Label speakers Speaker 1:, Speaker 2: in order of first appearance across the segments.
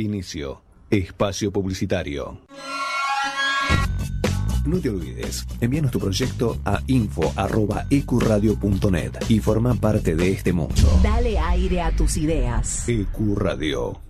Speaker 1: Inicio. Espacio publicitario. No te olvides, envíanos tu proyecto a info.ecuradio.net y forma parte de este mundo.
Speaker 2: Dale aire a tus ideas.
Speaker 1: Ecuradio.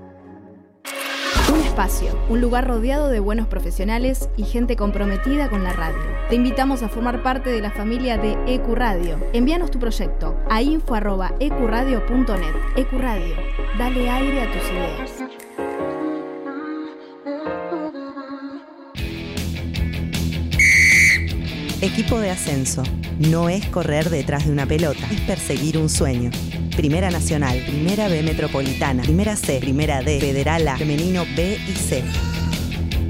Speaker 3: Un espacio, un lugar rodeado de buenos profesionales y gente comprometida con la radio. Te invitamos a formar parte de la familia de Ecuradio. Envíanos tu proyecto a info.ecuradio.net. Ecuradio, dale aire a tus ideas.
Speaker 2: Equipo de ascenso. No es correr detrás de una pelota, es perseguir un sueño. Primera Nacional, Primera B Metropolitana, Primera C, Primera D, Federal A, Femenino B y C.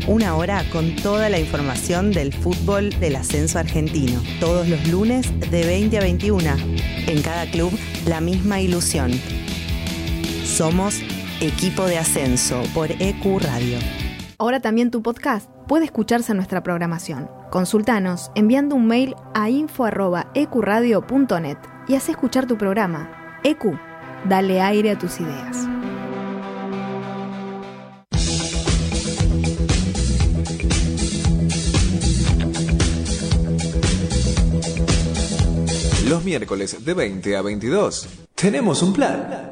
Speaker 2: Una hora con toda la información del fútbol del ascenso argentino. Todos los lunes de 20 a 21. En cada club, la misma ilusión. Somos Equipo de Ascenso por EQ Radio.
Speaker 3: Ahora también tu podcast puede escucharse en nuestra programación. Consultanos enviando un mail a info.ecuradio.net y haz escuchar tu programa. EQ, dale aire a tus ideas.
Speaker 4: Los miércoles de 20 a 22 tenemos un plan.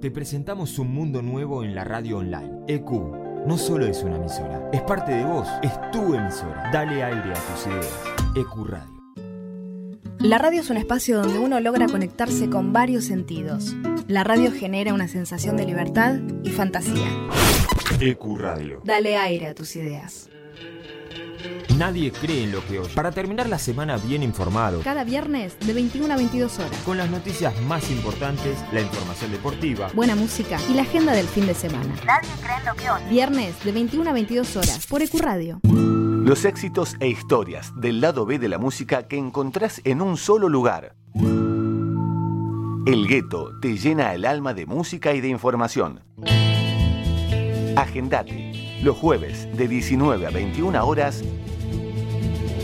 Speaker 5: Te presentamos un mundo nuevo en la radio online. EQ no solo es una emisora, es parte de vos, es tu emisora. Dale aire a tus ideas. EQ Radio.
Speaker 3: La radio es un espacio donde uno logra conectarse con varios sentidos. La radio genera una sensación de libertad y fantasía.
Speaker 5: EQ Radio.
Speaker 3: Dale aire a tus ideas.
Speaker 5: Nadie cree en lo que oye. Para terminar la semana bien informado,
Speaker 3: Cada viernes de 21 a 22 horas.
Speaker 5: con las noticias más importantes, la información deportiva,
Speaker 3: Buena música y la agenda del fin de semana. Nadie cree en lo que oye. Viernes de 21 a 22 horas por Ecuradio.
Speaker 1: Los éxitos e historias del lado B de la música que encontrás en un solo lugar. El gueto te llena el alma de música y de información. Agendate. Los jueves de 19 a 21 horas.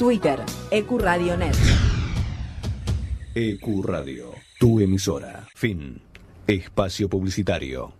Speaker 2: Twitter Ecuradionet.
Speaker 1: EQ Radio, tu emisora. Fin. Espacio publicitario.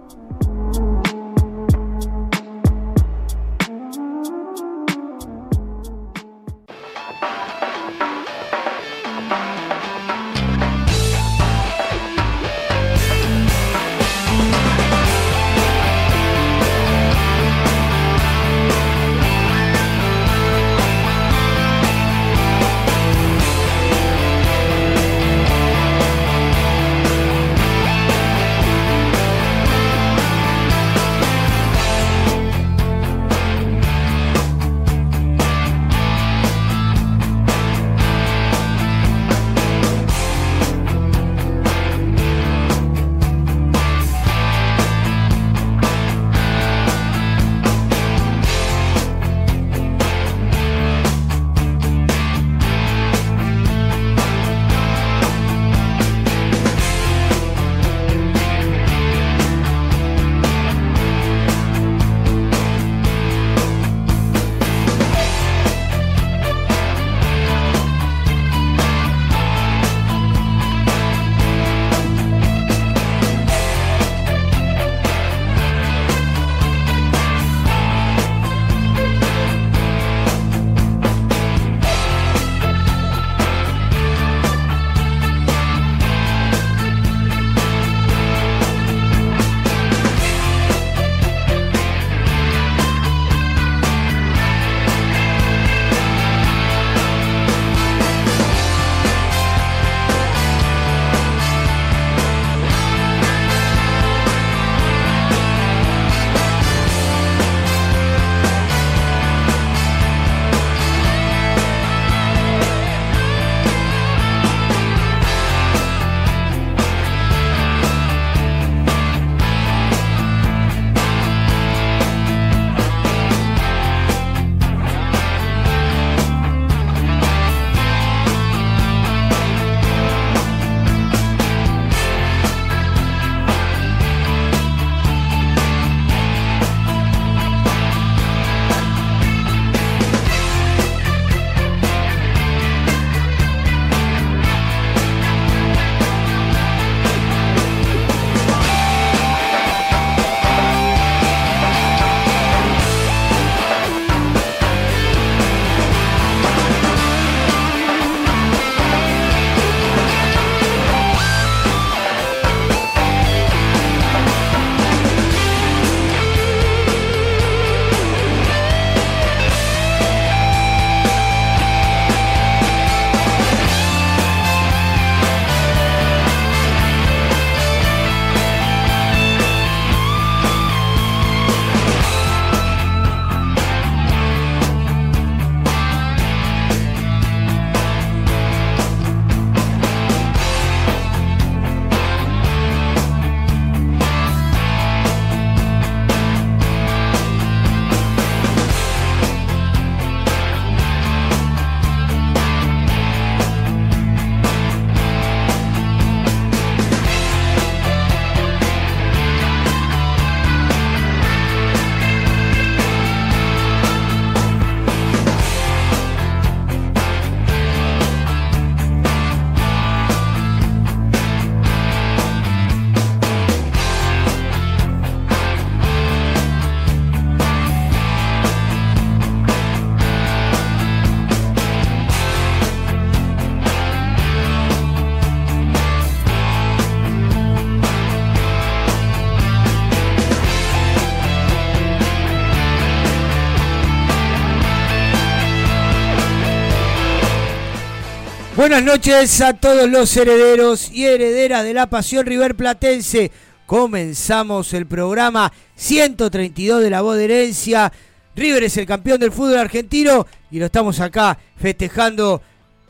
Speaker 6: Buenas noches a todos los herederos y herederas de la pasión River Platense. Comenzamos el programa 132 de la voz de herencia. River es el campeón del fútbol argentino y lo estamos acá festejando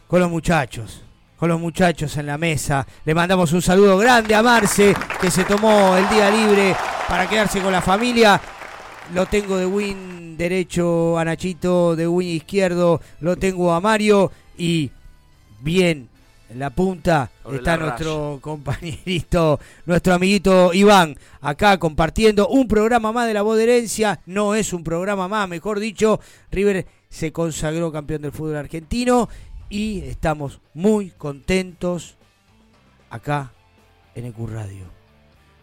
Speaker 6: con los muchachos. Con los muchachos en la mesa. Le mandamos un saludo grande a Marce, que se tomó el día libre para quedarse con la familia. Lo tengo de win derecho a Nachito, de win izquierdo lo tengo a Mario y bien en la punta
Speaker 7: Sobre
Speaker 6: está
Speaker 7: la
Speaker 6: nuestro compañerito, nuestro amiguito Iván, acá compartiendo un programa más de la voz de herencia. No es un programa más, mejor dicho. River se consagró campeón del fútbol argentino y estamos muy contentos acá en EQ Radio.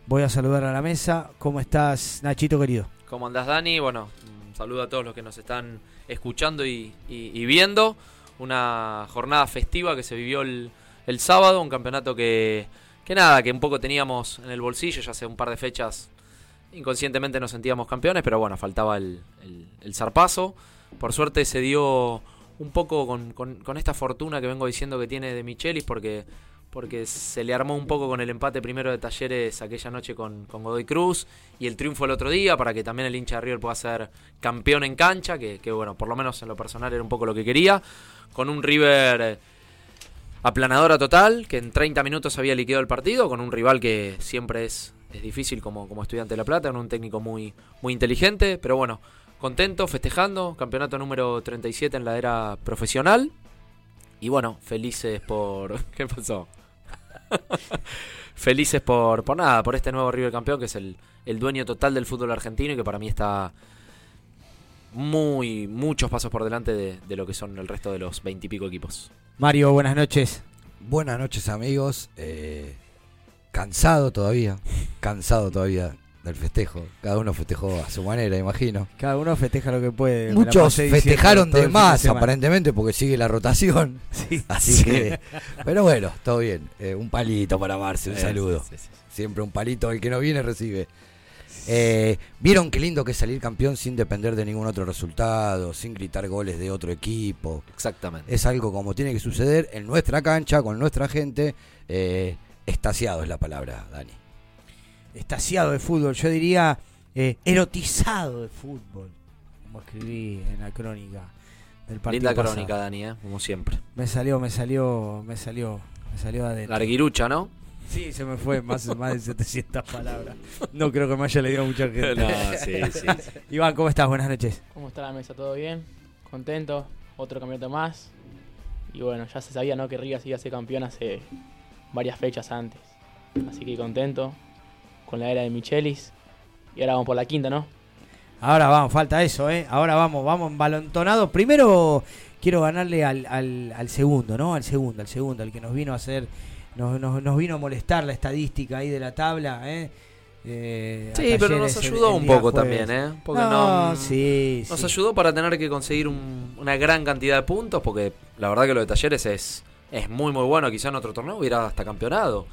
Speaker 6: Voy a saludar a la mesa. ¿Cómo estás, Nachito querido?
Speaker 7: ¿Cómo andás, Dani? Bueno, un saludo a todos los que nos están escuchando y, y- y viendo. Una jornada festiva que se vivió el, el sábado, un campeonato que, que nada, que un poco teníamos en el bolsillo, ya hace un par de fechas inconscientemente nos sentíamos campeones, pero bueno, faltaba el, el, zarpazo. Por suerte se dio un poco con, con- con esta fortuna que vengo diciendo que tiene de Michelis, porque, porque se le armó un poco con el empate primero de Talleres aquella noche con, Godoy Cruz y el triunfo el otro día, para que también el hincha de River pueda ser campeón en cancha, que, que bueno, por lo menos en lo personal era un poco lo que quería, con un River... aplanadora total, que en 30 minutos había liquidado el partido, con un rival que siempre es, es difícil como, como estudiante de La Plata, con un técnico muy, muy inteligente, pero bueno, contento, festejando, campeonato número 37 en la era profesional. Y bueno, felices por... ¿Qué pasó? felices por, por nada, por este nuevo River campeón, que es el, el dueño total del fútbol argentino y que para mí está muy, muchos pasos por delante de, de lo que son el resto de los 20 y pico equipos.
Speaker 6: Mario, buenas noches.
Speaker 8: Buenas noches amigos, Eh, cansado todavía, cansado todavía del festejo, cada uno festejó a su manera, imagino.
Speaker 6: Cada uno festeja lo que puede.
Speaker 8: Muchos festejaron de más aparentemente porque sigue la rotación,
Speaker 6: Sí.
Speaker 8: así
Speaker 6: Sí.
Speaker 8: que, pero bueno, todo bien, Eh, un palito para Marce, un
Speaker 7: Eh,
Speaker 8: saludo,
Speaker 7: sí, sí, sí.
Speaker 8: siempre un palito, el que no viene recibe. Eh, Vieron qué lindo que es salir campeón sin depender de ningún otro resultado, sin gritar goles de otro equipo.
Speaker 7: Exactamente.
Speaker 8: Es algo como tiene que suceder en nuestra cancha, con nuestra gente. Eh, estaciado es la palabra, Dani.
Speaker 6: Estaciado de fútbol, yo diría eh, erotizado de fútbol, como escribí en la crónica del partido.
Speaker 7: Linda
Speaker 6: pasado.
Speaker 7: crónica, Dani, ¿eh? como siempre.
Speaker 6: Me salió, me salió, me salió, me salió adentro.
Speaker 7: Larguirucha, ¿no?
Speaker 6: Sí, se me fue más, más de 700 palabras. No creo que me haya leído mucha gente.
Speaker 7: No, sí, sí, sí.
Speaker 6: Iván, ¿cómo estás? Buenas noches.
Speaker 9: ¿Cómo está la mesa? ¿Todo bien? Contento, otro campeonato más. Y bueno, ya se sabía ¿no? que River se iba a ser campeón hace varias fechas antes. Así que contento con la era de Michelis. Y ahora vamos por la quinta, ¿no?
Speaker 6: Ahora vamos, falta eso, ¿eh? Ahora vamos, vamos embalontonados. Primero quiero ganarle al, al, al segundo, ¿no? Al segundo, al segundo, al que nos vino a hacer, nos, nos, nos vino a molestar la estadística ahí de la tabla, ¿eh? Eh,
Speaker 7: Sí, pero nos ayudó
Speaker 6: el
Speaker 7: un poco
Speaker 6: jueves.
Speaker 7: también, ¿eh? Porque
Speaker 6: no,
Speaker 7: no,
Speaker 6: sí,
Speaker 7: Nos
Speaker 6: sí.
Speaker 7: ayudó para tener que conseguir un- una gran cantidad de puntos, porque la verdad que lo de Talleres es, es muy, muy bueno. Quizá en otro torneo hubiera hasta campeonado.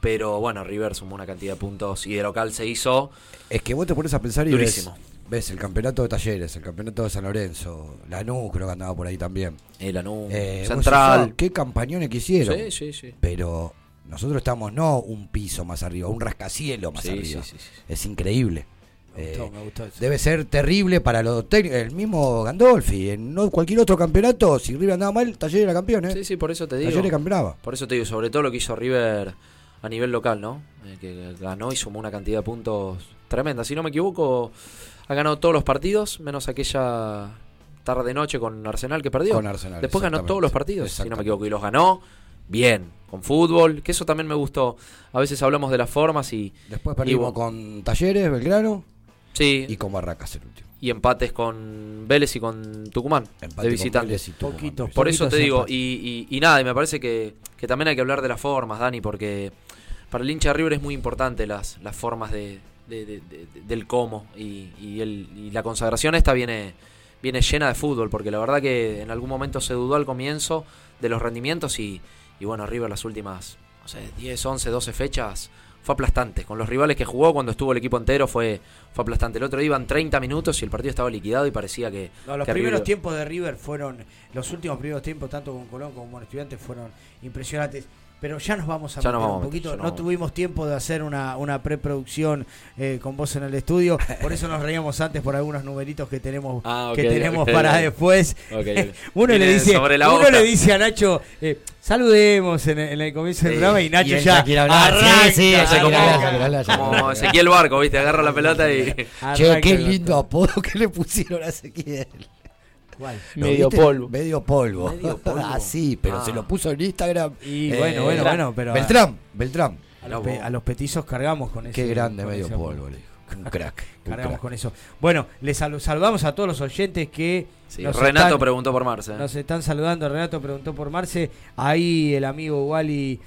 Speaker 7: Pero bueno, River sumó una cantidad de puntos y de local se hizo.
Speaker 8: Es que vos te pones a pensar y
Speaker 7: Durísimo.
Speaker 8: ves, ves el campeonato de Talleres, el campeonato de San Lorenzo, Lanús creo que andaba por ahí también.
Speaker 7: El Lanús,
Speaker 8: Eh,
Speaker 7: Central.
Speaker 8: decís, "Ah, qué campañones que hicieron.
Speaker 7: Sí, sí, sí.
Speaker 8: Pero nosotros estamos no un piso más arriba, un rascacielos más
Speaker 7: Sí,
Speaker 8: arriba.
Speaker 7: sí, sí, sí.
Speaker 8: Es increíble.
Speaker 6: Me gustó,
Speaker 8: Eh,
Speaker 6: me gustó eso.
Speaker 8: Debe ser terrible para los técnicos. El mismo Gandolfi, en no cualquier otro campeonato, si River andaba mal, Talleres era campeón, ¿eh?
Speaker 7: Sí, sí, por eso te digo.
Speaker 8: Talleres campeonaba.
Speaker 7: Por eso te digo, sobre todo lo que hizo River a nivel local, ¿no? Eh, que ganó y sumó una cantidad de puntos tremenda. Si no me equivoco, ha ganado todos los partidos, menos aquella tarde-noche con Arsenal que perdió.
Speaker 8: Con Arsenal,
Speaker 7: Después ganó todos los partidos, si no me equivoco, y los ganó bien, con fútbol, que eso también me gustó. A veces hablamos de las formas y,
Speaker 8: Después perdimos con Talleres, Belgrano
Speaker 7: sí,
Speaker 8: y con Barracas el último.
Speaker 7: y empates con Vélez y con Tucumán,
Speaker 8: Empate
Speaker 7: de
Speaker 8: con
Speaker 7: visitante.
Speaker 8: Vélez y Tucumán.
Speaker 6: Poquito,
Speaker 7: Por eso te digo, y, y- y nada, y me parece que, que también hay que hablar de las formas, Dani, porque para el hincha de River es muy importante las, las formas de, de- de- de- del cómo. Y, y el- y la consagración esta viene, viene llena de fútbol, porque la verdad que en algún momento se dudó al comienzo de los rendimientos y, y bueno, River las últimas, no sé, 10, 11, 12 fechas fue aplastante. Con los rivales que jugó cuando estuvo el equipo entero fue, fue aplastante. El otro día iban 30 minutos y el partido estaba liquidado y parecía que.
Speaker 6: No, los
Speaker 7: que
Speaker 6: primeros
Speaker 7: River-
Speaker 6: tiempos de River fueron, los últimos primeros tiempos, tanto con Colón como con Estudiantes, fueron impresionantes. Pero ya nos vamos a
Speaker 7: Ya
Speaker 6: meter
Speaker 7: nos vamos
Speaker 6: un
Speaker 7: a meter,
Speaker 6: poquito.
Speaker 7: nos
Speaker 6: No tuvimos tiempo de hacer una, una preproducción eh, con vos en el estudio. Por eso nos reíamos antes por algunos numeritos que tenemos,
Speaker 7: Ah, ok,
Speaker 6: que tenemos
Speaker 7: ok,
Speaker 6: para
Speaker 7: ok.
Speaker 6: después. Uno le dice,
Speaker 7: sobre la
Speaker 6: uno le dice a Nacho, eh, saludemos en, el- en el comienzo del
Speaker 7: Sí.
Speaker 6: programa y Nacho
Speaker 8: Y
Speaker 6: ya arranca,
Speaker 8: Sí,
Speaker 7: como,
Speaker 8: hablar, ya quiere hablar, ya
Speaker 7: como
Speaker 8: quiere hablar.
Speaker 7: Ezequiel Barco, ¿viste? Agarra la pelota y.
Speaker 8: Che, qué lindo apodo que le pusieron a Ezequiel.
Speaker 6: ¿Cuál?
Speaker 8: ¿Lo
Speaker 9: Medio
Speaker 8: viste?
Speaker 9: polvo.
Speaker 8: Medio polvo.
Speaker 6: Medio polvo.
Speaker 8: ah, sí, pero
Speaker 7: Ah.
Speaker 8: se lo puso en Instagram.
Speaker 6: Y
Speaker 8: Eh,
Speaker 6: bueno, bueno,
Speaker 8: Beltrán.
Speaker 6: bueno, pero-
Speaker 8: Beltrán, Beltrán.
Speaker 6: A los, pe- a los petizos cargamos con eso.
Speaker 8: Qué grande medio polvo, le dijo. Un crack. un
Speaker 6: Cargamos
Speaker 8: crack.
Speaker 6: con eso. Bueno, les salu- saludamos a todos los oyentes que
Speaker 7: Sí,
Speaker 6: nos
Speaker 7: Renato
Speaker 6: están-
Speaker 7: preguntó por Marce. ¿eh?
Speaker 6: Nos están saludando. Renato preguntó por Marce. Ahí el amigo Wally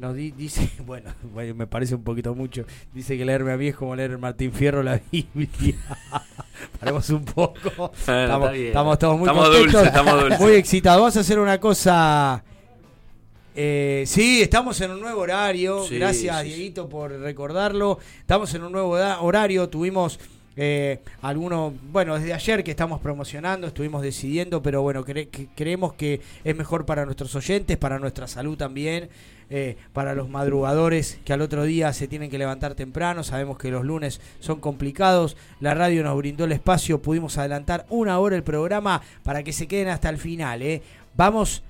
Speaker 6: nos di- dice, bueno, bueno, me parece un poquito mucho. Dice que leerme a mí es como leer Martín Fierro la Biblia. Paremos un poco. Estamos,
Speaker 7: bien.
Speaker 6: estamos todos muy
Speaker 7: Estamos
Speaker 6: contentos,
Speaker 7: estamos
Speaker 6: muy excitados. Vamos a hacer una cosa. Eh, sí, estamos en un nuevo horario.
Speaker 7: Sí,
Speaker 6: Gracias,
Speaker 7: sí.
Speaker 6: Dieguito, por recordarlo. Estamos en un nuevo horario. Tuvimos eh, algunos, bueno, desde ayer que estamos promocionando, estuvimos decidiendo, pero bueno, cre- que- creemos que es mejor para nuestros oyentes, para nuestra salud también, eh, para los madrugadores que al otro día se tienen que levantar temprano. Sabemos que los lunes son complicados. La radio nos brindó el espacio, pudimos adelantar una hora el programa para que se queden hasta el final. ¿eh? Vamos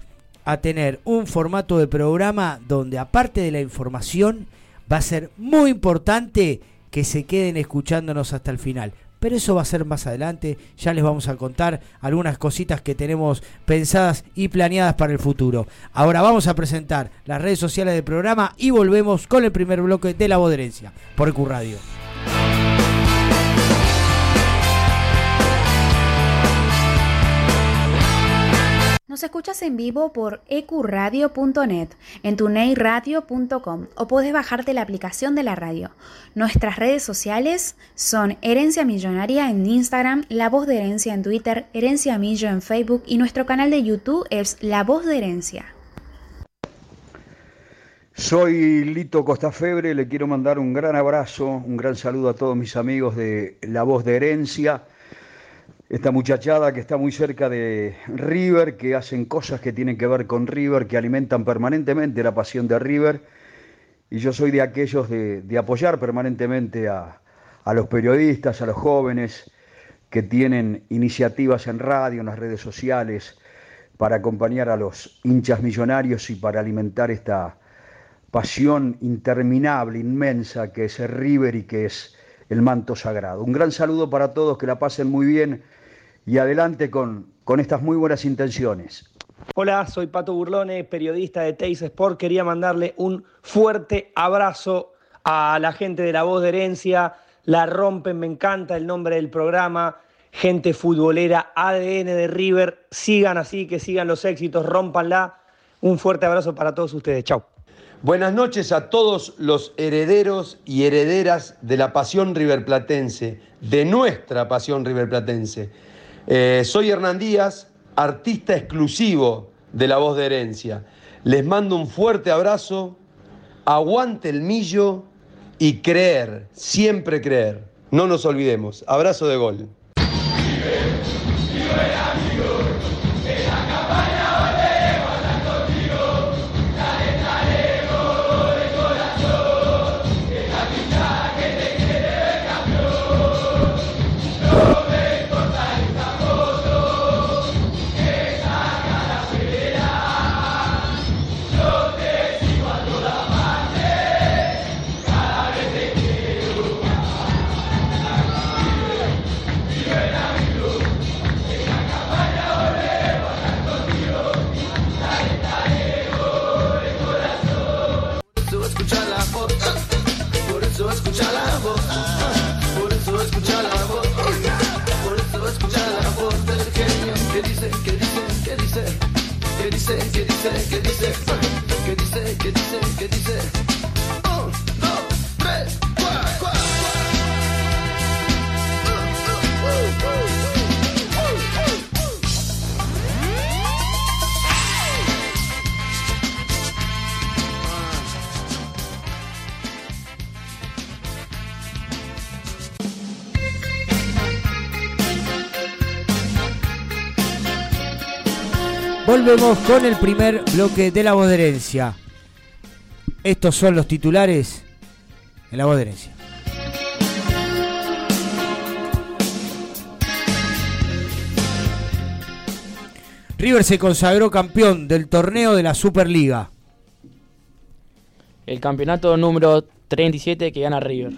Speaker 6: a tener un formato de programa donde aparte de la información va a ser muy importante que se queden escuchándonos hasta el final. Pero eso va a ser más adelante, ya les vamos a contar algunas cositas que tenemos pensadas y planeadas para el futuro. Ahora vamos a presentar las redes sociales del programa y volvemos con el primer bloque de la Boderencia por EQ Radio.
Speaker 10: Nos escuchas en vivo por ecuradio.net, en tuneiradio.com o podés bajarte la aplicación de la radio. Nuestras redes sociales son Herencia Millonaria en Instagram, La Voz de Herencia en Twitter, Herencia Millo en Facebook y nuestro canal de YouTube es La Voz de Herencia.
Speaker 11: Soy Lito Costafebre, le quiero mandar un gran abrazo, un gran saludo a todos mis amigos de La Voz de Herencia, esta muchachada que está muy cerca de River, que hacen cosas que tienen que ver con River, que alimentan permanentemente la pasión de River, y yo soy de aquellos de, apoyar permanentemente a, a los periodistas, a los jóvenes que tienen iniciativas en radio, en las redes sociales, para acompañar a los hinchas millonarios y para alimentar esta pasión interminable, inmensa, que es el River y que es el manto sagrado. Un gran saludo para todos, que la pasen muy bien y adelante con, con estas muy buenas intenciones.
Speaker 12: Hola, soy Pato Burlone, periodista de Teis Sport. Quería mandarle un fuerte abrazo a la gente de La Voz de Herencia. La rompen, me encanta el nombre del programa. Gente futbolera, ADN de River. Sigan así, que sigan los éxitos, rompanla. Un fuerte abrazo para todos ustedes. Chau.
Speaker 13: Buenas noches a todos los herederos y herederas de la pasión riverplatense, de nuestra pasión riverplatense. Eh, soy Hernán Díaz, artista exclusivo de La Voz de Herencia. Les mando un fuerte abrazo, aguante el millo y creer, siempre creer. No nos olvidemos. Abrazo de gol.
Speaker 14: eso
Speaker 6: Volvemos con el primer bloque de la voz de herencia. Estos son los titulares en la voz de herencia. River se consagró campeón del torneo de la Superliga.
Speaker 9: El campeonato número 37 que gana River.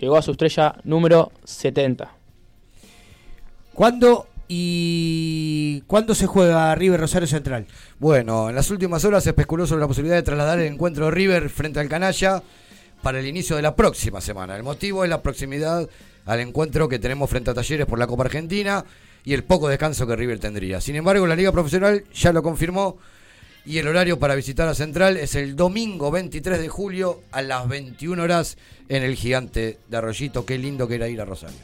Speaker 9: Llegó a su estrella número 70.
Speaker 6: ¿Cuándo y cuándo se juega River Rosario Central?
Speaker 8: Bueno, en las últimas horas se especuló sobre la posibilidad de trasladar el encuentro de River frente al Canalla para el inicio de la próxima semana. El motivo es la proximidad al encuentro que tenemos frente a Talleres por la Copa Argentina y el poco descanso que River tendría. Sin embargo, la Liga Profesional ya lo confirmó y el horario para visitar a Central es el domingo 23 de julio a las 21 horas en el Gigante de Arroyito. Qué lindo que era ir a Rosario.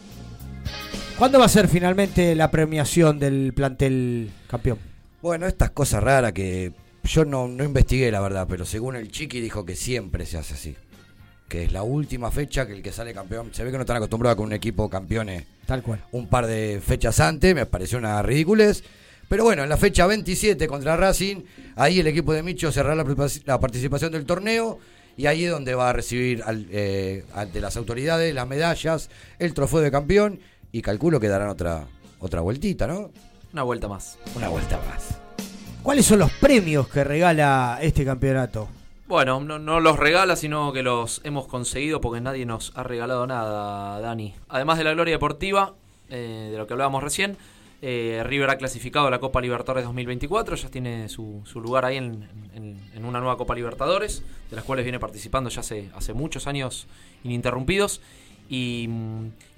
Speaker 6: ¿Cuándo va a ser finalmente la premiación del plantel campeón?
Speaker 8: Bueno, estas cosas raras que yo no, no investigué, la verdad, pero según el Chiqui dijo que siempre se hace así. Que es la última fecha que el que sale campeón. Se ve que no están acostumbrados con un equipo campeones
Speaker 6: Tal cual.
Speaker 8: un par de fechas antes, me pareció una ridiculez. Pero bueno, en la fecha 27 contra Racing, ahí el equipo de Micho cerrará la, la participación del torneo y ahí es donde va a recibir al- eh, ante las autoridades las medallas, el trofeo de campeón y calculo que darán otra, otra vueltita, ¿no?
Speaker 7: Una vuelta más.
Speaker 8: Una vuelta más.
Speaker 6: ¿Cuáles son los premios que regala este campeonato?
Speaker 7: Bueno, no, no los regala, sino que los hemos conseguido porque nadie nos ha regalado nada, Dani. Además de la gloria deportiva, eh, de lo que hablábamos recién, eh, River ha clasificado a la Copa Libertadores 2024, ya tiene su, su lugar ahí en, en- en una nueva Copa Libertadores, de las cuales viene participando ya hace, hace muchos años ininterrumpidos. Y,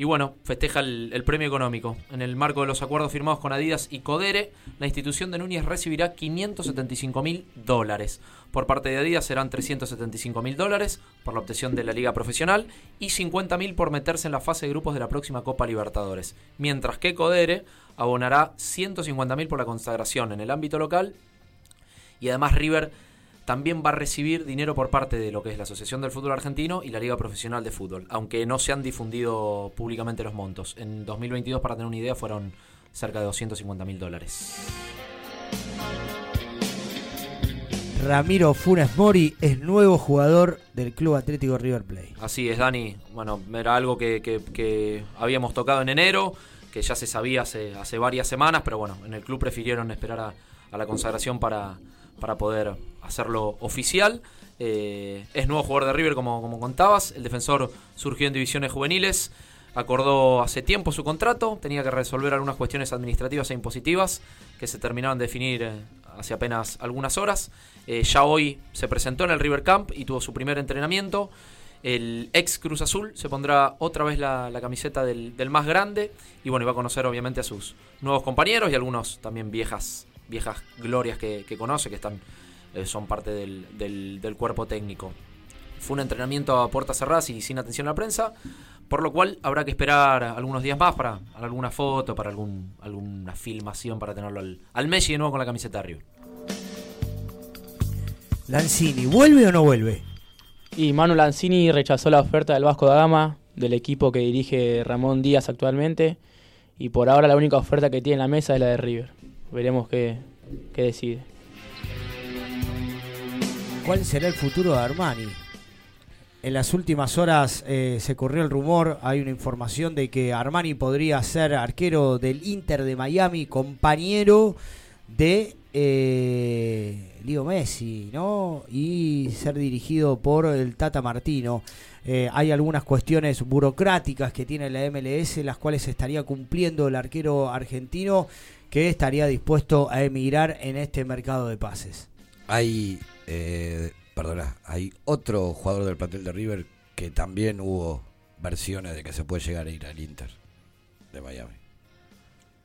Speaker 7: bueno, festeja el, el premio económico. En el marco de los acuerdos firmados con Adidas y Codere, la institución de Núñez recibirá 575 mil dólares. Por parte de Adidas serán 375 mil dólares por la obtención de la liga profesional y 50 mil por meterse en la fase de grupos de la próxima Copa Libertadores. Mientras que Codere abonará 150 mil por la consagración en el ámbito local y además River también va a recibir dinero por parte de lo que es la Asociación del Fútbol Argentino y la Liga Profesional de Fútbol, aunque no se han difundido públicamente los montos. En 2022, para tener una idea, fueron cerca de 250 mil dólares.
Speaker 6: Ramiro Funes Mori es nuevo jugador del Club Atlético River Plate.
Speaker 7: Así es, Dani. Bueno, era algo que, que- que habíamos tocado en enero, que ya se sabía hace, hace varias semanas, pero bueno, en el club prefirieron esperar a, a la consagración para, para poder hacerlo oficial. Eh, es nuevo jugador de River, como, como contabas. El defensor surgió en divisiones juveniles. Acordó hace tiempo su contrato, tenía que resolver algunas cuestiones administrativas e impositivas que se terminaron de definir eh, hace apenas algunas horas. Eh, ya hoy se presentó en el River Camp y tuvo su primer entrenamiento. El ex Cruz Azul se pondrá otra vez la, camiseta del, del más grande y bueno, iba a conocer obviamente a sus nuevos compañeros y algunos también viejas, viejas glorias que, que conoce, que están, eh, son parte del, del- del cuerpo técnico. Fue un entrenamiento a puertas cerradas y sin atención a la prensa, por lo cual habrá que esperar algunos días más para alguna foto, para algún, alguna filmación, para tenerlo al, al Messi de nuevo con la camiseta de River.
Speaker 6: Lanzini, ¿vuelve o no vuelve?
Speaker 9: Y Manu Lanzini rechazó la oferta del Vasco da Gama, del equipo que dirige Ramón Díaz actualmente. Y por ahora la única oferta que tiene en la mesa es la de River. Veremos qué, qué decide.
Speaker 6: ¿Cuál será el futuro de Armani? En las últimas horas eh, se corrió el rumor, hay una información de que Armani podría ser arquero del Inter de Miami, compañero de eh, Leo Messi, ¿no? Y ser dirigido por el Tata Martino. Eh, hay algunas cuestiones burocráticas que tiene la MLS, las cuales estaría cumpliendo el arquero argentino que estaría dispuesto a emigrar en este mercado de pases.
Speaker 8: Hay, eh, perdona, hay otro jugador del plantel de River que también hubo versiones de que se puede llegar a ir al Inter de Miami.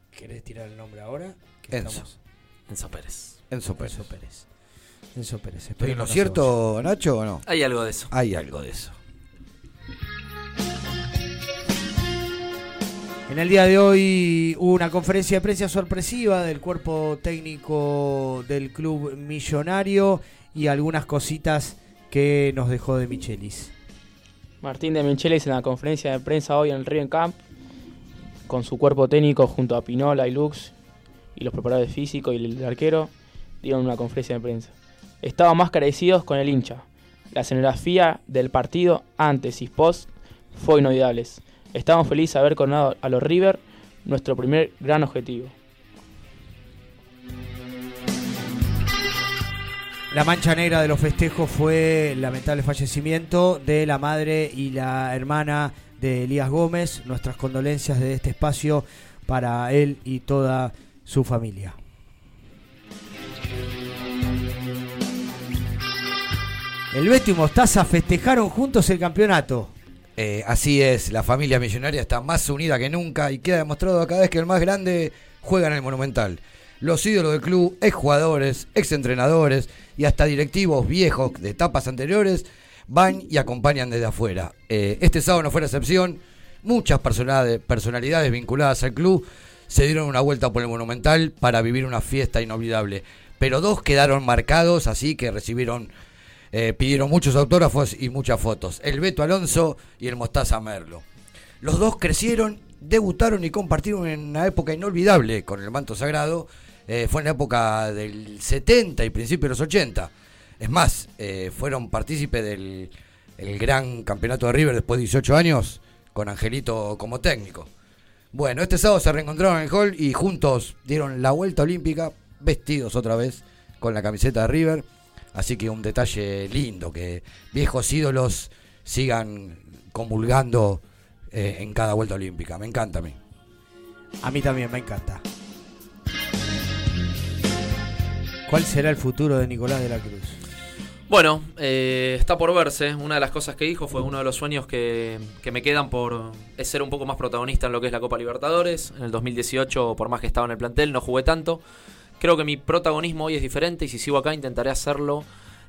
Speaker 6: ¿Querés tirar el nombre ahora?
Speaker 8: Enzo.
Speaker 7: Enzo Pérez.
Speaker 8: Enzo Pérez.
Speaker 6: Enzo Pérez. Enzo Pérez.
Speaker 8: ¿Estoy en lo
Speaker 6: esperemos no
Speaker 8: cierto, Nacho, o no?
Speaker 7: Hay algo de eso.
Speaker 8: Hay algo de eso.
Speaker 6: En el día de hoy hubo una conferencia de prensa sorpresiva del cuerpo técnico del club millonario y algunas cositas que nos dejó de Michelis.
Speaker 9: Martín de Michelis en la conferencia de prensa hoy en el River Camp, con su cuerpo técnico junto a Pinola y Lux y los preparadores físicos y el arquero, dieron una conferencia de prensa. Estaban más carecidos con el hincha. La escenografía del partido antes y post fue inolvidable. Estamos felices de haber coronado a los River nuestro primer gran objetivo.
Speaker 6: La mancha negra de los festejos fue el lamentable fallecimiento de la madre y la hermana de Elías Gómez. Nuestras condolencias de este espacio para él y toda su familia. El Beto y Mostaza festejaron juntos el campeonato.
Speaker 8: Eh, así es, la familia millonaria está más unida que nunca y queda demostrado cada vez que el más grande juega en el Monumental. Los ídolos del club, exjugadores, exentrenadores y hasta directivos viejos de etapas anteriores van y acompañan desde afuera. Eh, este sábado no fue la excepción. Muchas personalidades, personalidades vinculadas al club se dieron una vuelta por el Monumental para vivir una fiesta inolvidable. Pero dos quedaron marcados, así que recibieron, eh, pidieron muchos autógrafos y muchas fotos. El Beto Alonso y el Mostaza Merlo. Los dos crecieron, debutaron y compartieron en una época inolvidable con el manto sagrado. Eh, fue en la época del 70 y principios de los 80. Es más, eh, fueron partícipes del el gran campeonato de River después de 18 años con Angelito como técnico. Bueno, este sábado se reencontraron en el hall y juntos dieron la vuelta olímpica, vestidos otra vez con la camiseta de River. Así que un detalle lindo, que viejos ídolos sigan comulgando eh, en cada vuelta olímpica. Me encanta a mí.
Speaker 6: A mí también me encanta. ¿Cuál será el futuro de Nicolás de la Cruz?
Speaker 7: Bueno, eh, está por verse. Una de las cosas que dijo fue uno de los sueños que, que me quedan por es ser un poco más protagonista en lo que es la Copa Libertadores. En el 2018, por más que estaba en el plantel, no jugué tanto. Creo que mi protagonismo hoy es diferente y si sigo acá intentaré hacerlo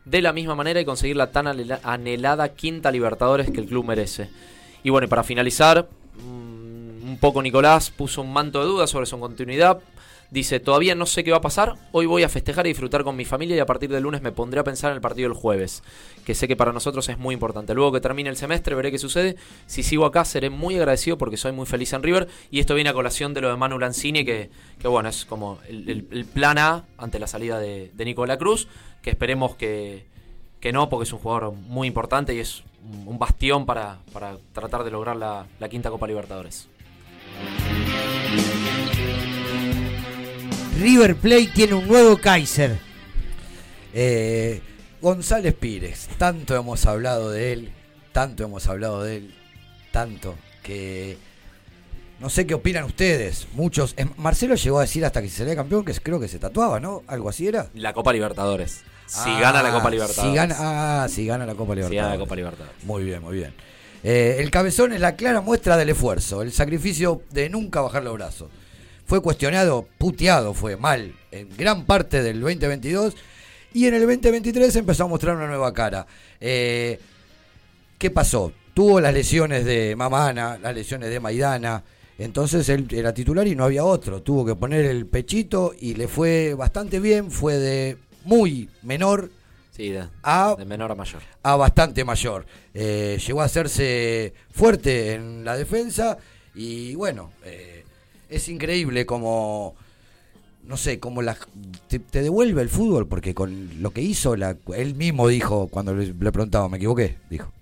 Speaker 7: de la misma manera y conseguir la tan anhela- anhelada quinta Libertadores que el club merece. Y bueno, para finalizar, mm, un poco Nicolás puso un manto de dudas sobre su continuidad. Dice, todavía no sé qué va a pasar, hoy voy a festejar y disfrutar con mi familia y a partir del lunes me pondré a pensar en el partido del jueves, que sé que para nosotros es muy importante. Luego que termine el semestre veré qué sucede. Si sigo acá seré muy agradecido porque soy muy feliz en River y esto viene a colación de lo de Manu Lanzini, que, que bueno, es como el, plan A ante la salida de, de Nicola Cruz, que esperemos que, que no, porque es un jugador muy importante y es un bastión para, para tratar de lograr la quinta Copa Libertadores.
Speaker 6: River Plate tiene un nuevo Kaiser.
Speaker 8: Eh, González Pires, tanto hemos hablado de él, tanto hemos hablado de él, tanto que no sé qué opinan ustedes. Muchos, Marcelo llegó a decir hasta que se salía campeón que creo que se tatuaba, ¿no? Algo así era.
Speaker 7: La Copa Libertadores. Si
Speaker 8: Ah,
Speaker 7: gana la Copa Libertadores.
Speaker 8: Si gana, ah, si gana la Copa
Speaker 7: Si
Speaker 8: Libertadores.
Speaker 7: gana la Copa Libertadores.
Speaker 8: Muy bien, muy bien. Eh, el cabezón es la clara muestra del esfuerzo, el sacrificio de nunca bajar los brazos. Fue cuestionado, puteado, fue mal en gran parte del 2022 y en el 2023 empezó a mostrar una nueva cara. Eh, ¿Qué pasó? Tuvo las lesiones de Mamana, las lesiones de Maidana. Entonces él era titular y no había otro. Tuvo que poner el pechito y le fue bastante bien. Fue de muy menor
Speaker 7: Sí, de,
Speaker 8: a,
Speaker 7: de menor a mayor.
Speaker 8: a bastante mayor. Eh, llegó a hacerse fuerte en la defensa y bueno, eh, es increíble como, no sé, como la, te, te devuelve el fútbol porque con lo que hizo, la, él mismo dijo cuando le, le preguntaba, me equivoqué, dijo,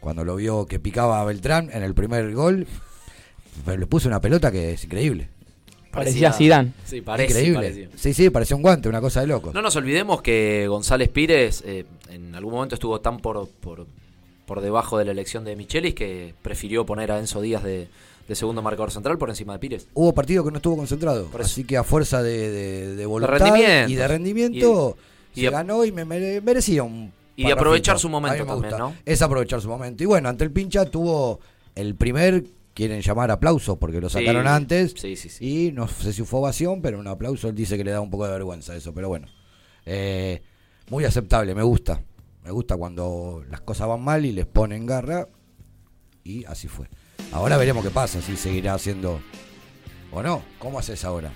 Speaker 8: cuando lo vio que picaba a Beltrán en el primer gol, pero le puso una pelota que es increíble.
Speaker 9: Parecía Zidane.
Speaker 7: Sí, parece,
Speaker 8: Increíble.
Speaker 7: parecía.
Speaker 8: Sí, sí, parecía un guante, una cosa de loco.
Speaker 7: No nos olvidemos que González Pires eh, en algún momento estuvo tan por, por, por debajo de la elección de Michelis que prefirió poner a Enzo Díaz de, de segundo marcador central por encima de Pires.
Speaker 8: Hubo partidos que no estuvo concentrado, así que a fuerza de, de, de voluntad y de rendimiento
Speaker 7: Y- y
Speaker 8: se ganó y me mere- merecía un
Speaker 7: Y de aprovechar su momento también,
Speaker 8: gusta.
Speaker 7: ¿no?
Speaker 8: Es aprovechar su momento. Y bueno, ante el pincha tuvo el primer, quieren llamar aplauso porque lo
Speaker 7: Sí.
Speaker 8: sacaron antes.
Speaker 7: Sí, sí, sí.
Speaker 8: Y no sé si fue ovación, pero un aplauso él dice que le da un poco de vergüenza eso, pero bueno. Eh, muy aceptable, me gusta. Me gusta cuando las cosas van mal y les ponen garra. Y así fue. Ahora veremos qué pasa, si seguirá haciendo o no. ¿Cómo haces ahora?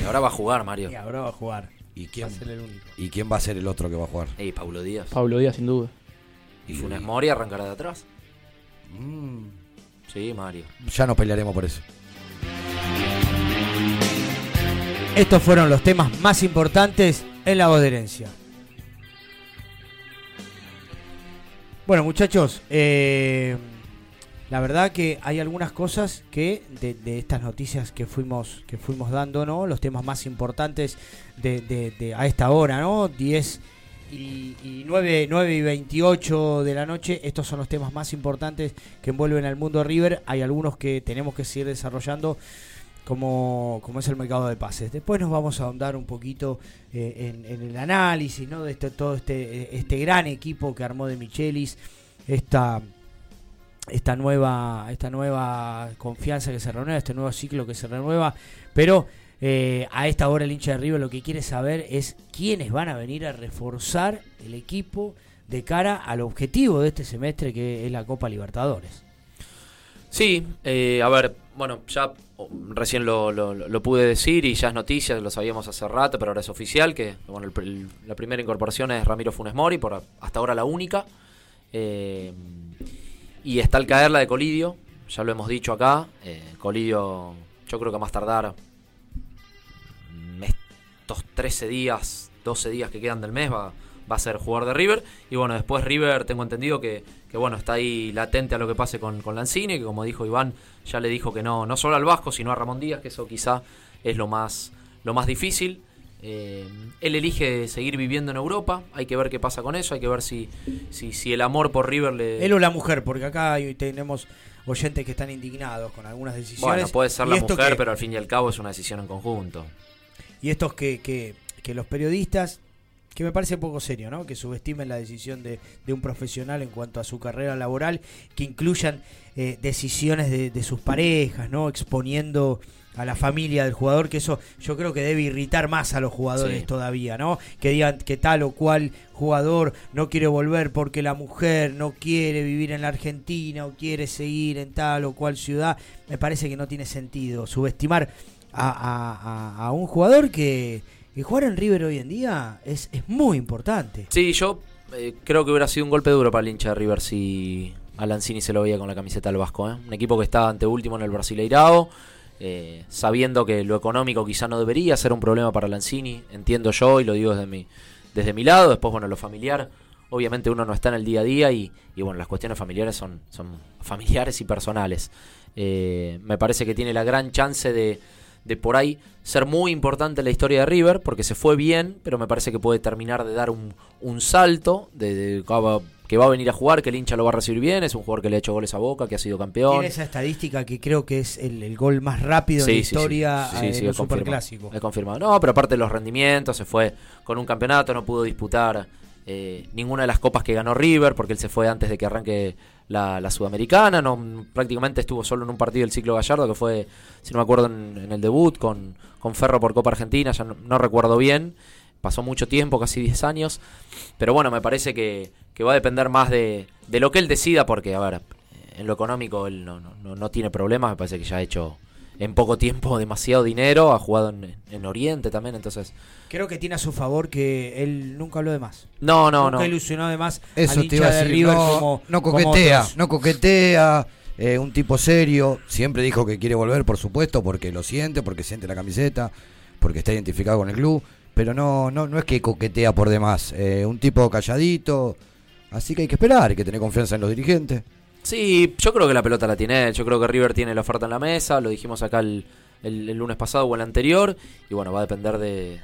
Speaker 7: Y ahora va a jugar, Mario.
Speaker 6: Y ahora va a jugar.
Speaker 8: ¿Y quién,
Speaker 6: Va a ser el único.
Speaker 8: ¿Y quién va a ser el otro que va a jugar?
Speaker 7: Ey, Pablo Díaz.
Speaker 9: Pablo Díaz, sin duda.
Speaker 7: Y Funes Mori arrancará de atrás.
Speaker 8: Mm,
Speaker 7: Sí, Mario.
Speaker 8: ya nos pelearemos por eso.
Speaker 6: Estos fueron los temas más importantes en la voz de herencia. Bueno, muchachos, eh, la verdad que hay algunas cosas que de, estas noticias que fuimos que fuimos dando, ¿no? Los temas más importantes de, a esta hora, ¿no? 10 y, y 9, 9 y 28 de la noche. Estos son los temas más importantes que envuelven al mundo River. Hay algunos que tenemos que seguir desarrollando como, como es el mercado de pases. Después nos vamos a ahondar un poquito eh, en, en el análisis ¿no? de este, todo este, este gran equipo que armó de Michelis, esta, esta, nueva, esta nueva confianza que se renueva, este nuevo ciclo que se renueva, pero eh, a esta hora el hincha de River lo que quiere saber es quiénes van a venir a reforzar el equipo de cara al objetivo de este semestre que es la Copa Libertadores.
Speaker 7: Sí, eh, a ver, bueno, ya oh, recién lo, lo- pude decir y ya es noticia, lo sabíamos hace rato, pero ahora es oficial que bueno, el la primera incorporación es Ramiro Funes Mori, por hasta ahora la única. Eh, y está al caer la de Colidio, ya lo hemos dicho acá. eh, Colidio, yo creo que a más tardar estos 13 días, 12 días que quedan del mes va, va a ser jugador de River. Y bueno, después River tengo entendido que, que bueno, está ahí latente a lo que pase con, con Lanzini, que como dijo Iván, ya le dijo que no, no solo al Vasco, sino a Ramón Díaz, que eso quizá es lo más, lo más difícil. Eh, él elige seguir viviendo en Europa, hay que ver qué pasa con eso, hay que ver si, si, si el amor por River le...
Speaker 6: Él o la mujer, porque acá hay- tenemos oyentes que están indignados con algunas decisiones.
Speaker 7: Bueno, puede ser la mujer,
Speaker 6: que-
Speaker 7: pero al fin y al cabo es una decisión en conjunto.
Speaker 6: Y estos que, que, que los periodistas, que me parece poco serio, ¿no? Que subestimen la decisión de, de un profesional en cuanto a su carrera laboral, que incluyan eh, decisiones de, de sus parejas, ¿no? Exponiendo a la familia del jugador, que eso yo creo que debe irritar más a los jugadores
Speaker 7: Sí.
Speaker 6: todavía, ¿no? Que digan que tal o cual jugador no quiere volver porque la mujer no quiere vivir en la Argentina o quiere seguir en tal o cual ciudad. Me parece que no tiene sentido subestimar a, a- a- a un jugador que, que jugar en River hoy en día es, es muy importante.
Speaker 7: Sí, yo eh, creo que hubiera sido un golpe duro para el hincha de River si a Lanzini se lo veía con la camiseta del Vasco. ¿eh? Un equipo que está ante último en el Brasileirao, eh, sabiendo que lo económico quizá no debería ser un problema para Lanzini, entiendo yo y lo digo desde mi, desde mi lado. Después, bueno, lo familiar, obviamente uno no está en el día a día y, y bueno, las cuestiones familiares son, son familiares y personales. Eh, me parece que tiene la gran chance de, de por ahí ser muy importante en la historia de River, porque se fue bien, pero me parece que puede terminar de dar un, un salto, de, de- que va a venir a jugar, que el hincha lo va a recibir bien, es un jugador que le ha hecho goles a Boca, que ha sido campeón.
Speaker 6: Tiene esa estadística que creo que es el, el gol más rápido
Speaker 7: Sí,
Speaker 6: en la
Speaker 7: sí,
Speaker 6: historia
Speaker 7: Sí,
Speaker 6: eh,
Speaker 7: sí,
Speaker 6: en un
Speaker 7: es confirmado.
Speaker 6: superclásico.
Speaker 7: Es confirmado. No, pero aparte de los rendimientos, se fue con un campeonato, no pudo disputar eh, ninguna de las copas que ganó River, porque él se fue antes de que arranque la, la Sudamericana. No, prácticamente estuvo solo en un partido del ciclo Gallardo, que fue, si no me acuerdo, en, en el debut con, con Ferro por Copa Argentina, ya no, recuerdo bien. Pasó mucho tiempo, casi 10 años. Pero bueno, me parece que, que va a depender más de, de lo que él decida, porque, a ver, en lo económico él no, no, no- no tiene problemas, me parece que ya ha hecho en poco tiempo demasiado dinero, ha jugado en, en Oriente también, entonces...
Speaker 6: Creo que tiene a su favor que él nunca habló de más.
Speaker 7: No, no,
Speaker 6: nunca
Speaker 7: no.
Speaker 6: ilusionó de más
Speaker 8: Eso
Speaker 6: al
Speaker 8: te iba a decir,
Speaker 6: River
Speaker 8: no,
Speaker 6: como,
Speaker 8: no coquetea, no coquetea, eh, un tipo serio, siempre dijo que quiere volver, por supuesto, porque lo siente, porque siente la camiseta, porque está identificado con el club, pero no, no, no es que coquetea por demás, eh, un tipo calladito, así que hay que esperar, hay que tener confianza en los dirigentes.
Speaker 7: Sí, yo creo que la pelota la tiene él. Yo creo que River tiene la oferta en la mesa. Lo dijimos acá el, el- el lunes pasado o el anterior. Y bueno, va a depender de,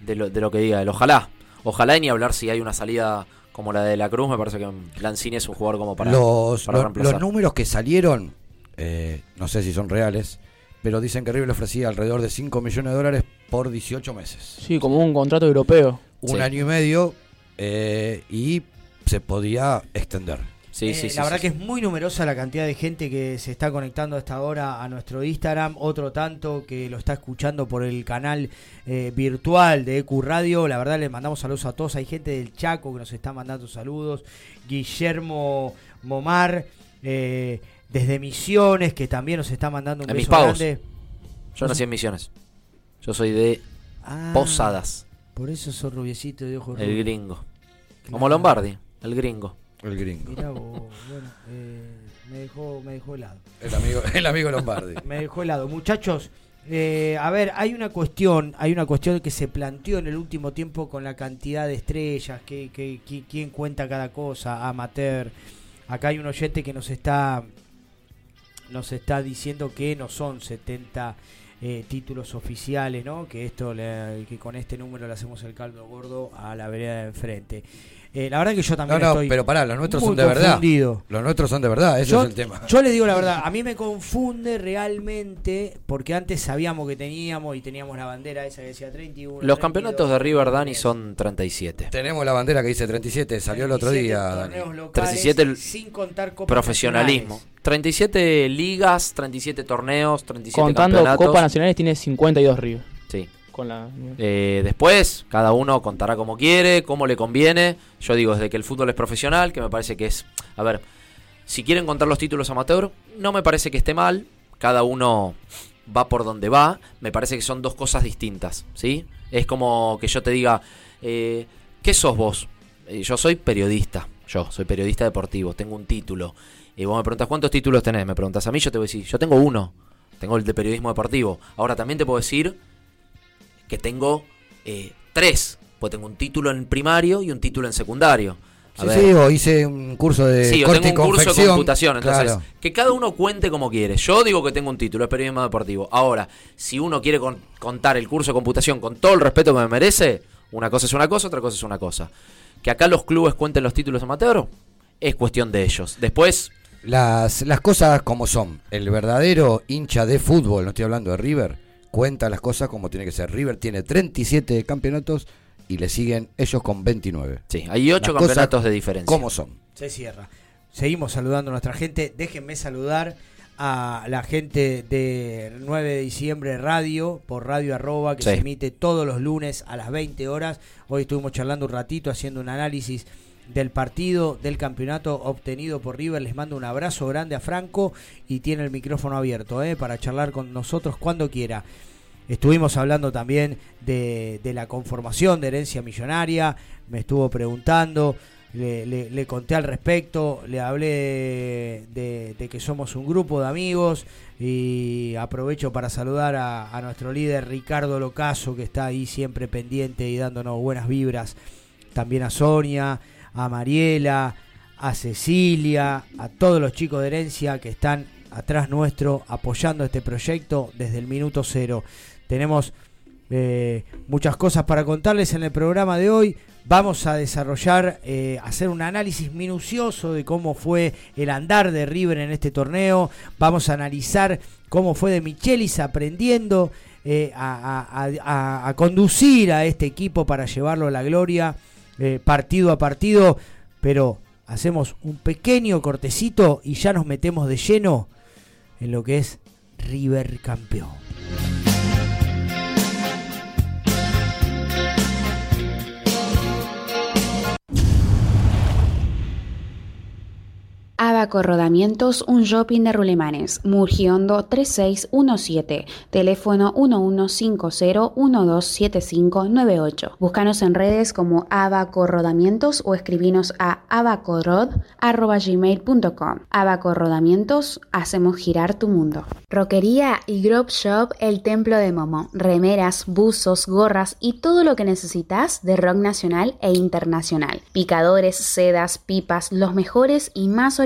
Speaker 7: de, lo, de lo que diga él. Ojalá. Ojalá y ni hablar si hay una salida como la de la Cruz. Me parece que Lanzini es un jugador como para,
Speaker 8: los,
Speaker 7: para
Speaker 8: los-
Speaker 7: reemplazar.
Speaker 8: los números que salieron, eh, no sé si son reales, pero dicen que River le ofrecía alrededor de 5 millones de dólares por 18 meses.
Speaker 9: Sí, como un contrato europeo.
Speaker 8: Un año y medio eh, y se podía extender.
Speaker 6: Eh, la verdad que es muy numerosa la cantidad de gente que se está conectando a esta hora a nuestro Instagram, otro tanto que lo está escuchando por el canal eh, virtual de EQ Radio. La verdad les mandamos saludos a todos. Hay gente del Chaco que nos está mandando saludos. Guillermo Momar eh, desde Misiones que también nos está mandando un
Speaker 7: En mis
Speaker 6: beso
Speaker 7: pagos.
Speaker 6: grande.
Speaker 7: Yo nací en Misiones. Yo soy de
Speaker 6: Ah,
Speaker 7: Posadas.
Speaker 6: Por eso sos rubiecito de ojos
Speaker 7: El gringo. Como. Lombardi, el gringo.
Speaker 8: El gringo.
Speaker 6: Mirá vos, bueno, eh, me dejó, me dejó helado.
Speaker 8: El amigo, el amigo Lombardi.
Speaker 6: Me dejó helado. Muchachos, Eh, a ver, hay una cuestión, hay una cuestión que se planteó en el último tiempo con la cantidad de estrellas, que, que, qui- quién cuenta cada cosa, amateur. Acá hay un oyente que nos está nos está diciendo que no son 70 eh, títulos oficiales, ¿no? Que esto le- que con este número le hacemos el caldo gordo a la vereda de enfrente. Eh, la verdad que yo
Speaker 8: No,
Speaker 6: también
Speaker 8: no,
Speaker 6: estoy
Speaker 8: pero pará, los nuestros son de verdad.
Speaker 6: confundido.
Speaker 8: Los nuestros son de verdad, ese
Speaker 6: Yo-
Speaker 8: es el tema.
Speaker 6: Yo le digo la verdad, a mí me confunde realmente porque antes sabíamos que teníamos y teníamos la bandera esa que decía 31.
Speaker 7: Los campeonatos de River Dani son 37.
Speaker 8: Tenemos la bandera que dice 37, salió el otro día. Dani.
Speaker 6: locales
Speaker 7: 37 el
Speaker 6: sin contar copas
Speaker 7: profesionalismo.
Speaker 6: nacionales.
Speaker 7: 37 ligas, 37 torneos, 37
Speaker 9: Contando
Speaker 7: campeonatos.
Speaker 9: Copas Nacionales tiene 52 River.
Speaker 7: Sí. Eh, después, cada uno contará como quiere, como le conviene. Yo digo, desde que el fútbol es profesional, que me parece que es. A ver, si quieren contar los títulos amateur, no me parece que esté mal. Cada uno va por donde va. Me parece que son dos cosas distintas, ¿sí? Es como que yo te diga, eh, ¿qué sos vos? Eh, yo soy periodista. Yo soy periodista deportivo, tengo un título. Y vos me preguntas, ¿cuántos títulos tenés? Me preguntas a mí, yo te voy a decir, yo tengo uno. Tengo el de periodismo deportivo. Ahora también te puedo decir que tengo eh, tres. Pues tengo un título en primario y un título en secundario. A
Speaker 8: Sí,
Speaker 7: ver.
Speaker 8: sí, o hice un curso de
Speaker 7: Sí, o
Speaker 8: corte
Speaker 7: tengo un curso de computación. Entonces,
Speaker 8: Claro.
Speaker 7: que cada uno cuente como quiere. Yo digo que tengo un título, es periodismo deportivo. Ahora, si uno quiere con- contar el curso de computación con todo el respeto que me merece, una cosa es una cosa, otra cosa es una cosa. Que acá los clubes cuenten los títulos amateur, es cuestión de ellos. Después,
Speaker 8: Las, las cosas como son. El verdadero hincha de fútbol, no estoy hablando de River, cuenta las cosas como tiene que ser. River tiene 37 campeonatos y le siguen ellos con 29.
Speaker 7: Sí, hay ocho
Speaker 8: Las cosas
Speaker 7: campeonatos de diferencia.
Speaker 8: ¿Cómo son?
Speaker 6: Se cierra. Seguimos saludando a nuestra gente. Déjenme saludar a la gente de 9 de diciembre Radio, por Radio Arroba, que
Speaker 7: Sí.
Speaker 6: se emite todos los lunes a las 20 horas. Hoy estuvimos charlando un ratito, haciendo un análisis del partido, del campeonato obtenido por River. Les mando un abrazo grande a Franco y tiene el micrófono abierto eh, para charlar con nosotros cuando quiera. Estuvimos hablando también de, de la conformación de herencia millonaria, me estuvo preguntando, le, le- conté al respecto, le hablé de, que somos un grupo de amigos y aprovecho para saludar a nuestro líder Ricardo Locaso que está ahí siempre pendiente y dándonos buenas vibras, también a Sonia, a Mariela, a Cecilia, a todos los chicos de herencia que están atrás nuestro apoyando este proyecto desde el minuto cero. Tenemos eh, muchas cosas para contarles en el programa de hoy. Vamos a desarrollar, eh, hacer un análisis minucioso de cómo fue el andar de River en este torneo. Vamos a analizar cómo fue de Michelis aprendiendo eh, a, conducir a este equipo para llevarlo a la gloria eh, partido a partido. Pero hacemos un pequeño cortecito y ya nos metemos de lleno en lo que es River campeón.
Speaker 10: Abaco Rodamientos, un shopping de Rulemanes, Murgiondo 3617, teléfono 1150-127598. Búscanos en redes como Abaco Rodamientos o escribinos a abacorod.gmail.com. Abaco Rodamientos, hacemos girar tu mundo. Roquería y Grove Shop, el templo de Momo. Remeras, buzos, gorras y todo lo que necesitas de rock nacional e internacional. Picadores, sedas, pipas, los mejores y más originales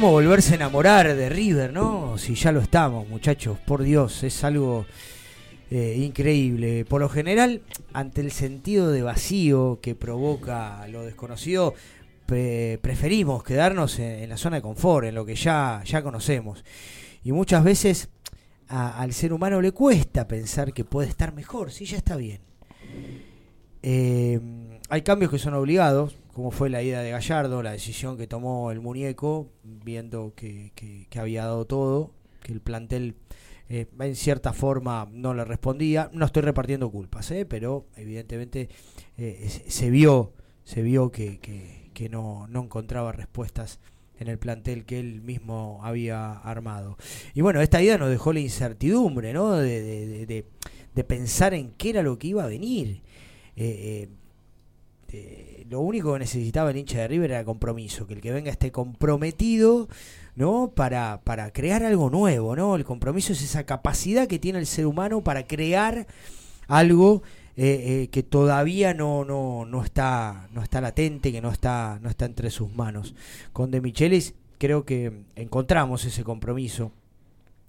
Speaker 6: ¿Cómo volverse a enamorar de River, no? Si ya lo estamos, muchachos, por Dios, es algo eh, increíble. Por lo general, ante el sentido de vacío que provoca lo desconocido, pre- preferimos quedarnos en, la zona de confort, en lo que ya, ya conocemos. Y muchas veces al ser humano le cuesta pensar que puede estar mejor, si ya está bien. Eh, hay cambios que son obligados, como fue la ida de Gallardo, la decisión que tomó el muñeco, viendo que, había dado todo, que el plantel eh, en cierta forma no le respondía. No estoy repartiendo culpas, ¿eh? pero evidentemente eh, se- vio, se vio que, no, encontraba respuestas en el plantel que él mismo había armado. Y bueno, esta ida nos dejó la incertidumbre, ¿no? De, pensar en qué era lo que iba a venir. Eh, lo único que necesitaba el hincha de River era compromiso, que el que venga esté comprometido, ¿no? Para, para crear algo nuevo, ¿no? El compromiso es esa capacidad que tiene el ser humano para crear algo eh, eh, que todavía no, no, no está, no está latente, que no está, no está entre sus manos. Con De Michelis creo que encontramos ese compromiso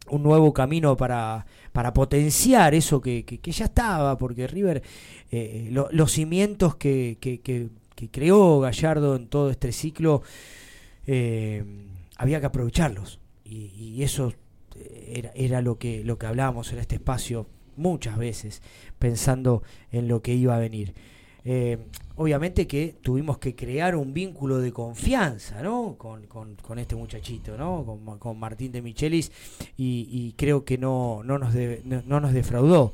Speaker 6: un nuevo camino para, para potenciar eso que, que- ya estaba, porque River, eh, lo- los cimientos que- que- creó Gallardo en todo este ciclo, eh, había que aprovecharlos. Y, eso eh, era, lo, que, lo que hablábamos en este espacio muchas veces, pensando en lo que iba a venir. Eh, obviamente que tuvimos que crear un vínculo de confianza ¿no? con, con- este muchachito, ¿no? con, con Martín de Michelis, y, creo que no, no, nos, no, no nos defraudó.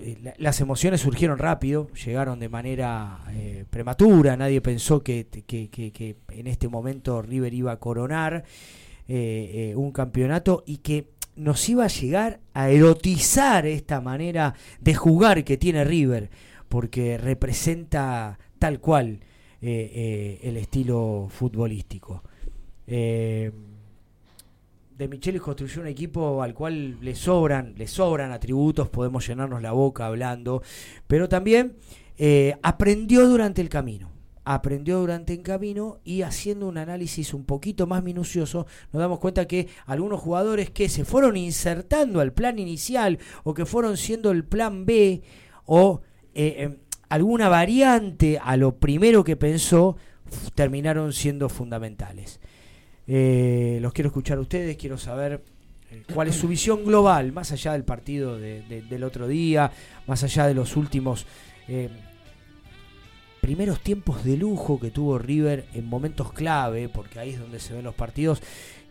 Speaker 6: Eh, la- las emociones surgieron rápido, llegaron de manera eh, prematura, nadie pensó que, que- en este momento River iba a coronar eh, un campeonato y que nos iba a llegar a erotizar esta manera de jugar que tiene River, porque representa tal cual el estilo futbolístico. De Michelis construyó un equipo al cual le sobran, le sobran atributos, podemos llenarnos la boca hablando, pero también eh, aprendió durante el camino. Aprendió durante el camino y haciendo un análisis un poquito más minucioso, nos damos cuenta que algunos jugadores que se fueron insertando al plan inicial o que fueron siendo el plan B o eh, eh, alguna variante a lo primero que pensó, terminaron siendo fundamentales. Eh, los quiero escuchar a ustedes, quiero saber eh, cuál es su visión global, más allá del partido de- de- del otro día, más allá de los últimos eh, primeros tiempos de lujo que tuvo River en momentos clave, porque ahí es donde se ven los partidos.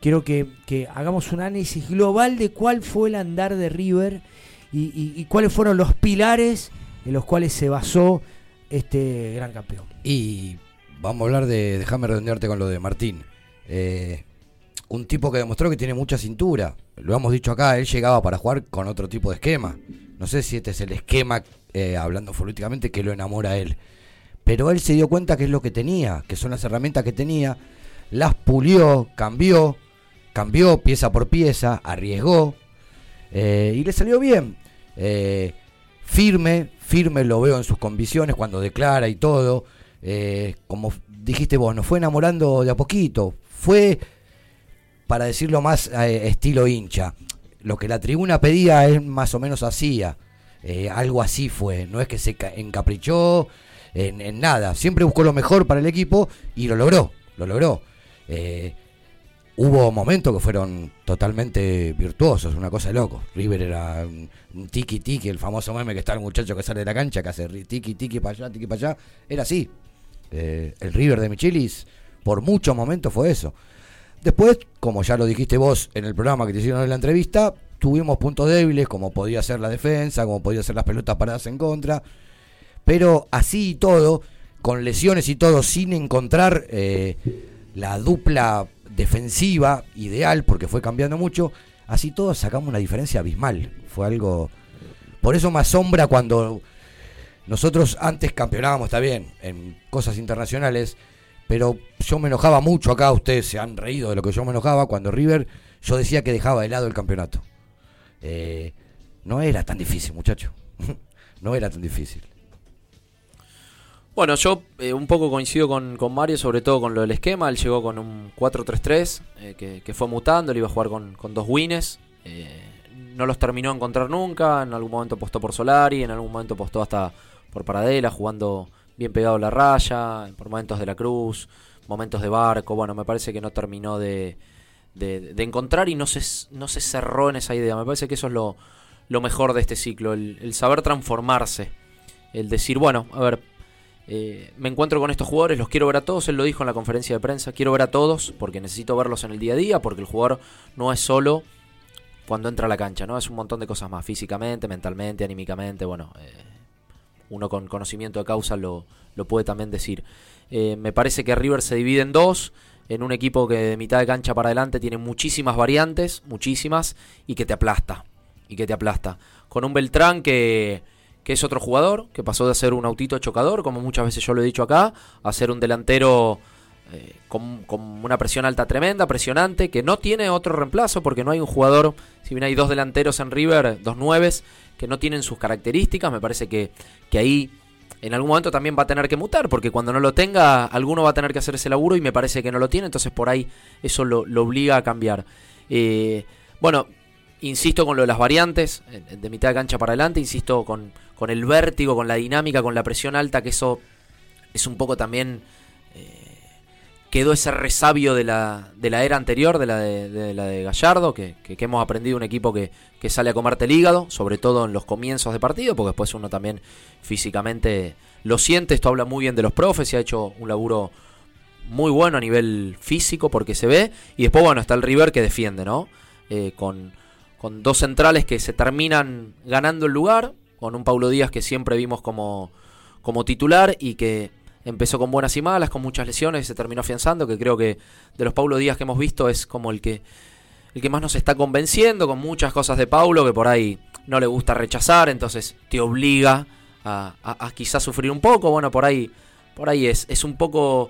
Speaker 6: Quiero que, hagamos un análisis global de cuál fue el andar de River y cuáles fueron los pilares en los cuales se basó este gran campeón.
Speaker 8: Y vamos a hablar de, déjame redondearte con lo de Martín. Eh, un tipo que demostró que tiene mucha cintura. Lo hemos dicho acá, él llegaba para jugar con otro tipo de esquema. No sé si este es el esquema, eh, hablando políticamente, que lo enamora a él. Pero él se dio cuenta que es lo que tenía, que son las herramientas que tenía, las pulió, cambió, cambió pieza por pieza, arriesgó eh, y le salió bien. Firme, firme lo veo en sus convicciones cuando declara y todo. Como dijiste vos, nos fue enamorando de a poquito. Fue, para decirlo más eh, estilo hincha, lo que la tribuna pedía él más o menos hacía. Eh, algo así fue, no es que se ca- encaprichó en, en nada, siempre buscó lo mejor para el equipo y lo logró, lo logró. Eh, hubo momentos que fueron totalmente virtuosos, una cosa de loco. River era un, tiki tiki, el famoso meme que está el muchacho que sale de la cancha, que hace tiki tiki para allá, tiki para allá, era así. El River de Michelis por muchos momentos fue eso. Después, como ya lo dijiste vos en el programa que te hicieron en la entrevista, tuvimos puntos débiles, como podía ser la defensa, como podía ser las pelotas paradas en contra. Pero así y todo, con lesiones y todo, sin encontrar eh, la dupla defensiva ideal, porque fue cambiando mucho, así todo sacamos una diferencia abismal. Fue algo. Por eso me asombra cuando nosotros antes campeonábamos, está bien, en cosas internacionales, pero yo me enojaba mucho acá, ustedes se han reído de lo que yo me enojaba cuando River, yo decía que dejaba de lado el campeonato. Eh, no era tan difícil, muchacho. no era tan difícil.
Speaker 7: Bueno, yo eh, un poco coincido con, con Mario, sobre todo con lo del esquema. Él llegó con un 4-3-3 eh, que, fue mutando, él iba a jugar con, con dos wines. eh, no los terminó de encontrar nunca, en algún momento apostó por Solari, en algún momento apostó hasta por Paradela, jugando bien pegado a la raya, por momentos de la cruz, momentos de barco. Bueno, me parece que no terminó de, de, encontrar y no se, no se cerró en esa idea. Me parece que eso es lo, lo mejor de este ciclo, el, el saber transformarse. El decir, bueno, a ver, eh, me encuentro con estos jugadores, los quiero ver a todos, él lo dijo en la conferencia de prensa, quiero ver a todos porque necesito verlos en el día a día, porque el jugador no es solo cuando entra a la cancha, ¿no? Es un montón de cosas más, físicamente, mentalmente, anímicamente, bueno, eh, uno con conocimiento de causa lo, lo puede también decir. Eh, me parece que River se divide en dos, en un equipo que de mitad de cancha para adelante tiene muchísimas variantes, muchísimas, y que te aplasta, y que te aplasta. Con un Beltrán que, que es otro jugador, que pasó de ser un autito chocador, como muchas veces yo lo he dicho acá, a ser un delantero eh, con, con una presión alta tremenda, presionante, que no tiene otro reemplazo, porque no hay un jugador, si bien hay dos delanteros en River, dos nueves, que no tienen sus características, me parece que, que ahí en algún momento también va a tener que mutar, porque cuando no lo tenga, alguno va a tener que hacer ese laburo y me parece que no lo tiene, entonces por ahí eso lo, lo obliga a cambiar. Eh, bueno, insisto con lo de las variantes, de mitad de cancha para adelante, insisto con, con el vértigo, con la dinámica, con la presión alta, que eso es un poco también... quedó ese resabio de la, de la era anterior, de la de, la de Gallardo, que, que- que hemos aprendido un equipo que, que sale a comerte el hígado, sobre todo en los comienzos de partido, porque después uno también físicamente lo siente. Esto habla muy bien de los profes y ha hecho un laburo muy bueno a nivel físico porque se ve. Y después, bueno, está el River que defiende, ¿no? Eh, con, con dos centrales que se terminan ganando el lugar, con un Paulo Díaz que siempre vimos como, como titular y que empezó con buenas y malas, con muchas lesiones se terminó afianzando, que creo que de los Paulo Díaz que hemos visto es como el que el que más nos está convenciendo con muchas cosas de Paulo que por ahí no le gusta rechazar, entonces te obliga a, a- a quizás sufrir un poco, bueno, por ahí por ahí es es un poco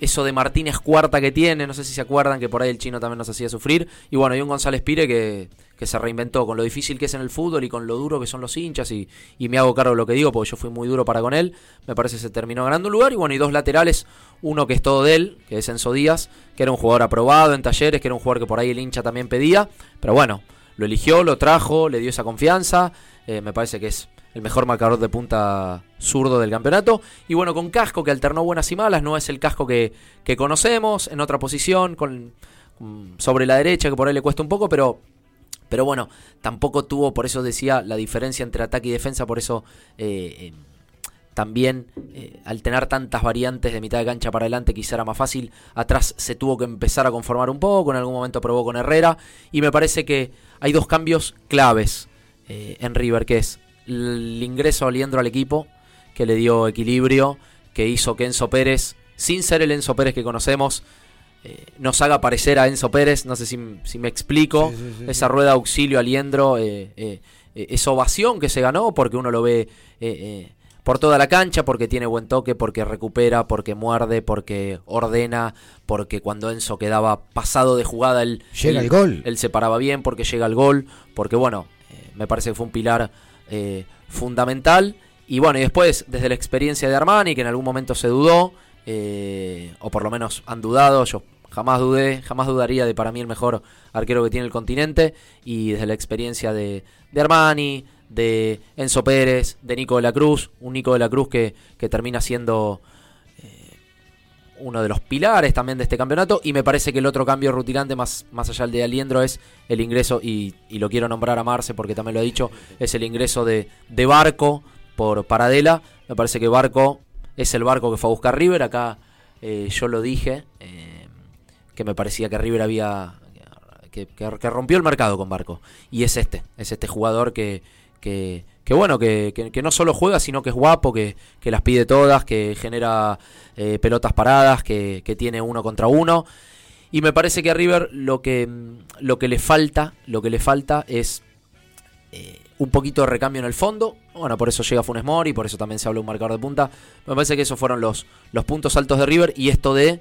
Speaker 7: eso de Martínez cuarta que tiene, no sé si se acuerdan que por ahí el chino también nos hacía sufrir. Y bueno, y un González Pire que que se reinventó con lo difícil que es en el fútbol y con lo duro que son los hinchas y, y me hago cargo de lo que digo porque yo fui muy duro para con él, me parece que se terminó ganando un lugar y bueno, y dos laterales, uno que es todo de él, que es Enzo Díaz, que era un jugador aprobado en talleres, que era un jugador que por ahí el hincha también pedía, pero bueno, lo eligió, lo trajo, le dio esa confianza, eh, me parece que es el mejor marcador de punta zurdo del campeonato. Y bueno, con Casco, que alternó buenas y malas, no es el Casco que, que conocemos, en otra posición, con, con- sobre la derecha, que por ahí le cuesta un poco, pero pero bueno, tampoco tuvo, por eso decía, la diferencia entre ataque y defensa, por eso eh, eh, también eh, al tener tantas variantes de mitad de cancha para adelante quizá era más fácil, atrás se tuvo que empezar a conformar un poco, en algún momento probó con Herrera, y me parece que hay dos cambios claves en River, que es el ingreso de Aliendro al equipo, que le dio equilibrio, que hizo que Enzo Pérez, sin ser el Enzo Pérez que conocemos, eh, nos haga parecer a Enzo Pérez, no sé si, si me explico,
Speaker 8: Sí, sí, sí,
Speaker 7: esa rueda de auxilio Aliendro, eh, eh, eh, esa ovación que se ganó porque uno lo ve por toda la cancha, porque tiene buen toque, porque recupera, porque muerde, porque ordena, porque cuando Enzo quedaba pasado de jugada él,
Speaker 8: Llega
Speaker 7: él-
Speaker 8: el gol.
Speaker 7: él se paraba bien, porque llega el gol, porque bueno, me parece que fue un pilar fundamental. Y bueno, y después, desde la experiencia de Armani, que en algún momento se dudó, eh, o por lo menos han dudado, yo jamás dudé, jamás dudaría de para mí el mejor arquero que tiene el continente, y desde la experiencia de, de Armani, de Enzo Pérez, de Nico de la Cruz, un Nico de la Cruz que, que termina siendo eh, uno de los pilares también de este campeonato. Y me parece que el otro cambio rutilante, más, más allá del de Aliendro, es el ingreso, y, y lo quiero nombrar a Marce porque también lo ha dicho, es el ingreso de, de Barco por Paradela. Me parece que Barco es el barco que fue a buscar River. Acá eh, yo lo dije, eh, que me parecía que River había... Que, rompió el mercado con Barco. Y es este, es este jugador que, que, que bueno, que, no solo juega, sino que es guapo, que, que las pide todas, que genera eh, pelotas paradas, que, que tiene uno contra uno. Y me parece que a River lo que, mm, lo que le falta, lo que le falta es eh, un poquito de recambio en el fondo. Bueno, por eso llega Funes Mori, por eso también se habla de un marcador de punta. Me parece que esos fueron los, los puntos altos de River y esto de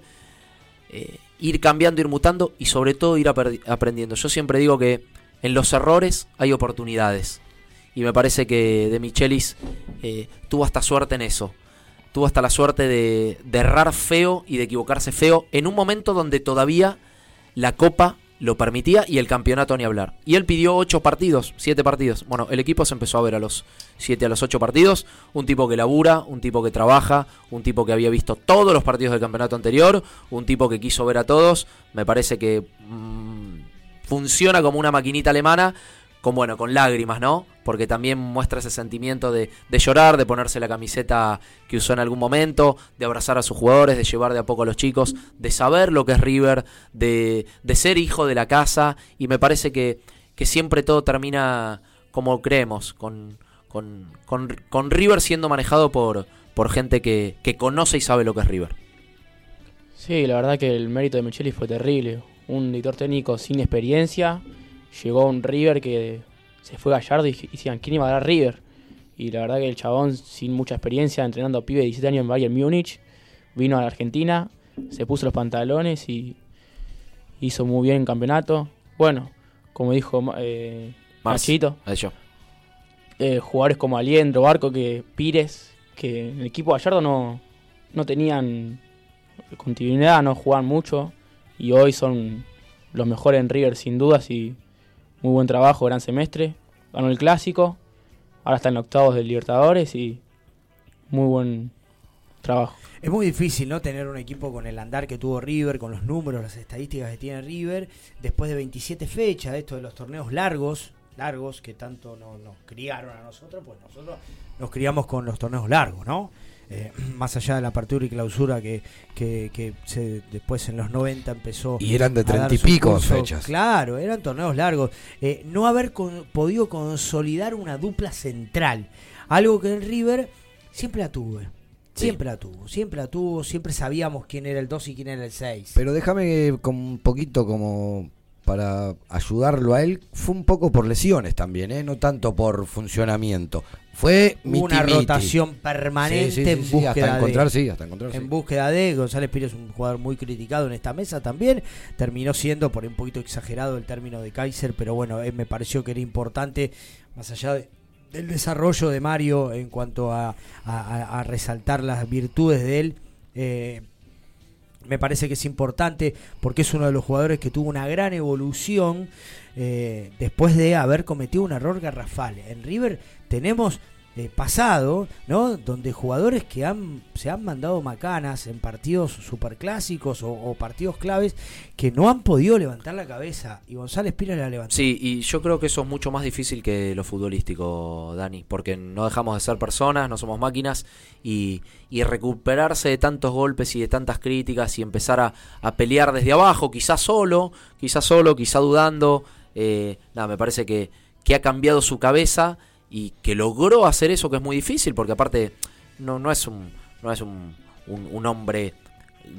Speaker 7: eh, ir cambiando, ir mutando y sobre todo ir aprendiendo. Yo siempre digo que en los errores hay oportunidades. Y me parece que De Michelis eh, tuvo hasta suerte en eso. Tuvo hasta la suerte de errar feo y de equivocarse feo en un momento donde todavía la copa lo permitía y el campeonato ni hablar. Y él pidió ocho partidos, siete partidos. Bueno, el equipo se empezó a ver a los siete, a los ocho partidos. Un tipo que labura, un tipo que trabaja, un tipo que había visto todos los partidos del campeonato anterior, un tipo que quiso ver a todos. Me parece que mm, funciona como una maquinita alemana, con bueno, con lágrimas, ¿no? Porque también muestra ese sentimiento de, de llorar, de ponerse la camiseta que usó en algún momento, de abrazar a sus jugadores, de llevar de a poco a los chicos, de saber lo que es River, de, de ser hijo de la casa, y me parece que, que siempre todo termina como creemos, con, con, con- con River siendo manejado por, por gente que, que conoce y sabe lo que es River.
Speaker 9: Sí, la verdad que el mérito de Micheli fue terrible. Un director técnico sin experiencia, llegó a un River que se fue Gallardo y y decían, ¿quién iba a dar River? Y la verdad que el chabón, sin mucha experiencia, entrenando a pibe de 17 años en Bayern Múnich, vino a la Argentina, se puso los pantalones y hizo muy bien el campeonato. Bueno, como dijo eh,
Speaker 7: a ello.
Speaker 9: eh, jugadores como Aliendro, Barco, que Pires, que en el equipo Gallardo no, no tenían continuidad, no jugaban mucho y hoy son los mejores en River sin dudas y muy buen trabajo, gran semestre. Ganó el clásico, ahora está en octavos del Libertadores y muy buen trabajo.
Speaker 6: Es muy difícil, ¿no? Tener un equipo con el andar que tuvo River, con los números, las estadísticas que tiene River, después de 27 fechas, esto de los torneos largos, largos, que tanto no- nos criaron a nosotros, pues nosotros nos criamos con los torneos largos, ¿no? Eh, más allá de la apertura y clausura que, que, que se, después en los 90 empezó
Speaker 8: Y eran de treinta y pico
Speaker 6: curso.
Speaker 8: fechas.
Speaker 6: Claro, eran torneos largos. Eh, no haber con- podido consolidar una dupla central, algo que en River siempre la tuve. Siempre la tuvo, siempre la tuvo, siempre sabíamos quién era el 2 y quién era el 6.
Speaker 8: Pero déjame con un poquito como para ayudarlo a él, fue un poco por lesiones también, ¿eh? no tanto por funcionamiento. Fue
Speaker 6: Hubo una rotación permanente
Speaker 8: Sí, sí, sí,
Speaker 6: en búsqueda
Speaker 8: hasta encontrar,
Speaker 6: de,
Speaker 8: sí, hasta encontrar,
Speaker 6: en búsqueda de González Pires, un jugador muy criticado en esta mesa también, terminó siendo por un poquito exagerado el término de Kaiser, pero bueno, eh, me pareció que era importante más allá de- del desarrollo de Mario en cuanto a, a- a- a resaltar las virtudes de él. eh, me parece que es importante porque es uno de los jugadores que tuvo una gran evolución eh, después de haber cometido un error garrafal. En River tenemos eh, pasado, ¿no? Donde jugadores que han, se han mandado macanas en partidos superclásicos o, o partidos claves que no han podido levantar la cabeza y González Pires la levantó.
Speaker 7: Sí, y yo creo que eso es mucho más difícil que lo futbolístico, Dani, porque no dejamos de ser personas, no somos máquinas, y, recuperarse de tantos golpes y de tantas críticas y empezar a, pelear desde abajo, quizás solo, quizás solo, quizás dudando, eh, me parece que ha cambiado su cabeza y que logró hacer eso que es muy difícil, porque aparte no, no es un, no es un, un, un hombre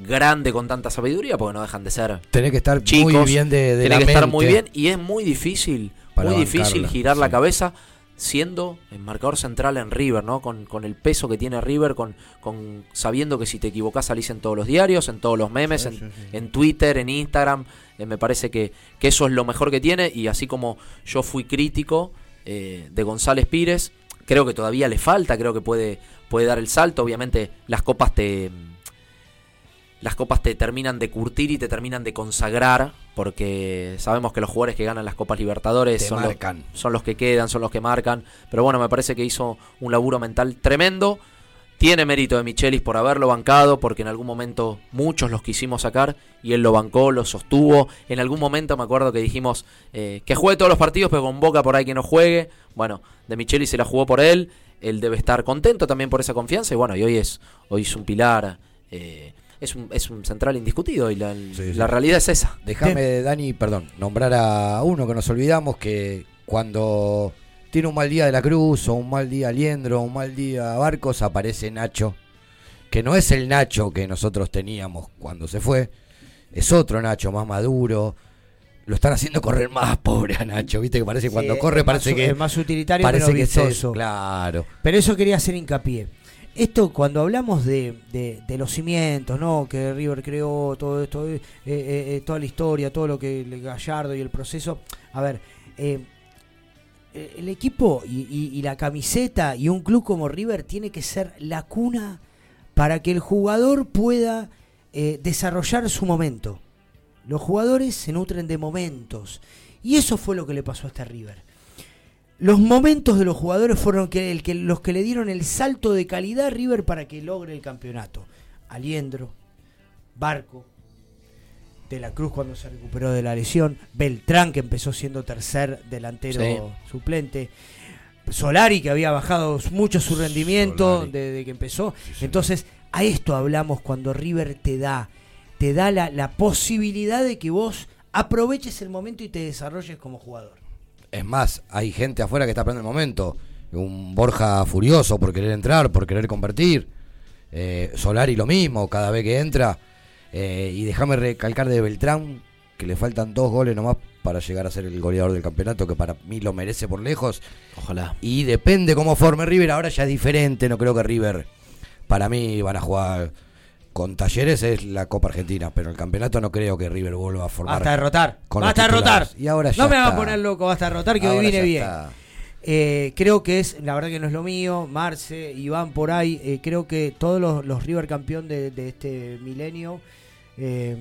Speaker 7: grande con tanta sabiduría, porque no dejan de ser
Speaker 8: Tenés que estar muy bien de- de
Speaker 7: tiene que estar muy bien y es muy difícil,
Speaker 8: Para
Speaker 7: muy difícil girar la cabeza siendo el marcador central en River, ¿no? Con, con el peso que tiene River, con, con sabiendo que si te equivocás salís en todos los diarios, en todos los memes,
Speaker 8: Sí,
Speaker 7: en,
Speaker 8: sí, sí.
Speaker 7: en Twitter, en Instagram. Eh, me parece que, que eso es lo mejor que tiene y así como yo fui crítico eh, de González Pires, creo que todavía le falta, creo que puede, puede dar el salto. Obviamente las copas te las copas te terminan de curtir y te terminan de consagrar, porque sabemos que los jugadores que ganan las Copas Libertadores los, son los que quedan, son los que marcan. Pero bueno, me parece que hizo un laburo mental tremendo. Tiene mérito de Michelis por haberlo bancado, porque en algún momento muchos los quisimos sacar y él lo bancó, lo sostuvo. En algún momento me acuerdo que dijimos eh, que juegue todos los partidos, pero con Boca por ahí que no juegue. Bueno, de Michelis se la jugó por él. Él debe estar contento también por esa confianza. Y bueno, y hoy es, hoy es un pilar. eh, es un, es un central indiscutido y la, la realidad es esa.
Speaker 8: Déjame, Dani, perdón, nombrar a uno que nos olvidamos que cuando tiene un mal día de la Cruz, o un mal día Liendro, o un mal día Barcos, aparece Nacho, que no es el Nacho que nosotros teníamos cuando se fue, es otro Nacho más maduro. Lo están haciendo correr más pobre a Nacho, viste que parece que cuando
Speaker 6: Sí,
Speaker 8: corre parece
Speaker 6: más-
Speaker 8: que
Speaker 6: es más utilitario,
Speaker 8: parece
Speaker 6: menos
Speaker 8: que es eso, claro.
Speaker 6: Pero eso quería hacer hincapié. Esto cuando hablamos de, de- de los cimientos, ¿no? Que River creó todo esto, eh, eh, eh, toda la historia, todo lo que el Gallardo y el proceso. A ver, eh, el equipo y, la camiseta y un club como River tiene que ser la cuna para que el jugador pueda eh, desarrollar su momento. Los jugadores se nutren de momentos. Y eso fue lo que le pasó a este River. Los momentos de los jugadores fueron el que, los que le dieron el salto de calidad a River para que logre el campeonato. Aliendro, Barco, De la Cruz cuando se recuperó de la lesión, Beltrán que empezó siendo tercer delantero
Speaker 7: Sí.
Speaker 6: suplente, Solari que había bajado mucho su rendimiento desde que empezó. Entonces, a esto hablamos cuando River te da, te da la, la posibilidad de que vos aproveches el momento y te desarrolles como jugador.
Speaker 8: Es más, hay gente afuera que está esperando el momento. Un Borja furioso por querer entrar, por querer convertir. Eh, Solari lo mismo, cada vez que entra. Eh, y déjame recalcar de Beltrán que le faltan dos goles nomás para llegar a ser el goleador del campeonato, que para mí lo merece por lejos.
Speaker 7: Ojalá.
Speaker 8: Y depende cómo forme River. Ahora ya es diferente, no creo que River, para mí, van a jugar con Talleres, es la Copa Argentina, pero el campeonato no creo que River vuelva a formar.
Speaker 6: Basta derrotar. Basta derrotar.
Speaker 8: Y ahora ya
Speaker 6: no me va a poner loco, basta derrotar, que hoy viene bien. Eh, creo que es, la verdad que no es lo mío, Marce, Iván por ahí, eh, creo que todos los, los River campeón de, de este milenio eh,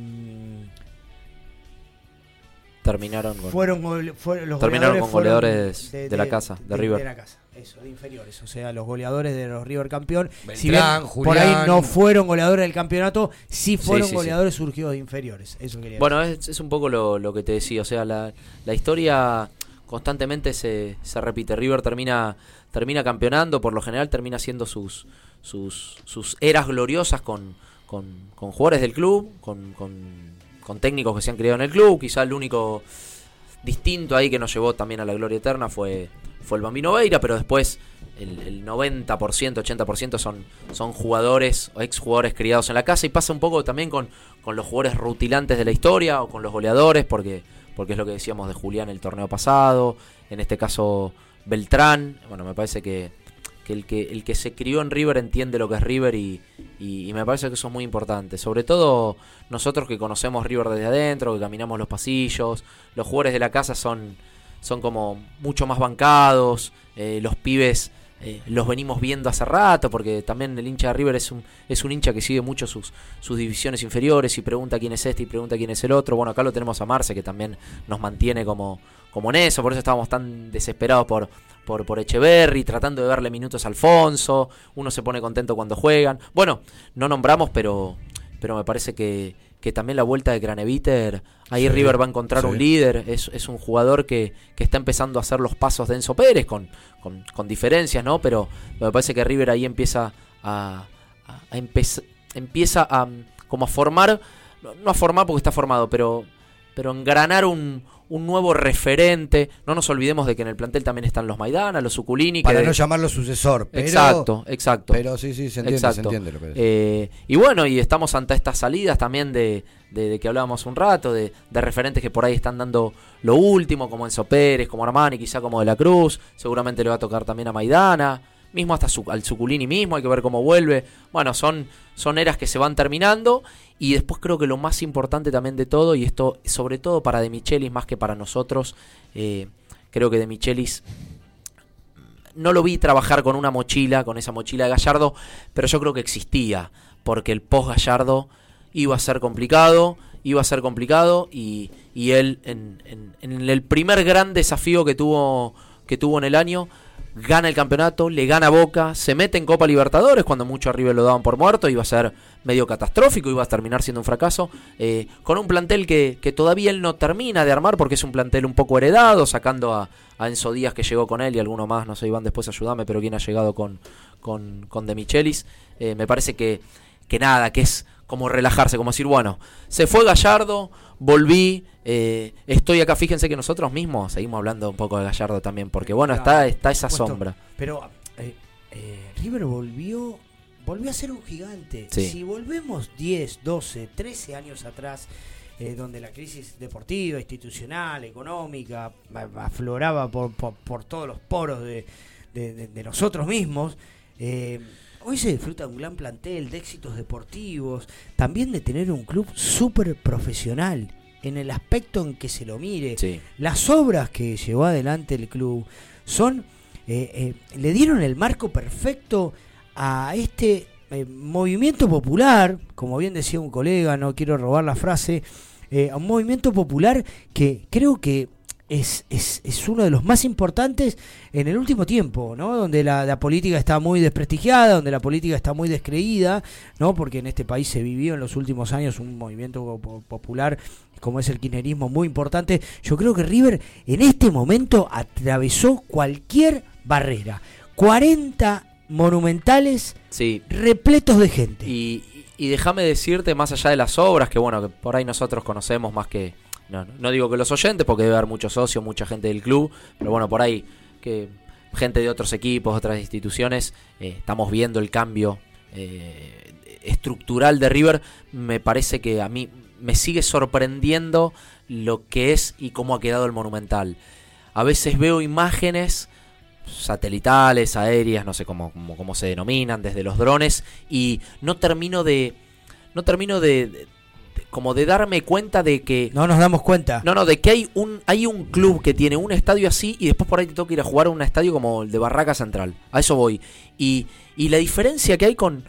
Speaker 7: Terminaron con,
Speaker 6: fueron, gole- fueron- los
Speaker 7: terminaron con
Speaker 6: fueron
Speaker 7: goleadores de, la casa, de, River.
Speaker 6: De la casa, eso, de inferiores, o sea, los goleadores de los River campeón. si bien por ahí no fueron goleadores del campeonato, sí fueron
Speaker 7: sí, sí.
Speaker 6: goleadores surgidos de inferiores. Eso quería
Speaker 7: Bueno, es, es un poco lo, lo que te decía, o sea, la, la historia constantemente se, se repite. River termina, termina campeonando, por lo general termina haciendo sus, sus, sus eras gloriosas con, con, jugadores del club, con, con, con técnicos que se han criado en el club. Quizá el único distinto ahí que nos llevó también a la gloria eterna fue, fue el Bambino Veira, pero después el, el 90%, 80% son, son jugadores o exjugadores criados en la casa y pasa un poco también con, con los jugadores rutilantes de la historia o con los goleadores, porque, porque es lo que decíamos de Julián el torneo pasado, en este caso Beltrán, bueno, me parece que, que el que el que se crió en River entiende lo que es River y, y- me parece que eso es muy importante. Sobre todo nosotros que conocemos River desde adentro, que caminamos los pasillos, los jugadores de la casa son, son como mucho más bancados, eh, los pibes eh, los venimos viendo hace rato, porque también el hincha de River es un, es un hincha que sigue mucho sus, sus divisiones inferiores y pregunta quién es este y pregunta quién es el otro. Bueno, acá lo tenemos a Marce, que también nos mantiene como, como en eso, por eso estábamos tan desesperados por, por, por Echeverry, tratando de darle minutos a Alfonso, uno se pone contento cuando juegan. Bueno, no nombramos, pero, pero me parece que, que también la vuelta de Graneviter, ahí
Speaker 8: Sí,
Speaker 7: River va a encontrar
Speaker 8: sí.
Speaker 7: un líder, es, es un jugador que, que está empezando a hacer los pasos de Enzo Pérez, con, con, con diferencias, ¿no? Pero me parece que River ahí empieza a, a, empez- empieza a como a formar, no, no a formar porque está formado, pero, pero engranar un, un nuevo referente. No nos olvidemos de que en el plantel también están los Maidana, los Suculini.
Speaker 8: Para
Speaker 7: que
Speaker 8: no llamarlo sucesor, pero-
Speaker 7: Exacto, exacto.
Speaker 8: pero sí, sí, se entiende, se entiende lo que.
Speaker 7: Eh, y bueno, y estamos ante estas salidas también de, de, de que hablábamos un rato, de, de referentes que por ahí están dando lo último, como Enzo Pérez, como Armani, quizá como De la Cruz. Seguramente le va a tocar también a Maidana. Mismo hasta su- al Suculini mismo, hay que ver cómo vuelve. Bueno, son, son eras que se van terminando. Y después creo que lo más importante también de todo, y esto sobre todo para De Michelis más que para nosotros, eh, creo que De Michelis no lo vi trabajar con una mochila, con esa mochila de Gallardo, pero yo creo que existía, porque el post Gallardo iba a ser complicado, iba a ser complicado y, y él en, en- en el primer gran desafío que tuvo, que tuvo en el año, gana el campeonato, le gana Boca, se mete en Copa Libertadores cuando mucho a River lo daban por muerto, iba a ser medio catastrófico, iba a terminar siendo un fracaso, eh, con un plantel que, que todavía él no termina de armar porque es un plantel un poco heredado, sacando a, a Enzo Díaz que llegó con él y alguno más, no sé Iván después ayúdame, pero quién ha llegado con, con, con De Michelis, Eh, me parece que, que nada, que es como relajarse, como decir, bueno, se fue Gallardo, volví, eh, estoy acá, fíjense que nosotros mismos seguimos hablando un poco de Gallardo también, porque bueno, está, está esa
Speaker 6: supuesto.
Speaker 7: sombra.
Speaker 6: Pero eh, eh, River volvió, volvió a ser un gigante.
Speaker 7: Sí.
Speaker 6: Si volvemos 10, 12, 13 años atrás, eh, donde la crisis deportiva, institucional, económica, afloraba por, por, por todos los poros de, de- de- de nosotros mismos, eh, hoy se disfruta de un gran plantel, de éxitos deportivos, también de tener un club súper profesional en el aspecto en que se lo mire.
Speaker 7: Sí.
Speaker 6: Las obras que llevó adelante el club son eh, eh, le dieron el marco perfecto a este eh, movimiento popular, como bien decía un colega, no quiero robar la frase, eh, a un movimiento popular que creo que es, es, es uno de los más importantes en el último tiempo, ¿no? Donde la, la política está muy desprestigiada, donde la política está muy descreída, ¿no? Porque en este país se vivió en los últimos años un movimiento po- popular como es el kirchnerismo muy importante. Yo creo que River en este momento atravesó cualquier barrera. 40 monumentales
Speaker 7: Sí.
Speaker 6: repletos de gente.
Speaker 7: Y, y déjame decirte, más allá de las obras, que bueno, que por ahí nosotros conocemos más que. No, no digo que los oyentes, porque debe haber muchos socios, mucha gente del club, pero bueno, por ahí que gente de otros equipos, otras instituciones, eh, estamos viendo el cambio eh, estructural de River. Me parece que a mí me sigue sorprendiendo lo que es y cómo ha quedado el Monumental. A veces veo imágenes satelitales, aéreas, no sé cómo, cómo, cómo se denominan, desde los drones, y no termino de. No termino de, como de darme cuenta de que.
Speaker 6: No nos damos cuenta.
Speaker 7: No, no, de que hay un, hay un club que tiene un estadio así y después por ahí te toca ir a jugar a un estadio como el de Barraca Central. A eso voy. Y, y la diferencia que hay con.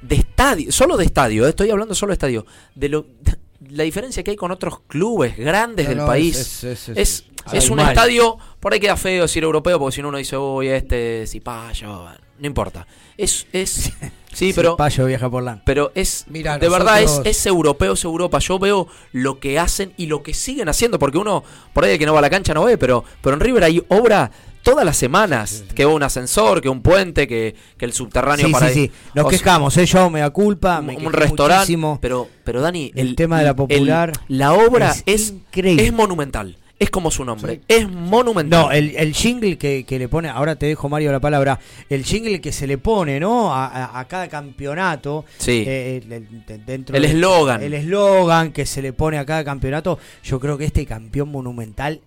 Speaker 7: De estadio, solo de estadio, eh, estoy hablando solo de estadio. De lo, la diferencia que hay con otros clubes grandes
Speaker 8: No,
Speaker 7: del
Speaker 8: no,
Speaker 7: país.
Speaker 8: es- es- es-
Speaker 7: es,
Speaker 8: es-
Speaker 7: es un
Speaker 8: mal.
Speaker 7: estadio, por ahí queda feo decir europeo, porque si no uno dice, uy, este, Cipayo, no importa. Es, es, sí, pero,
Speaker 6: Payo viaja por la.
Speaker 7: pero es,
Speaker 8: Mira,
Speaker 7: de verdad, es, es europeo, es Europa. Yo veo lo que hacen y lo que siguen haciendo, porque uno, por ahí el que no va a la cancha no ve, pero, pero en River hay obra todas las semanas, que un ascensor, que un puente, que, que el subterráneo
Speaker 6: Sí,
Speaker 7: para
Speaker 6: sí, sí. Nos
Speaker 7: o
Speaker 6: quejamos, ¿eh? yo me da culpa, me
Speaker 7: un restaurante,
Speaker 6: muchísimo.
Speaker 7: pero pero Dani,
Speaker 6: El tema de la popular
Speaker 7: la obra
Speaker 6: es
Speaker 7: es
Speaker 6: increíble.
Speaker 7: es monumental, es como su nombre, es monumental.
Speaker 6: No, el, el jingle que, que le pone, ahora te dejo Mario la palabra, el jingle que se le pone, ¿no? A, a- a cada campeonato.
Speaker 7: Sí.
Speaker 6: eh, el- el- de- dentro
Speaker 7: El eslogan.
Speaker 6: El eslogan que se le pone a cada campeonato. Yo creo que este campeón monumental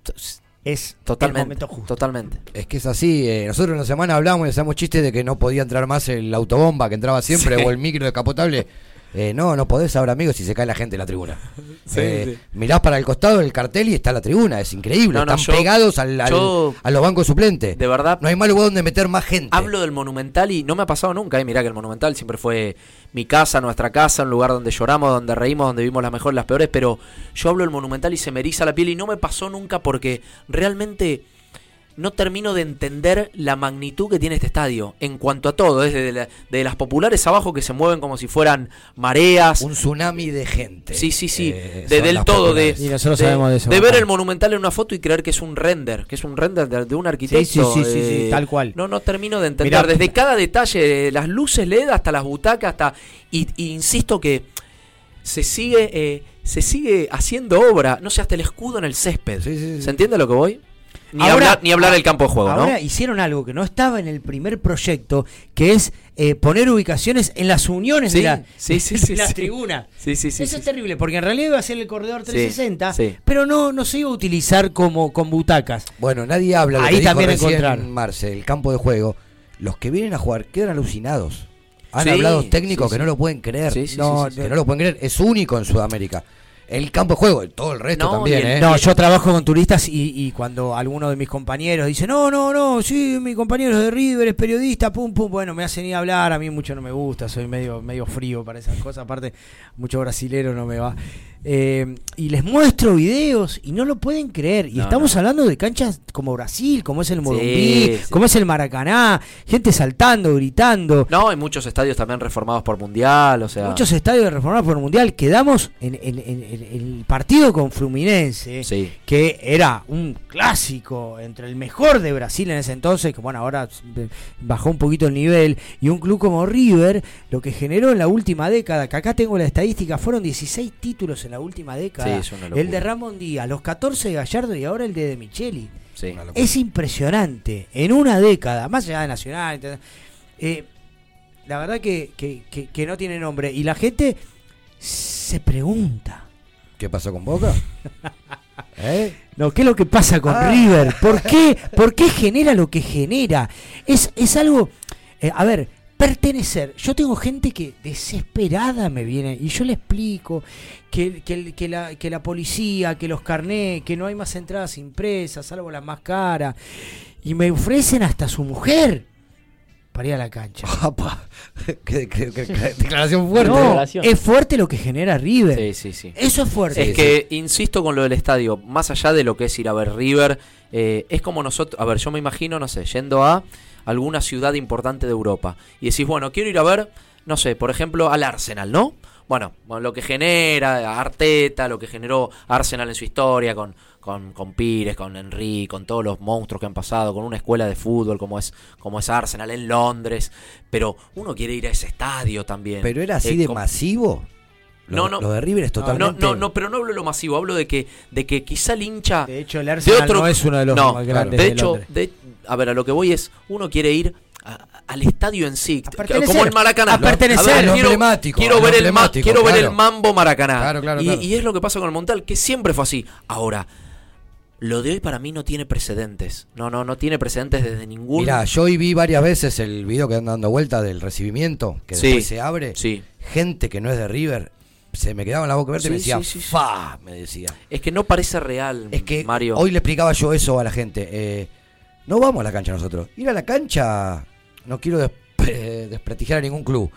Speaker 6: es el
Speaker 7: totalmente,
Speaker 6: momento justo.
Speaker 7: totalmente.
Speaker 8: Es que es así, eh, nosotros en la semana hablamos y hacemos chistes de que no podía entrar más el autobomba que entraba siempre
Speaker 7: Sí.
Speaker 8: o el micro descapotable. Eh, no, no podés ahora, amigos, si se cae la gente en la tribuna.
Speaker 7: Sí,
Speaker 8: Eh,
Speaker 7: sí.
Speaker 8: Mirás para el costado del cartel y está la tribuna, es increíble.
Speaker 7: No, no,
Speaker 8: Están
Speaker 7: yo-
Speaker 8: pegados al, al-
Speaker 7: yo-
Speaker 8: a los bancos suplentes.
Speaker 7: De verdad,
Speaker 8: No hay más lugar donde meter más gente.
Speaker 7: Hablo del Monumental y no me ha pasado nunca. Eh. Mirá que el Monumental siempre fue mi casa, nuestra casa, un lugar donde lloramos, donde reímos, donde vimos las mejores, las peores. Pero yo hablo del Monumental y se me eriza la piel y no me pasó nunca porque realmente no termino de entender la magnitud que tiene este estadio en cuanto a todo, desde la- de las populares abajo que se mueven como si fueran mareas.
Speaker 8: Un tsunami de gente.
Speaker 7: Sí, sí, sí.
Speaker 8: Eh,
Speaker 7: de, del todo, de,
Speaker 8: populares.
Speaker 6: Y nosotros
Speaker 7: de-
Speaker 6: sabemos de eso,
Speaker 7: de ver el monumental en una foto y creer que es un render, que es un render de, de un arquitecto.
Speaker 6: sí, sí, sí, sí,
Speaker 7: eh,
Speaker 6: tal cual.
Speaker 7: No, no termino de entender.
Speaker 6: Mirá,
Speaker 7: Desde cada detalle, de las luces LED hasta las butacas, hasta. Y, y insisto que se sigue, eh, se sigue haciendo obra. No sé, hasta el escudo en el césped. ¿Se entiende lo que voy? Ni
Speaker 6: Ahora-
Speaker 7: hablar, ni hablar del campo de juego,
Speaker 6: Ahora
Speaker 7: ¿no?
Speaker 6: hicieron algo que no estaba en el primer proyecto, que es eh, poner ubicaciones en las uniones
Speaker 7: Sí,
Speaker 6: de la,
Speaker 7: sí, sí,
Speaker 6: de
Speaker 7: sí,
Speaker 6: la
Speaker 7: sí.
Speaker 6: tribuna.
Speaker 7: Sí, sí, sí,
Speaker 6: Eso
Speaker 7: sí,
Speaker 6: es
Speaker 7: sí.
Speaker 6: terrible, porque en realidad iba a ser el corredor
Speaker 7: Sí,
Speaker 6: 360,
Speaker 7: sí.
Speaker 6: pero no, no se iba a utilizar como con butacas.
Speaker 8: Bueno, nadie habla. Lo
Speaker 6: Ahí
Speaker 8: que dijo
Speaker 6: también
Speaker 8: recién
Speaker 6: encontrar.
Speaker 8: Marce, el campo de juego. Los que vienen a jugar quedan alucinados. Han
Speaker 7: Sí,
Speaker 8: hablado técnicos
Speaker 7: sí,
Speaker 8: que
Speaker 7: sí.
Speaker 8: no lo pueden creer.
Speaker 7: Sí, sí,
Speaker 8: no,
Speaker 7: sí, sí,
Speaker 8: que
Speaker 7: sí.
Speaker 8: no lo pueden creer. Es único en Sudamérica. El campo de juego, todo el resto también, ¿eh?
Speaker 6: No, yo trabajo con turistas y, y cuando alguno de mis compañeros dice, no, no, no, sí, mi compañero es de River, es periodista, pum, pum, bueno, me hacen ir a hablar, a mí mucho no me gusta, soy medio, medio frío para esas cosas, aparte, mucho brasilero no me va. Eh, y les muestro videos y no lo pueden creer. Y
Speaker 7: No,
Speaker 6: estamos hablando de canchas como Brasil, como es el Morumbí,
Speaker 7: Sí, sí.
Speaker 6: como es el Maracaná, gente saltando, gritando.
Speaker 7: No, hay muchos estadios también reformados por Mundial, o sea...
Speaker 6: Muchos estadios reformados por Mundial. Quedamos en, en- en- en el partido con Fluminense,
Speaker 7: Sí.
Speaker 6: que era un clásico entre el mejor de Brasil en ese entonces, que bueno, ahora bajó un poquito el nivel, y un club como River, lo que generó en la última década, que acá tengo la estadística, fueron 16 títulos en la última década.
Speaker 7: Sí, es una locura.
Speaker 6: el de Ramón Díaz, los 14 de Gallardo y ahora el de De Micheli.
Speaker 7: Sí.
Speaker 6: Es impresionante. En una década, más allá de Nacional, eh, la verdad que, que- que- que no tiene nombre. Y la gente se pregunta.
Speaker 8: ¿Qué pasó con Boca? ¿Eh?
Speaker 6: No, ¿qué es lo que pasa con
Speaker 8: Ah.
Speaker 6: River? ¿Por qué, ¿Por qué genera lo que genera? Es, es algo. eh, a ver, pertenecer. Yo tengo gente que desesperada me viene y yo le explico que, que la, que la policía, que los carnés, que no hay más entradas impresas, salvo las más caras. Y me ofrecen hasta su mujer para ir a la cancha.
Speaker 8: ¿Qué- qué- qué- qué declaración fuerte.
Speaker 6: No, es fuerte lo que genera River.
Speaker 7: Sí, sí, sí.
Speaker 6: Eso es fuerte.
Speaker 7: Es que, insisto con lo del estadio, más allá de lo que es ir a ver River, eh, es como nosotros, a ver, yo me imagino, no sé, yendo a alguna ciudad importante de Europa y decís, bueno, quiero ir a ver, no sé, por ejemplo, al Arsenal, ¿no? Bueno, lo que genera Arteta, lo que generó Arsenal en su historia con, con, con Pires, con Henry, con todos los monstruos que han pasado, con una escuela de fútbol como es, como es Arsenal en Londres, pero uno quiere ir a ese estadio también.
Speaker 8: ¿Pero era así
Speaker 7: Eh,
Speaker 8: de
Speaker 7: con-
Speaker 8: masivo? Lo,
Speaker 7: No, no.
Speaker 8: lo de River es totalmente...
Speaker 7: No, no, no, pero no hablo de lo masivo, hablo de que, de que quizá el hincha. De
Speaker 6: hecho, el Arsenal no es uno de los más grandes
Speaker 7: De
Speaker 6: de
Speaker 7: hecho, de- a ver, a lo que voy es, uno quiere ir a- al estadio en sí, como el Maracaná.
Speaker 6: a pertenecer. A
Speaker 7: quiero,
Speaker 8: emblemático,
Speaker 7: quiero ver, el, ma-
Speaker 8: emblemático,
Speaker 7: quiero ver el mambo Maracaná.
Speaker 8: Claro, claro,
Speaker 7: y,
Speaker 8: claro.
Speaker 7: y es lo que pasa con el Montal, que siempre fue así. Ahora, lo de hoy para mí no tiene precedentes. No, no, no tiene precedentes desde ningún.
Speaker 8: Mira, yo hoy vi varias veces el video que anda dando vuelta del recibimiento, que
Speaker 7: Sí,
Speaker 8: después se abre.
Speaker 7: sí.
Speaker 8: Gente que no es de River, se me quedaba en la boca abierta y me decía,
Speaker 7: sí,
Speaker 8: fa, me decía.
Speaker 7: Es que no parece real,
Speaker 8: Es que
Speaker 7: Mario.
Speaker 8: hoy le explicaba yo eso a la gente. eh, no vamos a la cancha nosotros. Ir a la cancha, no quiero des- desprestigiar a ningún club,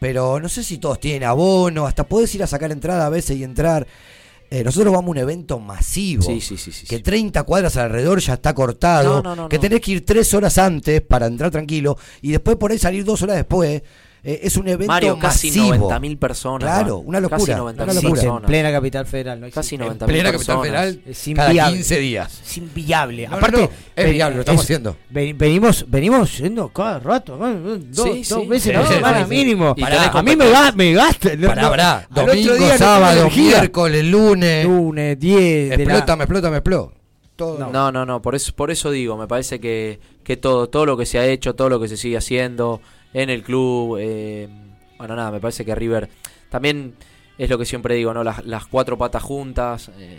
Speaker 8: pero no sé si todos tienen abono, hasta podés ir a sacar entrada a veces y entrar. Eh, nosotros vamos a un evento masivo.
Speaker 7: Sí, sí, sí, sí,
Speaker 8: que 30 cuadras alrededor ya está cortado.
Speaker 7: No, no, no,
Speaker 8: que tenés que ir tres horas antes para entrar tranquilo y después por ahí salir dos horas después. Eh, es un evento
Speaker 7: Mario, casi
Speaker 8: masivo.
Speaker 7: 90.000 personas.
Speaker 8: Claro, una locura.
Speaker 7: Casi
Speaker 8: una
Speaker 7: 90.000
Speaker 8: locura.
Speaker 7: personas.
Speaker 6: En plena capital federal. No
Speaker 7: Casi
Speaker 6: existe.
Speaker 7: 90.000
Speaker 8: plena capital federal,
Speaker 6: Es
Speaker 8: cada
Speaker 6: inviable.
Speaker 8: 15 días.
Speaker 6: Es inviable.
Speaker 8: No, no,
Speaker 6: Aparte,
Speaker 8: no, es
Speaker 6: ven-
Speaker 8: viable, lo estamos haciendo.
Speaker 6: ven- venimos, venimos yendo cada rato, ¿no? dos,
Speaker 7: Sí,
Speaker 6: dos
Speaker 7: sí.
Speaker 6: veces
Speaker 8: Sí,
Speaker 6: la
Speaker 8: sí,
Speaker 6: semana
Speaker 8: sí.
Speaker 6: mínimo. A mí me, ga- me gasta. no,
Speaker 8: Pará,
Speaker 6: no.
Speaker 8: pará. Domingo,
Speaker 6: día no
Speaker 8: sábado, miércoles, lunes.
Speaker 6: Lunes, 10 de la-
Speaker 8: Explota, me explota, me explota. Todo.
Speaker 7: No, no, no, por eso, por eso digo, me parece que, que todo, todo lo que se ha hecho, todo lo que se sigue haciendo en el club, eh, bueno, nada, me parece que River también es lo que siempre digo, ¿no? Las, cuatro patas juntas, eh,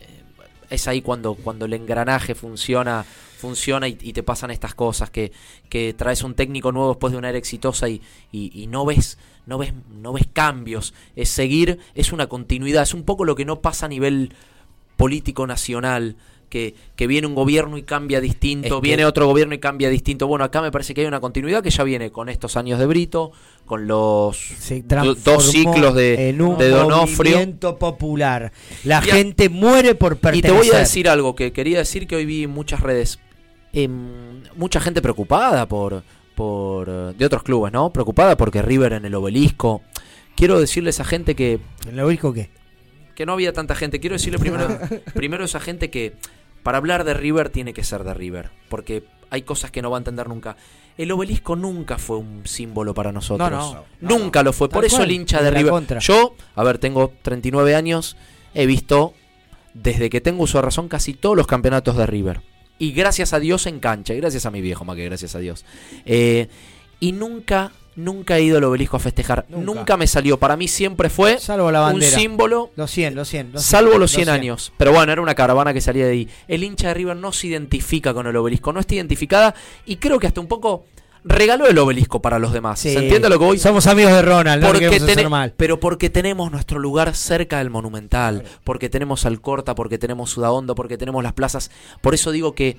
Speaker 7: eh, es ahí cuando, cuando el engranaje funciona, funciona y, y te pasan estas cosas, que, que traes un técnico nuevo después de una era exitosa y, y, y no ves, no ves, no ves cambios, es seguir, es una continuidad, es un poco lo que no pasa a nivel político nacional. Que, que viene un gobierno y cambia distinto,
Speaker 8: Es que-
Speaker 7: viene otro gobierno y cambia distinto. Bueno, acá me parece que hay una continuidad que ya viene con estos años de Brito, con los dos ciclos de,
Speaker 6: en un
Speaker 7: de Donofrio.
Speaker 6: movimiento popular. La
Speaker 7: Y a-
Speaker 6: gente muere por
Speaker 7: Y
Speaker 6: pertenecer.
Speaker 7: te voy a decir algo que quería decir que hoy vi en muchas redes. em, mucha gente preocupada por, por de otros clubes, ¿no? Preocupada porque River en el obelisco. Quiero decirle a esa gente que
Speaker 6: ¿El obelisco qué?
Speaker 7: Que no había tanta gente. Quiero decirle primero, primero a esa gente que para hablar de River tiene que ser de River, porque hay cosas que no va a entender nunca. El obelisco nunca fue un símbolo para nosotros.
Speaker 6: No, no.
Speaker 7: nunca lo fue. Por eso
Speaker 6: cual,
Speaker 7: el hincha de River.
Speaker 6: contra.
Speaker 7: Yo, a ver, tengo 39 años, he visto desde que tengo uso de razón casi todos los campeonatos de River. Y gracias a Dios en cancha, y gracias a mi viejo, más que gracias a Dios. Eh, y nunca, nunca he ido al obelisco a festejar. Nunca,
Speaker 6: Nunca.
Speaker 7: me salió. Para mí siempre fue
Speaker 6: Salvo la
Speaker 7: un símbolo
Speaker 6: Los 100, los 100. los
Speaker 7: Salvo los 100
Speaker 6: 100.
Speaker 7: años. Pero bueno, era una caravana que salía de ahí. El hincha de River no se identifica con el obelisco, no está identificada y creo que hasta un poco regaló el obelisco para los demás.
Speaker 6: Sí.
Speaker 7: ¿Se entiende lo que voy?
Speaker 6: Somos amigos de Ronald, no
Speaker 7: porque
Speaker 6: hacer mal.
Speaker 7: Pero porque tenemos nuestro lugar cerca del Monumental, porque tenemos Alcorta, porque tenemos Sudahondo, porque tenemos las plazas. Por eso digo que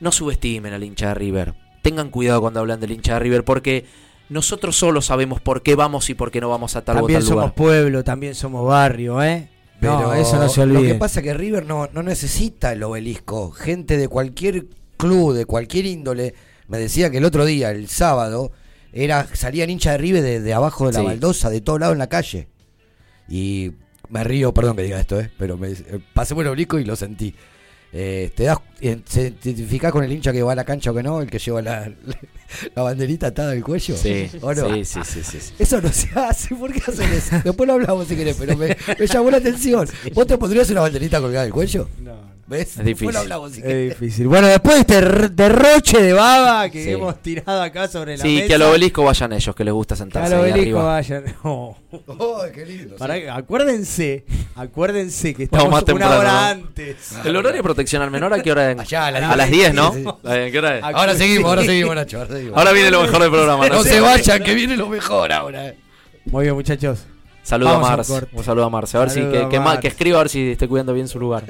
Speaker 7: no subestimen al hincha de River. Tengan cuidado cuando hablan del hincha de River, porque nosotros solo sabemos por qué vamos y por qué no vamos a tal o
Speaker 6: También
Speaker 7: tal
Speaker 6: somos
Speaker 7: lugar.
Speaker 6: pueblo, también somos barrio, ¿eh?
Speaker 8: Pero
Speaker 6: no, eso no se
Speaker 8: Lo
Speaker 6: olvide.
Speaker 8: que pasa es que River no, no necesita el obelisco. Gente de cualquier club, de cualquier índole, me decía que el otro día, el sábado, era salían hinchas de River de, de abajo de la
Speaker 7: Sí.
Speaker 8: baldosa, de todo lado en la calle. Y me río, perdón que diga esto, ¿eh? pero me, eh, pasé por el obelisco y lo sentí. Eh, te das, eh, se identificás con el hincha que va a la cancha o que no, el que lleva la, la banderita atada al cuello.
Speaker 7: Sí,
Speaker 8: ¿O no?
Speaker 7: sí, sí, sí, sí, sí.
Speaker 8: Eso no se hace, ¿por qué hacen eso? Después lo hablamos si querés, pero me, me llamó la atención. ¿Vos te pondrías una banderita colgada del cuello? No. ¿Ves?
Speaker 7: Es difícil.
Speaker 8: Hablamos si
Speaker 6: Es difícil. Bueno, después de este derroche de baba que
Speaker 7: Sí.
Speaker 6: hemos tirado acá sobre la
Speaker 7: Sí,
Speaker 6: mesa.
Speaker 7: que al obelisco vayan ellos, que les gusta
Speaker 6: que
Speaker 7: sentarse
Speaker 6: al
Speaker 7: ahí
Speaker 6: obelisco
Speaker 7: arriba.
Speaker 6: vayan. No.
Speaker 8: Ay, qué lindo.
Speaker 6: Pará,
Speaker 8: sí.
Speaker 6: acuérdense, acuérdense que
Speaker 7: No,
Speaker 6: estamos
Speaker 7: más
Speaker 6: una
Speaker 7: temprano,
Speaker 6: hora
Speaker 7: ¿no?
Speaker 6: antes.
Speaker 7: El horario proteccional menor, ¿a qué hora? es?
Speaker 8: Allá, a las
Speaker 7: a las
Speaker 8: 10,
Speaker 7: 10, ¿no?
Speaker 8: sí, sí.
Speaker 7: ¿Qué hora es?
Speaker 8: Ahora seguimos, ahora seguimos, Nacho. Ahora, seguimos.
Speaker 7: Ahora viene lo mejor del programa.
Speaker 8: No se vayan, que viene lo mejor ahora. eh.
Speaker 6: Muy bien, muchachos.
Speaker 7: Saludo a
Speaker 6: Vamos al
Speaker 7: Marce.
Speaker 6: corte.
Speaker 7: Un saludo a Marce. A ver si que, que, que escriba a ver si esté cuidando bien su lugar.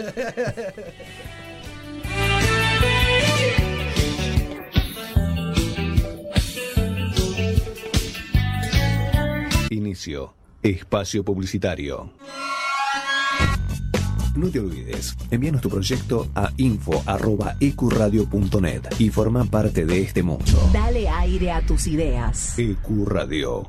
Speaker 1: Inicio. Espacio publicitario. No te olvides, envíanos tu proyecto a info.ecuradio.net y forma parte de este mundo.
Speaker 2: Dale aire a tus ideas.
Speaker 1: Ecuradio.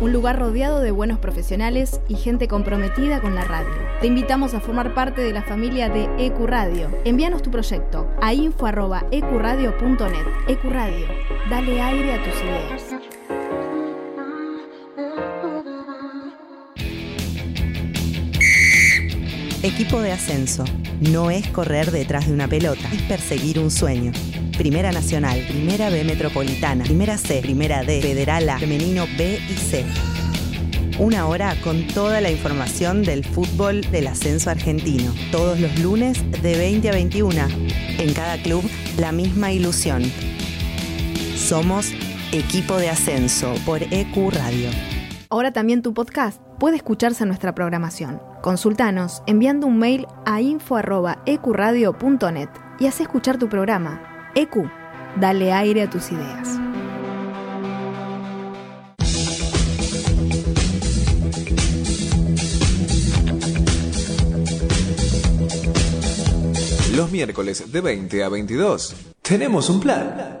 Speaker 3: Un lugar rodeado de buenos profesionales y gente comprometida con la radio. Te invitamos a formar parte de la familia de EcuRadio. Envíanos tu proyecto a info.ecuradio.net. EcuRadio, dale aire a tus ideas.
Speaker 2: Equipo de ascenso. No es correr detrás de una pelota, es perseguir un sueño. Primera Nacional, Primera B Metropolitana, Primera C, Primera D, Federal A, Femenino B y C. Una hora con toda la información del fútbol del ascenso argentino. Todos los lunes de 20 a 21. En cada club, la misma ilusión. Somos Equipo de Ascenso por EQ Radio.
Speaker 3: Ahora también tu podcast puede escucharse en nuestra programación. Consultanos enviando un mail a info.ecuradio.net y haz escuchar tu programa. EQ, dale aire a tus ideas.
Speaker 4: Los miércoles de 20 a 22 tenemos un plan.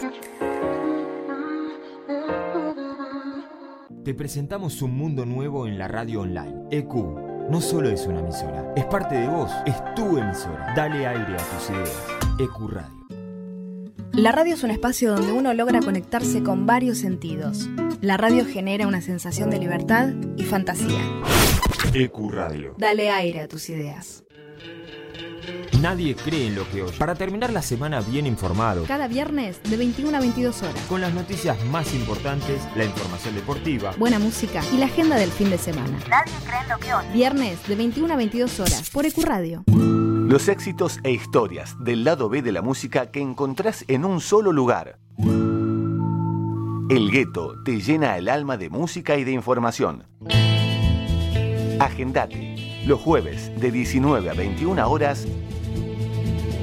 Speaker 5: Te presentamos un mundo nuevo en la radio online. EQ no solo es una emisora, es parte de vos, es tu emisora. Dale aire a tus ideas. EQ Radio.
Speaker 3: La radio es un espacio donde uno logra conectarse con varios sentidos. La radio genera una sensación de libertad y fantasía.
Speaker 5: EQ Radio.
Speaker 3: Dale aire a tus ideas.
Speaker 5: Nadie cree en lo que oye. Para terminar la semana bien informado,
Speaker 3: Cada viernes de 21 a 22 horas.
Speaker 5: con las noticias más importantes, la información deportiva,
Speaker 3: Buena música y la agenda del fin de semana. Nadie cree en lo que oye. Viernes de 21 a 22 horas por Ecuradio.
Speaker 1: Los éxitos e historias del lado B de la música que encontrás en un solo lugar. El gueto te llena el alma de música y de información. Agendate. Los jueves de 19 a 21 horas.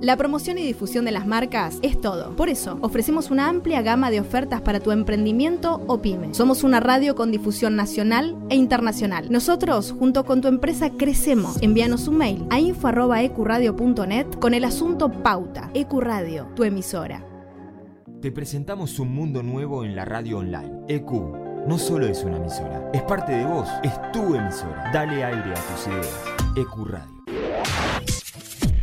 Speaker 3: La promoción y difusión de las marcas es todo. Por eso, ofrecemos una amplia gama de ofertas para tu emprendimiento o pyme. Somos una radio con difusión nacional e internacional. Nosotros, junto con tu empresa, crecemos. Envíanos un mail a info.ecuradio.net con el asunto Pauta. Ecuradio, tu emisora.
Speaker 5: Te presentamos un mundo nuevo en la radio online. EQ no solo es una emisora, es parte de vos, es tu emisora. Dale aire a tus ideas. EQ Radio.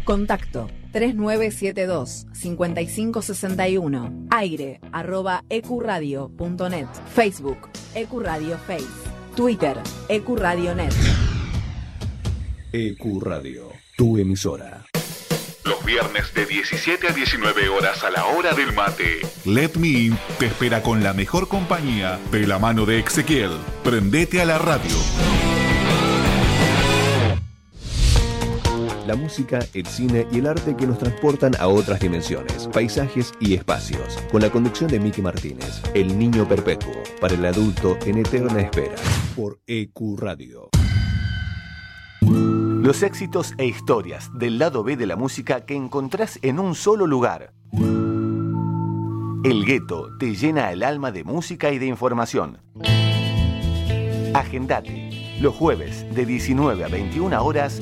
Speaker 2: Contacto 3972-5561. Aire arroba ecuradio.net. Facebook Ecuradio Face. Twitter Ecuradio.net.
Speaker 1: EQ Radio, tu emisora.
Speaker 15: Los viernes de 17 a 19 horas a la hora del mate.
Speaker 16: Let Me In te espera con la mejor compañía de la mano de Ezequiel. Prendete a la radio.
Speaker 1: La música, el cine y el arte que nos transportan a otras dimensiones, paisajes y espacios. Con la conducción de Miki Martínez, El Niño Perpetuo, para el adulto en eterna espera. Por EQ Radio.
Speaker 17: Los éxitos e historias del lado B de la música que encontrás en un solo lugar. El gueto te llena el alma de música y de información. Agendate. Los jueves de 19 a 21 horas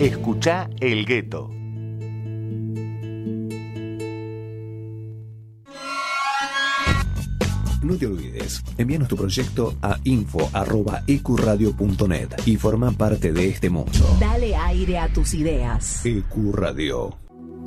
Speaker 17: Escucha El Gueto.
Speaker 1: No te olvides, envíanos tu proyecto a info.ecuradio.net y forma parte de este mundo.
Speaker 2: Dale aire a tus ideas.
Speaker 1: EQ Radio.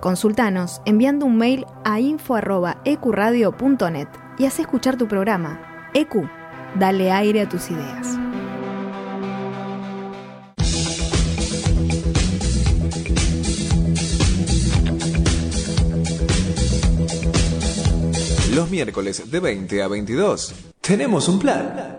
Speaker 3: Consultanos enviando un mail a info.ecuradio.net y haz escuchar tu programa. EQ, dale aire a tus ideas.
Speaker 4: Los miércoles de 20 a 22 tenemos un plan.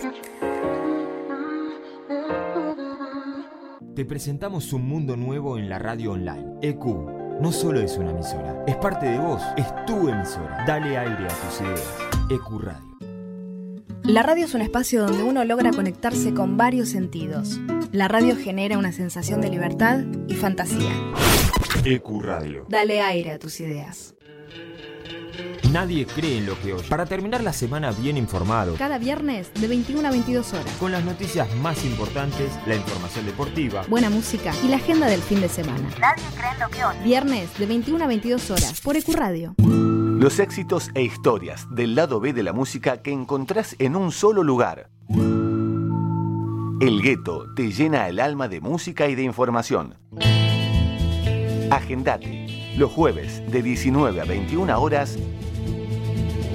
Speaker 5: Te presentamos un mundo nuevo en la radio online. EQ no solo es una emisora, es parte de vos, es tu emisora. Dale aire a tus ideas. EQ Radio.
Speaker 3: La radio es un espacio donde uno logra conectarse con varios sentidos. La radio genera una sensación de libertad y fantasía.
Speaker 16: EQ Radio.
Speaker 3: Dale aire a tus ideas.
Speaker 5: Nadie cree en lo que oye. Para terminar la semana bien informado,
Speaker 3: Cada viernes de 21 a 22 horas.
Speaker 5: con las noticias más importantes, la información deportiva,
Speaker 3: Buena música y la agenda del fin de semana.
Speaker 18: Nadie cree en lo que oye.
Speaker 3: Viernes de 21 a 22 horas por EQ Radio.
Speaker 17: Los éxitos e historias del lado B de la música que encontrás en un solo lugar. El gueto te llena el alma de música y de información. Agendate. Los jueves de 19 a 21 horas.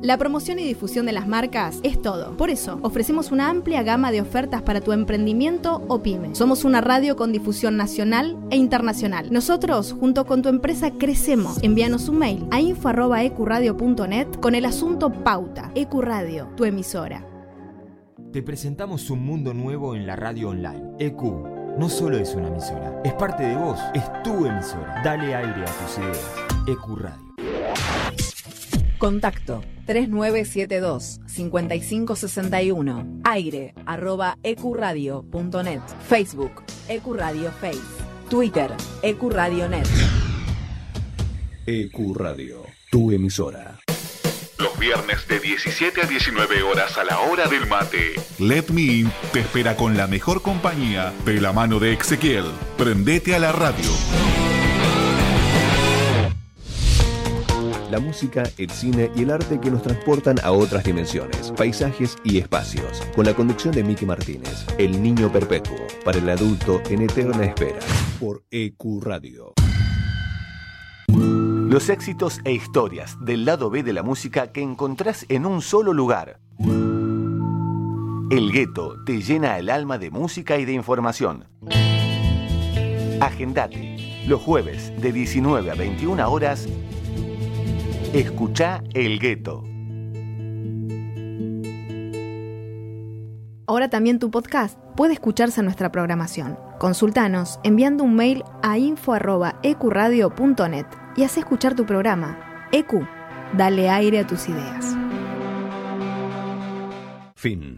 Speaker 3: La promoción y difusión de las marcas es todo. Por eso, ofrecemos una amplia gama de ofertas para tu emprendimiento o pyme. Somos una radio con difusión nacional e internacional. Nosotros, junto con tu empresa, crecemos. Envíanos un mail a info.ecuradio.net con el asunto Pauta. Ecuradio, tu emisora.
Speaker 5: Te presentamos un mundo nuevo en la radio online. EQ no solo es una emisora, es parte de vos, es tu emisora. Dale aire a tus ideas. EQ Radio.
Speaker 19: Contacto 3972-5561. Aire arroba ecuradio.net. Facebook Ecuradio Face. Twitter Ecuradionet.
Speaker 1: EQ Radio, tu emisora.
Speaker 20: Los viernes de 17 a 19 horas a la hora del mate.
Speaker 16: Let Me In te espera con la mejor compañía de la mano de Ezequiel. Prendete a la radio.
Speaker 1: La música, el cine y el arte que nos transportan a otras dimensiones, paisajes y espacios. Con la conducción de Miki Martínez, El Niño Perpetuo, para el adulto en eterna espera. Por EQ Radio.
Speaker 17: Los éxitos e historias del lado B de la música que encontrás en un solo lugar. El gueto te llena el alma de música y de información. Agendate. Los jueves de 19 a 21 horas. Escucha El Gueto.
Speaker 3: Ahora también tu podcast puede escucharse en nuestra programación. Consultanos enviando un mail a info.ecuradio.net y haz escuchar tu programa. EQ, dale aire a tus ideas.
Speaker 1: Fin.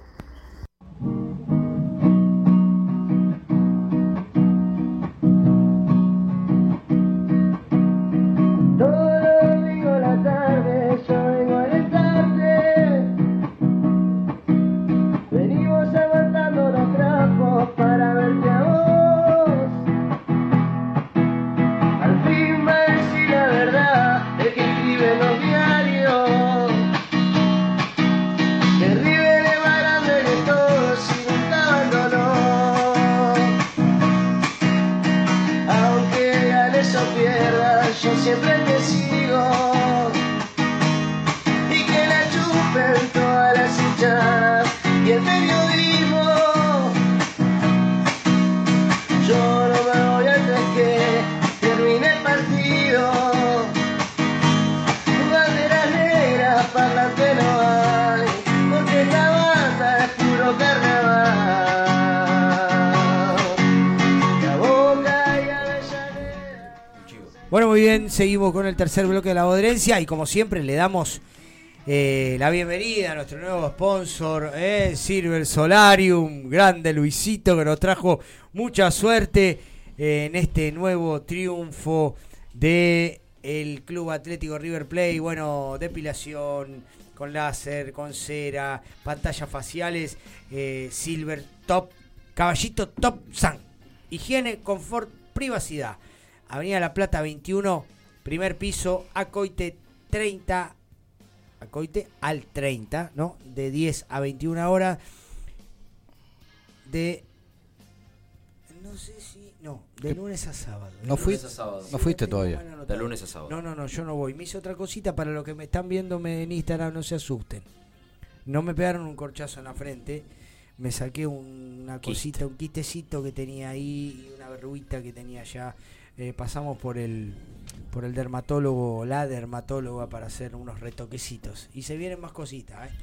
Speaker 6: Muy bien, seguimos con el tercer bloque de la Bodrencia y como siempre le damos eh, la bienvenida a nuestro nuevo sponsor, eh, Silver Solarium, grande Luisito que nos trajo mucha suerte eh, en este nuevo triunfo de el Club Atlético River Plate, bueno, depilación con láser, con cera, pantallas faciales, eh, Silver Top, caballito Top Sun, higiene, confort, privacidad. Avenida La Plata 21, primer piso, Acoite 30, Acoite al 30, ¿no? De 10 a 21 horas. De. No sé si. No, de lunes a sábado.
Speaker 8: No
Speaker 7: sábado.
Speaker 8: no fuiste todavía.
Speaker 7: De lunes a sábado.
Speaker 6: No, no, no, yo no voy. Me hice otra cosita para los que me están viéndome en Instagram, no se asusten. no me pegaron un corchazo en la frente, me saqué una cosita, un quistecito que tenía ahí y una verruguita que tenía allá. Eh, pasamos por el por el dermatólogo, la dermatóloga para hacer unos retoquecitos y se vienen más cositas, ¿eh?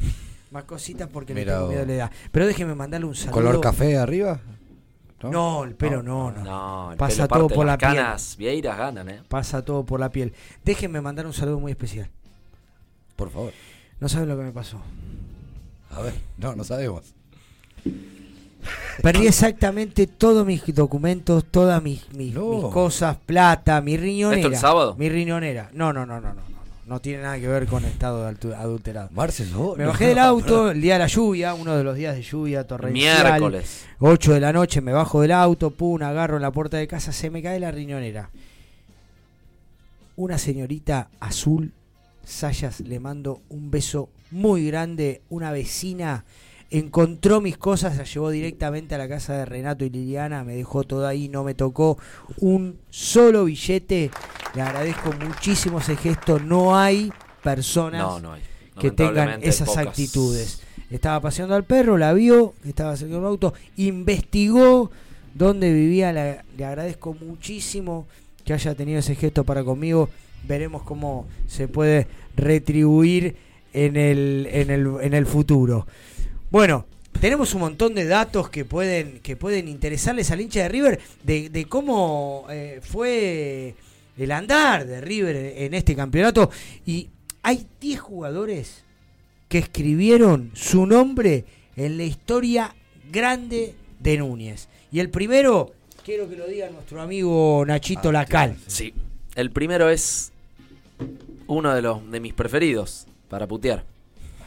Speaker 6: más cositas porque le
Speaker 8: Mira
Speaker 6: tengo
Speaker 8: vos.
Speaker 6: miedo a la edad. Pero déjeme mandarle un saludo.
Speaker 8: ¿Color café arriba?
Speaker 6: No, el pelo no, no.
Speaker 7: No, el
Speaker 6: Pasa
Speaker 7: pelo
Speaker 6: todo
Speaker 7: parte,
Speaker 6: por la
Speaker 7: las
Speaker 6: piel.
Speaker 7: canas vieiras ganan, ¿eh?
Speaker 6: Pasa todo por la piel. Déjenme mandar un saludo muy especial.
Speaker 8: Por favor.
Speaker 6: No saben lo que me pasó.
Speaker 8: A ver, no, no sabemos.
Speaker 6: Perdí exactamente todos mis documentos, todas mis, mis,
Speaker 8: No.
Speaker 6: mis cosas, plata, mi riñonera.
Speaker 7: ¿Esto el sábado?
Speaker 6: Mi riñonera. No, no, no, no, no, no. Tiene nada que ver con estado de adulterado.
Speaker 8: Marcel, no.
Speaker 6: Me
Speaker 8: no.
Speaker 6: bajé del auto el día de la lluvia, uno de los días de lluvia torrencial.
Speaker 7: Miércoles.
Speaker 6: 8 de la noche, me bajo del auto, pum, agarro en la puerta de casa, se me cae la riñonera. Una señorita azul, Sayas, le mando un beso muy grande, una vecina encontró mis cosas, la llevó directamente a la casa de Renato y Liliana, me dejó todo ahí, no me tocó un solo billete. Le agradezco muchísimo ese gesto. No hay personas
Speaker 7: No, no hay.
Speaker 6: que tengan esas actitudes. Estaba paseando al perro, la vio, que estaba de un auto, investigó dónde vivía. la- le agradezco muchísimo que haya tenido ese gesto para conmigo. Veremos cómo se puede retribuir en el, en el, en el futuro. Bueno, tenemos un montón de datos que pueden, que pueden interesarles al hincha de River de, de cómo eh, fue el andar de River en este campeonato. Y hay 10 jugadores que escribieron su nombre en la historia grande de Núñez. Y el primero, quiero que lo diga nuestro amigo Nachito Lacal.
Speaker 7: Sí. El primero es uno de los de mis preferidos para putear.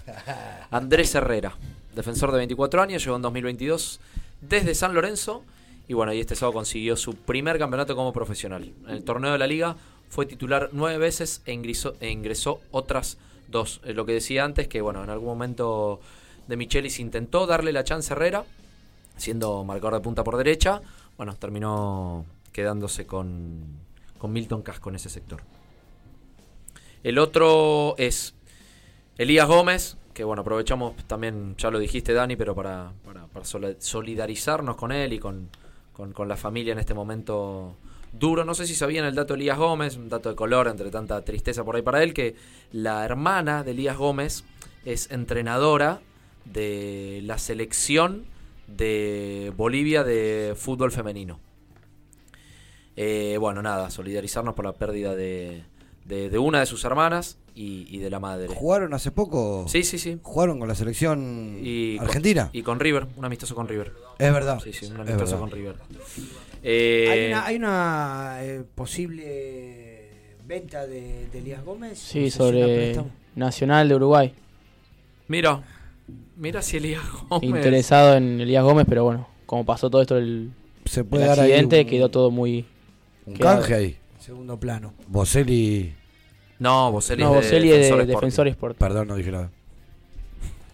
Speaker 7: Andrés Herrera, defensor de 24 años, llegó en 2022 desde San Lorenzo y bueno, y este sábado consiguió su primer campeonato como profesional. En el torneo de la liga fue titular nueve veces e ingresó, e ingresó otras dos. Eh, lo que decía antes, que bueno, en algún momento de Michelis intentó darle la chance a Herrera, siendo marcador de punta por derecha. Bueno, terminó quedándose con, con Milton Casco en ese sector. El otro es Elías Gómez, que bueno, aprovechamos también, ya lo dijiste Dani, pero para, para, solidarizarnos con él y con, con, con la familia en este momento duro. No sé si sabían el dato de Elías Gómez, un dato de color entre tanta tristeza por ahí para él, que la hermana de Elías Gómez es entrenadora de la selección de Bolivia de fútbol femenino. Eh, bueno, nada, solidarizarnos por la pérdida de, de una de sus hermanas y, y de la madre.
Speaker 8: ¿Jugaron hace poco?
Speaker 7: Sí, sí, sí.
Speaker 8: ¿Jugaron con la selección
Speaker 7: Y con-
Speaker 8: argentina?
Speaker 7: y con River, un amistoso con River.
Speaker 8: Es verdad.
Speaker 7: Sí, sí, un amistoso con River. Eh,
Speaker 6: ¿Hay una, hay una, eh, posible venta de, de Elías Gómez?
Speaker 9: Sí,
Speaker 6: ¿O se llena
Speaker 9: sobre? Nacional de Uruguay.
Speaker 7: Mira, mira si Elías Gómez.
Speaker 9: Interesado en Elías Gómez, pero bueno, como pasó todo esto el,
Speaker 8: Se puede
Speaker 9: el
Speaker 8: dar ahí
Speaker 9: accidente,
Speaker 8: un-
Speaker 9: quedó todo muy...
Speaker 8: Un
Speaker 9: quedado.
Speaker 8: canje ahí.
Speaker 6: Segundo plano.
Speaker 8: Boselli.
Speaker 7: No, Boselli
Speaker 9: No,
Speaker 7: es de
Speaker 9: Boselli es de
Speaker 7: Defensor Sporting.
Speaker 9: Defensor Sport.
Speaker 8: Perdón, no dije nada.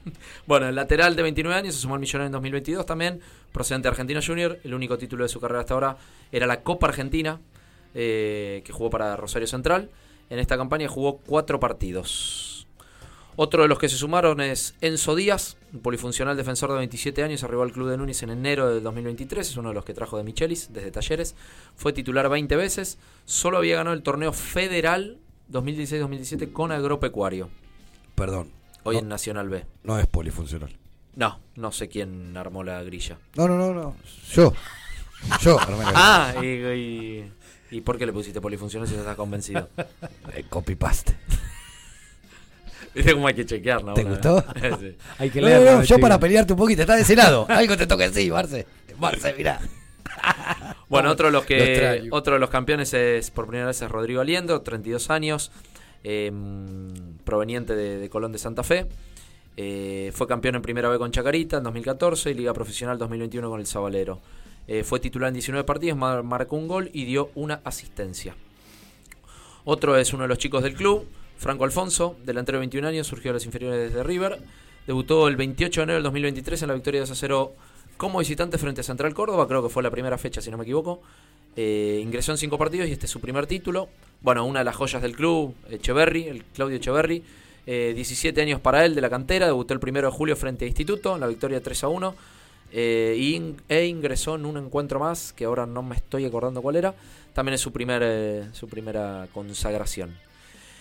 Speaker 7: Bueno, el lateral de 29 años se sumó al Millonario en 2022 también, procedente de Argentino Junior. El único título de su carrera hasta ahora era la Copa Argentina, eh, que jugó para Rosario Central. En esta campaña jugó cuatro partidos. Otro de los que se sumaron es Enzo Díaz, un polifuncional defensor de 27 años, arribó al club de Núñez en enero del 2023, es uno de los que trajo de Michelis desde Talleres, fue titular 20 veces, solo había ganado el torneo federal 2016-2017 con Agropecuario,
Speaker 8: Perdón.
Speaker 7: hoy
Speaker 8: no,
Speaker 7: en Nacional B.
Speaker 8: no es polifuncional.
Speaker 7: No, no sé quién armó la grilla.
Speaker 8: No, no, no, no. Yo. Yo, armé la
Speaker 7: Ah, y, y, ¿y por qué le pusiste polifuncional si no estás convencido?
Speaker 8: Eh, copy paste.
Speaker 7: Viste cómo hay que chequear, ¿no?
Speaker 8: ¿Te gustó?
Speaker 7: Sí.
Speaker 6: Hay que
Speaker 8: No, no, yo
Speaker 6: chico.
Speaker 8: para pelearte un poquito, está de ese lado. Algo te toca así, Marce. Marce, mirá.
Speaker 7: Bueno, otro de los
Speaker 8: Lo
Speaker 7: que otro de los campeones es por primera vez es Rodrigo Aliendo, 32 años, eh, proveniente de, de Colón de Santa Fe. Eh, fue campeón en Primera B con Chacarita en 2014 y Liga Profesional 2021 con el Sabalero. Eh, fue titular en 19 partidos, mar- marcó un gol y dio una asistencia. Otro es uno de los chicos del club, Franco Alfonso, delantero de 21 años, surgió de las inferiores de River. Debutó el 28 de enero del 2023 en la victoria 2 a 0 como visitante frente a Central Córdoba, creo que fue la primera fecha, si no me equivoco. Eh, ingresó en cinco partidos y este es su primer título. Bueno, una de las joyas del club, Echeverry, el Claudio Echeverry, Eh, 17 años para él de la cantera, debutó el primero de julio frente a Instituto, la victoria 3 a 1. eh, e ingresó en un encuentro más, que ahora no me estoy acordando cuál era. También es su, primer, eh, su primera consagración.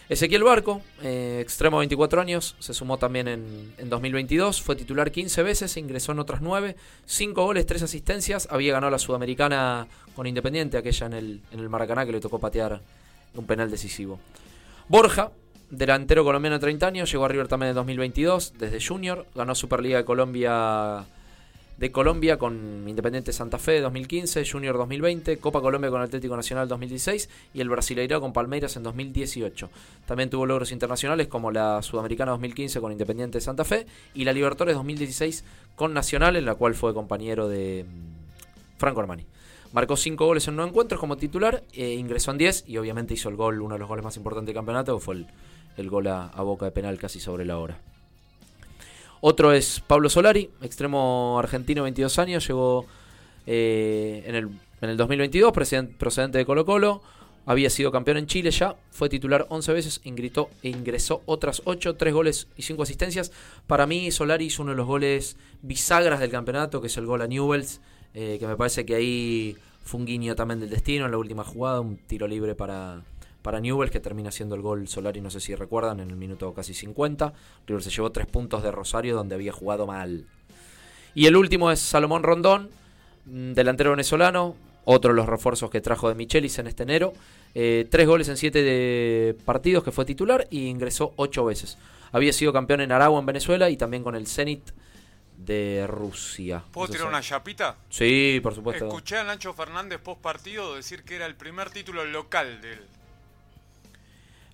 Speaker 7: Ezequiel Barco, eh, extremo 24 años, se sumó también en, en 2022, fue titular 15 veces, ingresó en otras 9, 5 goles, 3 asistencias, había ganado la Sudamericana con Independiente, aquella en el, en el Maracaná que le tocó patear un penal decisivo. Borja, delantero colombiano de 30 años, llegó a River también en 2022, desde Junior, ganó Superliga de Colombia de Colombia con Independiente Santa Fe 2015, Junior 2020, Copa Colombia con Atlético Nacional 2016 y el Brasileirao con Palmeiras en 2018. También tuvo logros internacionales como la Sudamericana 2015 con Independiente Santa Fe y la Libertadores 2016 con Nacional, en la cual fue compañero de mm, Franco Armani. Marcó 5 goles en 9 encuentros como titular, e ingresó en 10 y obviamente hizo el gol, uno de los goles más importantes del campeonato, que fue el, gol a boca de penal casi sobre la hora. Otro es Pablo Solari, extremo argentino, 22 años, llegó eh, en, el, en el 2022, presiden- procedente de Colo Colo, había sido campeón en Chile ya, fue titular 11 veces, ingritó, e ingresó otras 8, 3 goles y 5 asistencias. Para mí Solari hizo uno de los goles bisagras del campeonato, que es el gol a Newells, eh, que me parece que ahí fue un guiño también del destino en la última jugada, un tiro libre para, para Newells que termina siendo el gol Solari, no sé si recuerdan, en el minuto casi 50. River se llevó 3 puntos de Rosario donde había jugado mal. Y el último es Salomón Rondón, mm, delantero venezolano, otro de los refuerzos que trajo de Michelis en este enero. Eh, tres goles en siete de partidos que fue titular y ingresó ocho veces. Había sido campeón en Aragua en Venezuela y también con el Zenit de Rusia.
Speaker 18: ¿Puedo tirar una chapita?
Speaker 7: Sí, por supuesto.
Speaker 18: Escuché a Nacho Fernández post partido decir que era el primer título local de él.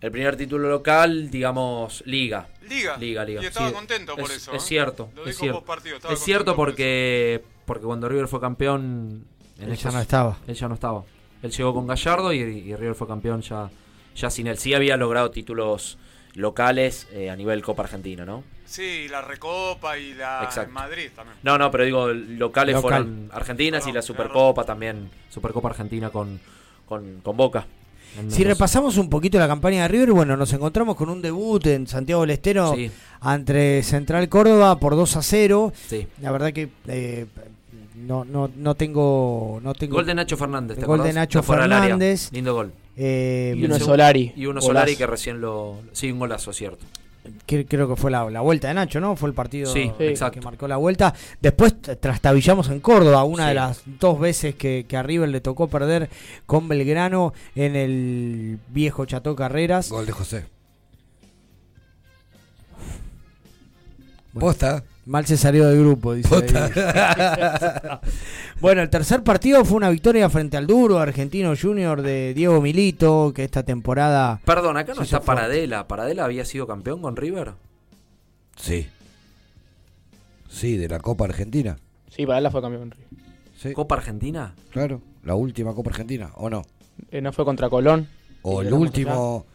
Speaker 7: El primer título local, digamos, Liga.
Speaker 18: Liga.
Speaker 7: Liga, Liga.
Speaker 18: Y estaba
Speaker 7: Sí,
Speaker 18: contento por
Speaker 7: es-
Speaker 18: eso,
Speaker 7: Es
Speaker 18: ¿eh?
Speaker 7: cierto.
Speaker 18: Lo
Speaker 7: es
Speaker 18: dijo
Speaker 7: cierto, es cierto
Speaker 18: por
Speaker 7: porque, porque cuando River fue campeón.
Speaker 6: Él ya no estaba.
Speaker 7: Él ya no estaba. Él llegó con Gallardo y, y River fue campeón ya, ya sin él. Sí había logrado títulos locales eh, a nivel Copa Argentina, ¿no?
Speaker 18: Sí, la Recopa y la
Speaker 7: Exacto.
Speaker 18: en Madrid también.
Speaker 7: No, no, pero digo, locales
Speaker 6: Local.
Speaker 7: fueron Argentinas y la Supercopa también. Supercopa Argentina con, con, con Boca.
Speaker 6: Si repasamos un poquito la campaña de River, bueno, nos encontramos con un debut en Santiago del Estero
Speaker 7: Sí.
Speaker 6: ante Central Córdoba por 2 a 0.
Speaker 7: Sí.
Speaker 6: La verdad que eh, no, no, no tengo. No tengo
Speaker 7: Gol de Nacho Fernández.
Speaker 6: El
Speaker 7: ¿te
Speaker 6: gol de
Speaker 7: acordás?
Speaker 6: Nacho. Fernández.
Speaker 7: Lindo gol.
Speaker 6: Eh,
Speaker 9: Y uno Solari.
Speaker 7: Y uno
Speaker 9: Golazo.
Speaker 7: Solari que recién lo. Sí, un golazo, cierto.
Speaker 6: Creo que fue la, la vuelta de Nacho, ¿no? Fue el partido
Speaker 7: Sí,
Speaker 6: que
Speaker 7: exacto.
Speaker 6: marcó la vuelta. Después trastabillamos en Córdoba, una
Speaker 7: Sí.
Speaker 6: de las dos veces que, que a River le tocó perder con Belgrano en el viejo Chateau Carreras.
Speaker 8: Gol de José. Posta.
Speaker 6: Mal se salió del grupo, dice. Bueno, el tercer partido fue una victoria frente al duro argentino junior de Diego Milito, que esta temporada...
Speaker 7: Perdón, acá no está
Speaker 6: fuerte.
Speaker 7: Paradela. ¿Paradela había sido campeón con River?
Speaker 8: Sí. Sí, de la Copa Argentina.
Speaker 9: Sí, para él la fue campeón. River.
Speaker 8: Sí.
Speaker 7: ¿Copa Argentina?
Speaker 8: Claro, la última Copa Argentina, ¿o no?
Speaker 9: Eh, no fue contra Colón.
Speaker 8: O el último.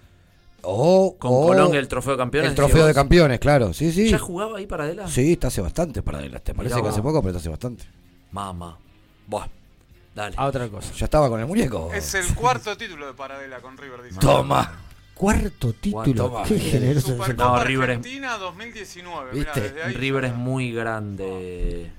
Speaker 8: O,
Speaker 7: Con
Speaker 8: o
Speaker 7: Colón el trofeo de campeones.
Speaker 8: El trofeo de campeones, claro. Sí, sí.
Speaker 7: ¿Ya jugaba ahí Paradela?
Speaker 8: Sí, está hace bastante para él. Te parece
Speaker 7: Mirá
Speaker 8: que hace poco, pero está hace bastante.
Speaker 7: Mamá. Buah. Dale.
Speaker 6: A otra cosa.
Speaker 8: Ya estaba con el muñeco.
Speaker 18: Es el cuarto título de Paradela con River, dice.
Speaker 8: Toma.
Speaker 6: Cuarto título.
Speaker 8: Toma.
Speaker 6: Qué generoso.
Speaker 7: No, River
Speaker 18: Argentina 2019. mirá,
Speaker 8: ¿Viste?
Speaker 18: desde ahí
Speaker 7: River es muy grande.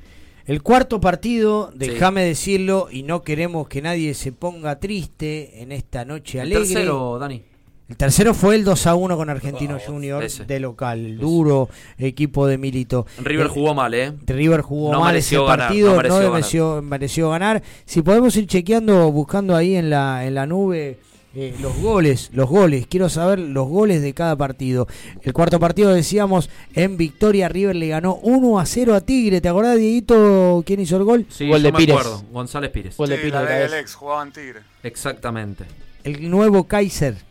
Speaker 6: El cuarto partido,
Speaker 7: Sí.
Speaker 6: déjame decirlo, y no queremos que nadie se ponga triste en esta noche
Speaker 7: El
Speaker 6: alegre.
Speaker 7: tercero, Dani.
Speaker 6: El tercero fue el 2 a 1 con Argentino
Speaker 7: Oh,
Speaker 6: Junior
Speaker 7: ese.
Speaker 6: de local, el duro equipo de Milito.
Speaker 7: River
Speaker 6: Eh,
Speaker 7: jugó mal, ¿eh?
Speaker 6: River jugó
Speaker 7: No
Speaker 6: mal ese
Speaker 7: mereció ganar,
Speaker 6: partido,
Speaker 7: no
Speaker 6: no
Speaker 7: mereció
Speaker 6: mereció, mereció, ganar. Si podemos ir chequeando, buscando ahí en la, en la nube eh, los goles, los goles, quiero saber los goles de cada partido. El cuarto partido decíamos, en victoria River le ganó 1 a 0 a Tigre. ¿Te acordás, Dieguito, quién hizo el gol?
Speaker 7: Sí,
Speaker 9: Gol
Speaker 7: yo
Speaker 9: de
Speaker 7: me
Speaker 9: Pires.
Speaker 7: acuerdo. González Pires.
Speaker 9: Gol de Pires
Speaker 18: la
Speaker 9: de.
Speaker 18: Alex, jugaba en Tigre.
Speaker 7: Exactamente.
Speaker 6: El nuevo Kaiser.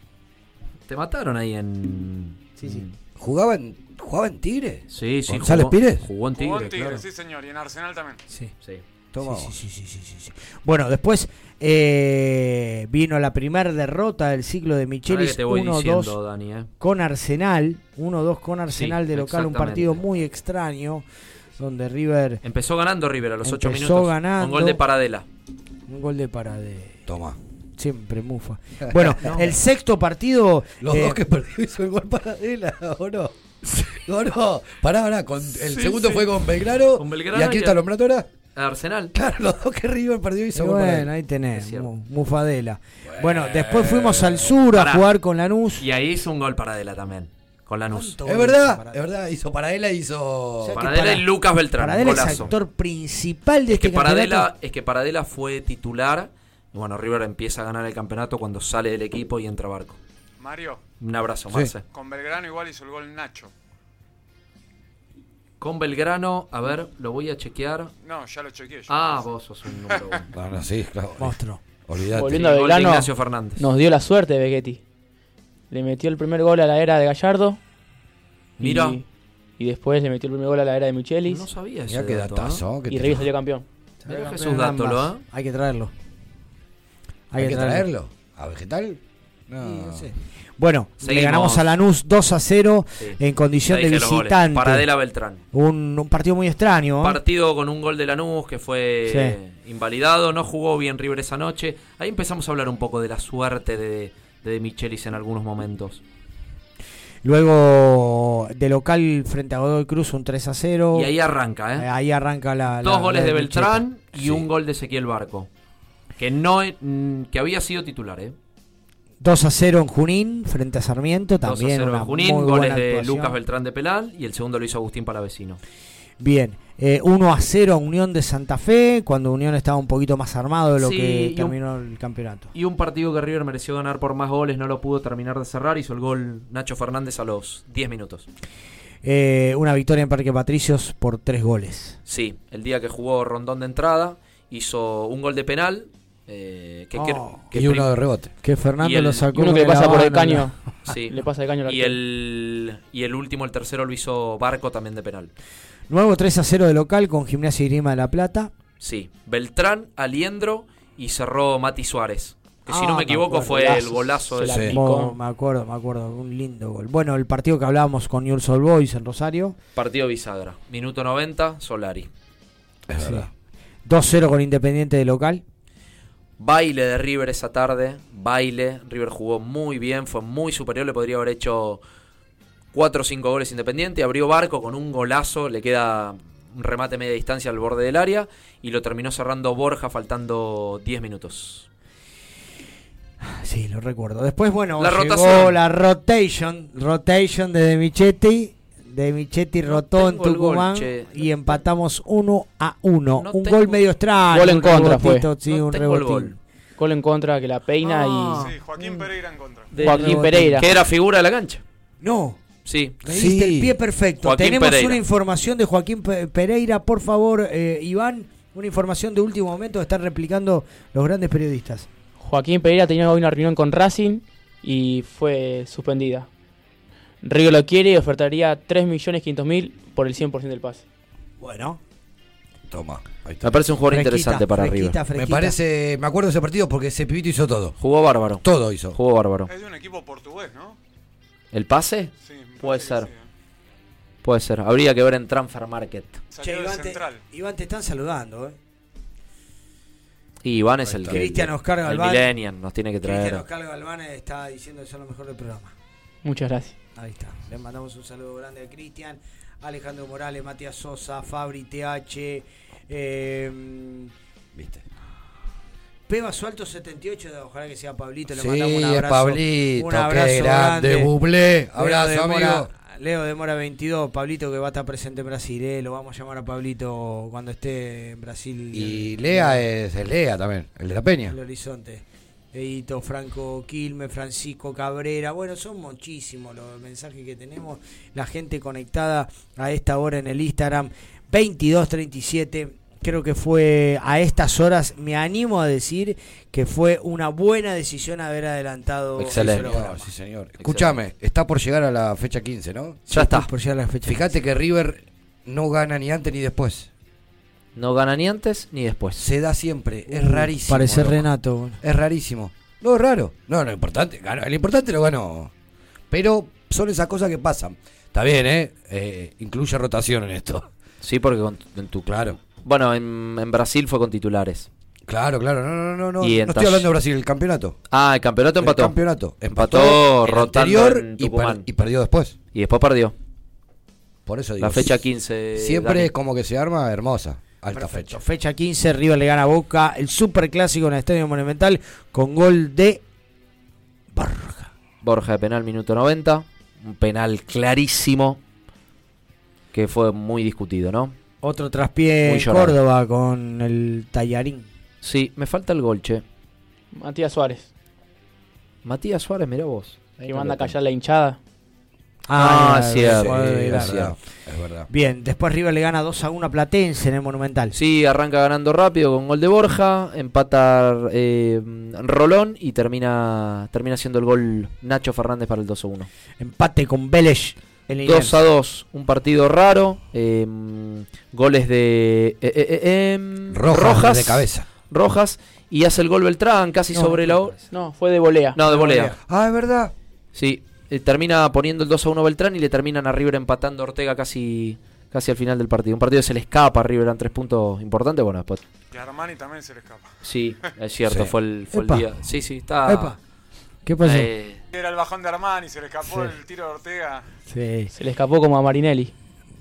Speaker 7: Te mataron ahí en.
Speaker 6: Sí, sí.
Speaker 8: ¿Jugaba en, ¿Jugaba en Tigre?
Speaker 7: Sí, sí.
Speaker 8: ¿González
Speaker 7: jugó,
Speaker 8: Pires?
Speaker 7: Jugó en Tigre,
Speaker 18: Jugó en Tigre,
Speaker 7: claro.
Speaker 18: sí señor, y en Arsenal también.
Speaker 6: Sí.
Speaker 7: Sí.
Speaker 8: Toma.
Speaker 6: Sí, sí, sí, sí, sí, sí. Bueno, después eh, vino la primera derrota del ciclo de Michelis
Speaker 7: te voy
Speaker 6: 1-2
Speaker 7: diciendo, Dani, ¿eh?
Speaker 6: con Arsenal. 1-2 con Arsenal
Speaker 7: Sí,
Speaker 6: de local, un partido muy extraño donde River
Speaker 7: Empezó ganando River a los 8
Speaker 6: Empezó
Speaker 7: minutos.
Speaker 6: ganando.
Speaker 7: Con gol de Paradela.
Speaker 6: un gol de para de
Speaker 8: Toma.
Speaker 6: Siempre mufa. Bueno, el sexto partido.
Speaker 8: Los
Speaker 6: eh,
Speaker 8: dos que perdió hizo el gol Paradela, ¿o no? No, no, pará, pará. Con, el
Speaker 7: Sí,
Speaker 8: segundo
Speaker 7: sí.
Speaker 8: fue con Belgrano.
Speaker 7: Con Belgrano
Speaker 8: ¿Y aquí está
Speaker 7: a-
Speaker 8: nombrando ahora?
Speaker 7: Arsenal.
Speaker 8: Claro, los dos que River perdió
Speaker 6: y
Speaker 8: hizo gol
Speaker 6: bueno, ahí tenés, mu- Mufadela. Bueno, después fuimos al sur a
Speaker 7: Pará.
Speaker 6: jugar con Lanús.
Speaker 7: Y ahí hizo un gol para Adela también. Con Lanús.
Speaker 8: Es verdad, es verdad. Hizo Paradela, hizo.
Speaker 7: Paradela y Lucas Beltrán.
Speaker 6: Paradela es actor principal de
Speaker 7: Es que
Speaker 6: este campeonato.
Speaker 7: Paradela, es que Paradela fue titular. Bueno, River empieza a ganar el campeonato cuando sale del equipo y entra Barco.
Speaker 18: Mario,
Speaker 7: Un abrazo,
Speaker 8: Sí.
Speaker 7: Marce.
Speaker 18: con Belgrano igual hizo el gol Nacho.
Speaker 7: Con Belgrano, a ver, lo voy a chequear.
Speaker 18: No, ya lo chequeé. yo.
Speaker 7: Ah, vos sos un número uno.
Speaker 8: No, no, sí, claro.
Speaker 6: Monstruo.
Speaker 9: Volviendo a Belgrano,
Speaker 7: Ignacio Fernández.
Speaker 9: nos dio la suerte de Begetti. Le metió el primer gol a la era de Gallardo.
Speaker 7: Mira.
Speaker 9: Y, después le metió el primer gol a la era de Michelis.
Speaker 7: No sabía ese
Speaker 8: Mirá qué
Speaker 7: dato,
Speaker 8: datazo. que
Speaker 9: y River salió campeón.
Speaker 7: Jesús. Dátolo, ¿eh?
Speaker 6: Hay que traerlo.
Speaker 8: ¿Hay que traerlo? ¿A Vegetal? No.
Speaker 6: Sí, no sé. Bueno, le ganamos a Lanús 2 a 0
Speaker 7: Sí.
Speaker 6: en condición de visitante.
Speaker 7: Paradela Beltrán.
Speaker 6: Un, un partido muy extraño. ¿eh?
Speaker 7: Partido con un gol de Lanús que fue
Speaker 6: Sí.
Speaker 7: invalidado. No jugó bien River esa noche. Ahí empezamos a hablar un poco de la suerte de, de, de Michelis en algunos momentos.
Speaker 6: Luego de local frente a Godoy Cruz un 3 a 0.
Speaker 7: Y ahí arranca, ¿eh?
Speaker 6: Ahí arranca la.
Speaker 7: Dos
Speaker 6: la-
Speaker 7: goles
Speaker 6: la
Speaker 7: de
Speaker 6: Micheta.
Speaker 7: Beltrán y un gol de Ezequiel Barco. Que no mm, que había sido titular, ¿eh?
Speaker 6: 2 a 0 en Junín frente a Sarmiento.
Speaker 7: 2 a
Speaker 6: También
Speaker 7: 0
Speaker 6: una
Speaker 7: en Junín,
Speaker 6: muy
Speaker 7: goles
Speaker 6: buena
Speaker 7: de
Speaker 6: actuación.
Speaker 7: Lucas Beltrán de Pelal y el segundo lo hizo Agustín Palavecino.
Speaker 6: Bien, eh, 1 a 0 a Unión de Santa Fe, cuando Unión estaba un poquito más armado de lo
Speaker 7: Sí,
Speaker 6: que
Speaker 7: un-
Speaker 6: terminó el campeonato.
Speaker 7: Y un partido que River mereció ganar por más goles, no lo pudo terminar de cerrar, hizo el gol Nacho Fernández a los 10 minutos.
Speaker 6: Eh, una victoria en Parque Patricios por 3 goles.
Speaker 7: Sí, el día que jugó Rondón de entrada, hizo un gol de penal. Eh, que,
Speaker 6: Oh.
Speaker 7: que
Speaker 8: Y uno de rebote.
Speaker 6: Que Fernando
Speaker 7: y el-
Speaker 6: lo sacó.
Speaker 9: Y uno que le pasa por el caño.
Speaker 7: Sí.
Speaker 9: Le pasa de caño
Speaker 7: y el, y el último, el tercero, lo hizo Barco también de penal.
Speaker 6: Nuevo 3 a 0 de local con Gimnasia y Grima de la Plata.
Speaker 7: Sí, Beltrán, Aliendro y cerró Mati Suárez. Que si
Speaker 6: Ah,
Speaker 7: no me
Speaker 6: me
Speaker 7: equivoco
Speaker 6: acuerdo.
Speaker 7: fue el golazo
Speaker 9: se
Speaker 7: de.
Speaker 6: Oh, me acuerdo, me acuerdo, un lindo gol. Bueno, el partido que hablábamos con Newell's Old Boys en Rosario.
Speaker 7: partido bisagra. Minuto 90, Solari.
Speaker 8: Es
Speaker 6: Sí.
Speaker 8: verdad.
Speaker 6: 2-0 con Independiente de local.
Speaker 7: Baile de River esa tarde, baile. River jugó muy bien, fue muy superior, le podría haber hecho 4 o 5 goles independiente. Abrió Barco con un golazo, le queda un remate media distancia al borde del área y lo terminó cerrando Borja faltando 10 minutos.
Speaker 6: Sí, lo recuerdo. Después, bueno,
Speaker 7: La
Speaker 6: llegó
Speaker 7: rotación.
Speaker 6: la rotation, rotation de De Michetti. De Michetti rotó en
Speaker 7: tengo el gol,
Speaker 6: Tucumán y empatamos 1 a 1.
Speaker 7: No
Speaker 6: un
Speaker 7: tengo-
Speaker 6: gol medio extraño.
Speaker 9: Gol en contra fue.
Speaker 6: Sí,
Speaker 7: No
Speaker 6: un rebotín.
Speaker 7: gol.
Speaker 9: Gol en contra que la peina
Speaker 7: Ah.
Speaker 18: Sí, Joaquín Pereira en contra.
Speaker 7: De-
Speaker 9: Joaquín
Speaker 6: rebotín.
Speaker 9: Pereira.
Speaker 7: Que era figura de la cancha.
Speaker 6: No,
Speaker 7: Sí.
Speaker 8: Sí.
Speaker 6: el pie perfecto.
Speaker 7: Joaquín
Speaker 6: Tenemos
Speaker 7: Pereira.
Speaker 6: una información de Joaquín Pe- Pereira, por favor, eh, Iván. Una información de último momento que están replicando los grandes periodistas.
Speaker 9: Joaquín Pereira tenía hoy una reunión con Racing y fue suspendida. River lo quiere y ofertaría 3.500.000 por el 100% del pase.
Speaker 6: Bueno,
Speaker 8: Toma. Ahí está.
Speaker 7: Me parece un jugador
Speaker 6: Fresquita,
Speaker 7: interesante para
Speaker 6: fresquita.
Speaker 8: Me parece, me acuerdo de ese partido porque ese pibito hizo todo.
Speaker 7: Jugó bárbaro.
Speaker 8: Todo hizo.
Speaker 7: Jugó bárbaro.
Speaker 18: Es de un equipo portugués, ¿no?
Speaker 7: ¿El pase?
Speaker 18: Sí,
Speaker 7: Puede ser.
Speaker 18: sí, ¿eh?
Speaker 7: Puede ser. Habría que ver en Transfer Market.
Speaker 18: Salió
Speaker 6: Che,
Speaker 18: de
Speaker 6: Iván, te,
Speaker 18: central.
Speaker 6: Iván, te están saludando, ¿eh?
Speaker 7: Y Iván es el que.
Speaker 6: Cristian Oscar
Speaker 7: el
Speaker 6: Galván.
Speaker 7: millennial nos tiene que
Speaker 6: Cristian
Speaker 7: traer.
Speaker 6: Oscar Galván está diciendo que son lo mejor del programa.
Speaker 9: Muchas gracias.
Speaker 6: Ahí está. Le mandamos un saludo grande a Cristian, Alejandro Morales, Matías Sosa, Fabri TH, eh,
Speaker 8: ¿Viste?
Speaker 6: Peba Suelto 78, ojalá que sea Pablito, le
Speaker 8: Sí,
Speaker 6: mandamos un abrazo.
Speaker 8: Pablito,
Speaker 6: un
Speaker 8: qué
Speaker 6: abrazo
Speaker 8: grande, Bublé. Abrazo,
Speaker 6: Leo Demora-
Speaker 8: amigo.
Speaker 6: Leo Demora 22, Pablito que va a estar presente en Brasil, eh, lo vamos a llamar a Pablito cuando esté en Brasil.
Speaker 8: Y Lea es el Lea también, el de la Peña.
Speaker 6: El horizonte. Edito, Franco Quilme, Francisco Cabrera. Bueno, son muchísimos los mensajes que tenemos. La gente conectada a esta hora en el Instagram. 2237. Creo que fue a estas horas, me animo a decir que fue una buena decisión haber adelantado.
Speaker 7: Excelente.
Speaker 8: sí, señor. Escúchame, está por llegar a la fecha 15, ¿no?
Speaker 7: Ya está.
Speaker 6: Por llegar a la fecha.
Speaker 8: Fíjate que River no gana ni antes ni después.
Speaker 7: No gana ni antes ni después.
Speaker 8: Se da siempre. Es
Speaker 6: Uh,
Speaker 8: rarísimo.
Speaker 6: Parece
Speaker 8: loco.
Speaker 6: Renato.
Speaker 8: Es rarísimo. No, es raro. No, lo importante, ganó. lo importante lo ganó. Pero son esas cosas que pasan. Está bien, ¿eh? Eh, incluye rotación en esto.
Speaker 7: Sí, porque con- en tu.
Speaker 8: Claro.
Speaker 7: Bueno, en, en Brasil fue con titulares.
Speaker 8: Claro, claro, no, no, no, no.
Speaker 7: Y en
Speaker 8: no estoy hablando de Brasil, el campeonato.
Speaker 7: Ah, el campeonato
Speaker 8: El
Speaker 7: empató.
Speaker 8: campeonato.
Speaker 7: Empató,
Speaker 8: Empató el
Speaker 7: rotando
Speaker 8: anterior
Speaker 7: en
Speaker 8: y per- y perdió después.
Speaker 7: Y después perdió.
Speaker 8: Por eso digo.
Speaker 7: La fecha 15.
Speaker 8: Siempre
Speaker 7: Dani.
Speaker 8: es como que se arma hermosa. Alta
Speaker 6: Perfecto.
Speaker 8: fecha.
Speaker 6: Fecha 15, River le gana a Boca, el super clásico en el Estadio Monumental con gol de
Speaker 7: Borja de penal, minuto 90. Un penal clarísimo. Que fue muy discutido, ¿no?
Speaker 6: otro traspié en. Córdoba con el Tallarín.
Speaker 7: Sí, me falta el gol, che.
Speaker 9: Matías Suárez,
Speaker 7: Matías Suárez, mirá vos.
Speaker 9: que manda a callar la hinchada.
Speaker 7: Ah,
Speaker 6: es
Speaker 7: cierto,
Speaker 6: verdad,
Speaker 7: es cierto.
Speaker 8: Es verdad.
Speaker 6: Bien, después River le gana 2 a 1 a Platense en el Monumental.
Speaker 7: Sí, arranca ganando rápido con gol de Borja, empata eh, Rolón y termina termina siendo el gol Nacho Fernández para el 2 a 1.
Speaker 6: Empate con Vélez en el
Speaker 7: 2 a 2, un partido raro. eh, goles de eh, eh, eh, em,
Speaker 8: Rojas de cabeza.
Speaker 7: Rojas y hace el gol Beltrán casi
Speaker 9: No,
Speaker 7: sobre la.
Speaker 9: No, fue de volea.
Speaker 7: No, de volea.
Speaker 8: Ah, es verdad.
Speaker 7: Sí, eh, termina poniendo el 2 a 1 Beltrán y le terminan a River empatando a Ortega casi casi al final del partido. Un partido que se le escapa a River, eran tres puntos importantes. Bueno, después.
Speaker 18: Y a Armani también se le escapa.
Speaker 7: Sí, es cierto,
Speaker 8: Sí.
Speaker 7: fue el, fue el día. Sí, sí, está.
Speaker 6: Epa. ¿Qué pasó?
Speaker 7: Eh,
Speaker 18: Era el bajón de Armani, se le escapó
Speaker 6: Sí.
Speaker 18: el tiro de Ortega.
Speaker 6: Sí.
Speaker 9: Se le escapó como a Marinelli.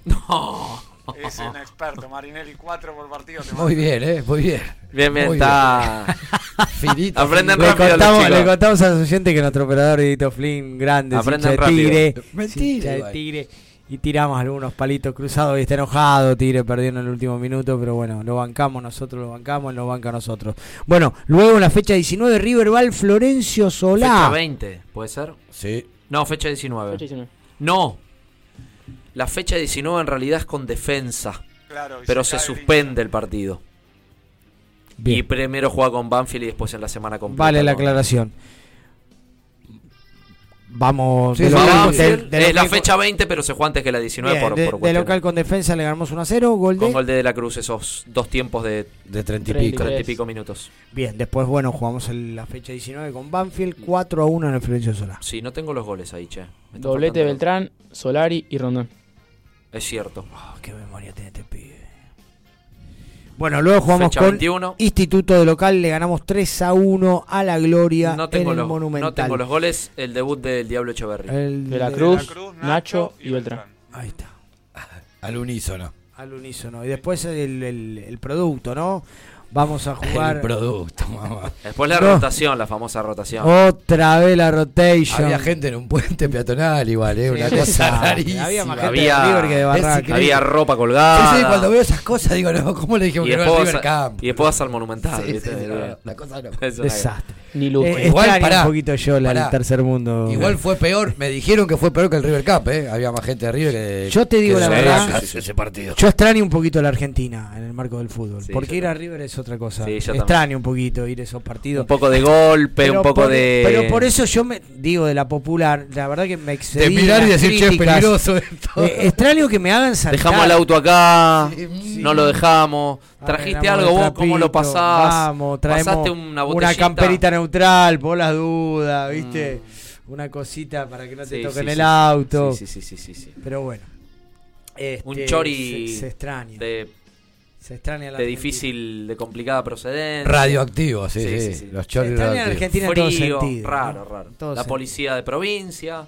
Speaker 18: Es un experto, Marinelli 4 por partido. te
Speaker 8: Muy bien, eh, muy bien.
Speaker 7: bien, bien,
Speaker 8: Muy
Speaker 7: está.
Speaker 8: Finito.
Speaker 7: Aprenden
Speaker 6: Le
Speaker 7: rápido
Speaker 6: contamos, le contamos a los oyentes que nuestro operador Edito Flynn, grande,
Speaker 7: Aprenden
Speaker 6: de
Speaker 7: rápido.
Speaker 6: Tigre,
Speaker 8: Mentira,
Speaker 6: de. Tigre, y tiramos algunos palitos cruzados y está enojado, Tigre perdió en el último minuto, pero bueno, lo bancamos nosotros, lo bancamos, lo banca nosotros. Bueno, luego en la fecha 19 River va al Florencio Solá.
Speaker 7: Fecha 20, ¿puede ser?
Speaker 8: Sí.
Speaker 7: No, fecha 19.
Speaker 9: Fecha 19.
Speaker 7: No. La fecha 19 en realidad es con defensa.
Speaker 18: Claro,
Speaker 7: Pero
Speaker 18: se
Speaker 7: suspende el partido.
Speaker 6: Bien.
Speaker 7: Y primero juega con Banfield y después en la semana completa.
Speaker 6: Vale la
Speaker 7: con-
Speaker 6: aclaración. Vamos
Speaker 8: Sí,
Speaker 6: de local,
Speaker 7: Banfield,
Speaker 6: de
Speaker 7: es la fecha 20, pero se juega antes que la 19
Speaker 6: Bien,
Speaker 7: por,
Speaker 6: de,
Speaker 7: por
Speaker 6: de local con defensa le ganamos 1 a 0, gol de...
Speaker 7: Con gol de De la Cruz, esos dos tiempos de
Speaker 8: De treinta y
Speaker 9: Treinta y
Speaker 8: pico.
Speaker 9: tres.
Speaker 7: 30 y pico minutos.
Speaker 6: Bien, después bueno, jugamos la fecha 19 con Banfield, 4 a 1 en el Florencio Solá.
Speaker 7: Sí, no tengo los goles ahí, che.
Speaker 9: Doblete
Speaker 7: faltando.
Speaker 9: Beltrán, Solari y Rondón.
Speaker 7: Es cierto.
Speaker 6: Oh, qué memoria tiene este pibe. Bueno, luego jugamos
Speaker 7: Fecha
Speaker 6: con
Speaker 7: 21.
Speaker 6: Instituto de Local, le ganamos 3 a 1 a la Gloria
Speaker 7: No tengo,
Speaker 6: en el
Speaker 7: los,
Speaker 6: Monumental.
Speaker 7: no tengo los goles. El debut del Diablo Echeverri.
Speaker 6: El
Speaker 9: De la
Speaker 6: de-
Speaker 9: Cruz,
Speaker 18: La Cruz,
Speaker 9: Nacho y Beltrán.
Speaker 6: Ahí está,
Speaker 8: Al unísono.
Speaker 6: al unísono. Y después el, el- el producto, ¿no? Vamos a jugar
Speaker 8: El producto, mamá.
Speaker 7: Después la
Speaker 6: No.
Speaker 7: rotación, la famosa rotación.
Speaker 6: otra vez la rotation.
Speaker 8: Había gente en un puente peatonal igual, eh, una
Speaker 6: Sí,
Speaker 8: cosa
Speaker 6: sí.
Speaker 8: rarísima.
Speaker 6: Había más gente
Speaker 7: Había-
Speaker 6: de River que de.
Speaker 7: Había ropa colgada.
Speaker 8: Sí, sí, cuando veo esas cosas digo, no, ¿cómo le dijimos
Speaker 7: y,
Speaker 8: que no
Speaker 7: después
Speaker 8: al River
Speaker 7: a-
Speaker 8: Camp?
Speaker 7: y después vas al Monumental.
Speaker 8: Sí,
Speaker 7: ¿viste?
Speaker 8: sí, no, la cosa no.
Speaker 6: Desastre.
Speaker 9: Ni Luque.
Speaker 6: Eh,
Speaker 8: Igual, pará,
Speaker 6: un poquito yo la, el
Speaker 8: pará.
Speaker 6: tercer mundo.
Speaker 8: Igual fue peor, me dijeron que fue peor que el River Cup, ¿eh? Había más gente de River que.
Speaker 6: Yo te digo
Speaker 8: que
Speaker 6: la verdad,
Speaker 8: ese partido.
Speaker 6: Yo extraño un poquito a la Argentina en el marco del fútbol.
Speaker 7: Sí,
Speaker 6: porque ir a. River es otra cosa.
Speaker 7: Sí, yo
Speaker 6: extraño un poquito ir a esos partidos.
Speaker 7: Un poco de golpe,
Speaker 6: Pero
Speaker 7: un poco
Speaker 6: por-
Speaker 7: de.
Speaker 6: Pero por eso yo me digo de la popular, la verdad que me excedí.
Speaker 8: De mirar
Speaker 6: en
Speaker 8: y decir, che, es
Speaker 6: críticas.
Speaker 8: peligroso esto.
Speaker 6: Eh, extraño que me hagan saltar.
Speaker 7: Dejamos el auto acá,
Speaker 8: Sí.
Speaker 7: no lo dejamos. Trajiste algo vos, ¿cómo lo pasás?
Speaker 6: Vamos, traemos
Speaker 7: Pasaste una botellita.
Speaker 6: camperita neutral, por las dudas, ¿viste? Una cosita para que no te
Speaker 7: Sí,
Speaker 6: toquen
Speaker 7: sí,
Speaker 6: el
Speaker 7: sí.
Speaker 6: auto.
Speaker 7: Sí, sí, sí, sí, sí, sí.
Speaker 6: Pero bueno. Este,
Speaker 7: Un chori
Speaker 6: Se, se extraña.
Speaker 7: de,
Speaker 6: se extraña la
Speaker 7: de
Speaker 6: Argentina.
Speaker 7: difícil, de complicada procedencia.
Speaker 8: Radioactivo, sí, sí. Los
Speaker 6: Se
Speaker 8: choris
Speaker 6: extraña la
Speaker 8: radioactivos.
Speaker 6: Argentina en todo
Speaker 7: Frío,
Speaker 6: sentido.
Speaker 7: raro,
Speaker 6: ¿no?
Speaker 7: raro.
Speaker 6: Todo
Speaker 7: La
Speaker 6: sentido.
Speaker 7: policía de provincia.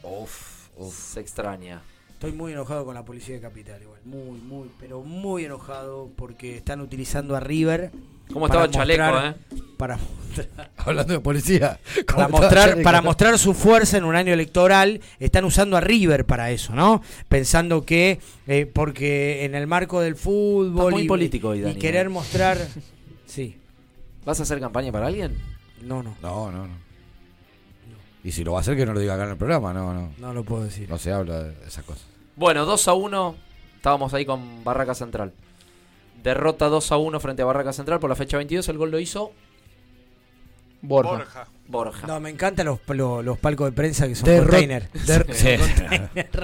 Speaker 7: Se extraña.
Speaker 6: Estoy muy enojado con la policía de Capital, igual. Muy, muy, pero muy enojado porque están utilizando a River.
Speaker 7: ¿Cómo
Speaker 6: para
Speaker 7: estaba el chaleco,
Speaker 6: mostrar-
Speaker 7: eh?
Speaker 6: Para mostrar,
Speaker 8: Hablando de policía. ¿cómo
Speaker 6: para mostrar, para mostrar su fuerza en un año electoral, están usando a River para eso, ¿no? Pensando que, eh, porque en el marco del fútbol
Speaker 7: Está muy
Speaker 6: y,
Speaker 7: político hoy,
Speaker 6: y querer
Speaker 7: ¿eh?
Speaker 6: mostrar... Sí,
Speaker 7: ¿Vas a hacer campaña para alguien?
Speaker 6: no, no,
Speaker 8: No, no, no. Y si lo va a hacer, que no lo diga acá en el programa, no, no.
Speaker 6: no lo puedo decir.
Speaker 8: No se habla de esas cosas.
Speaker 7: Bueno, 2 a 1. Estábamos ahí con Barraca Central. Derrota 2 a 1 frente a Barraca Central por la fecha 22. El gol lo hizo
Speaker 9: Borja.
Speaker 18: Borja.
Speaker 7: Borja.
Speaker 6: No, me encantan los, los, los palcos de prensa que son
Speaker 8: Derro-
Speaker 6: container.
Speaker 8: der- sí,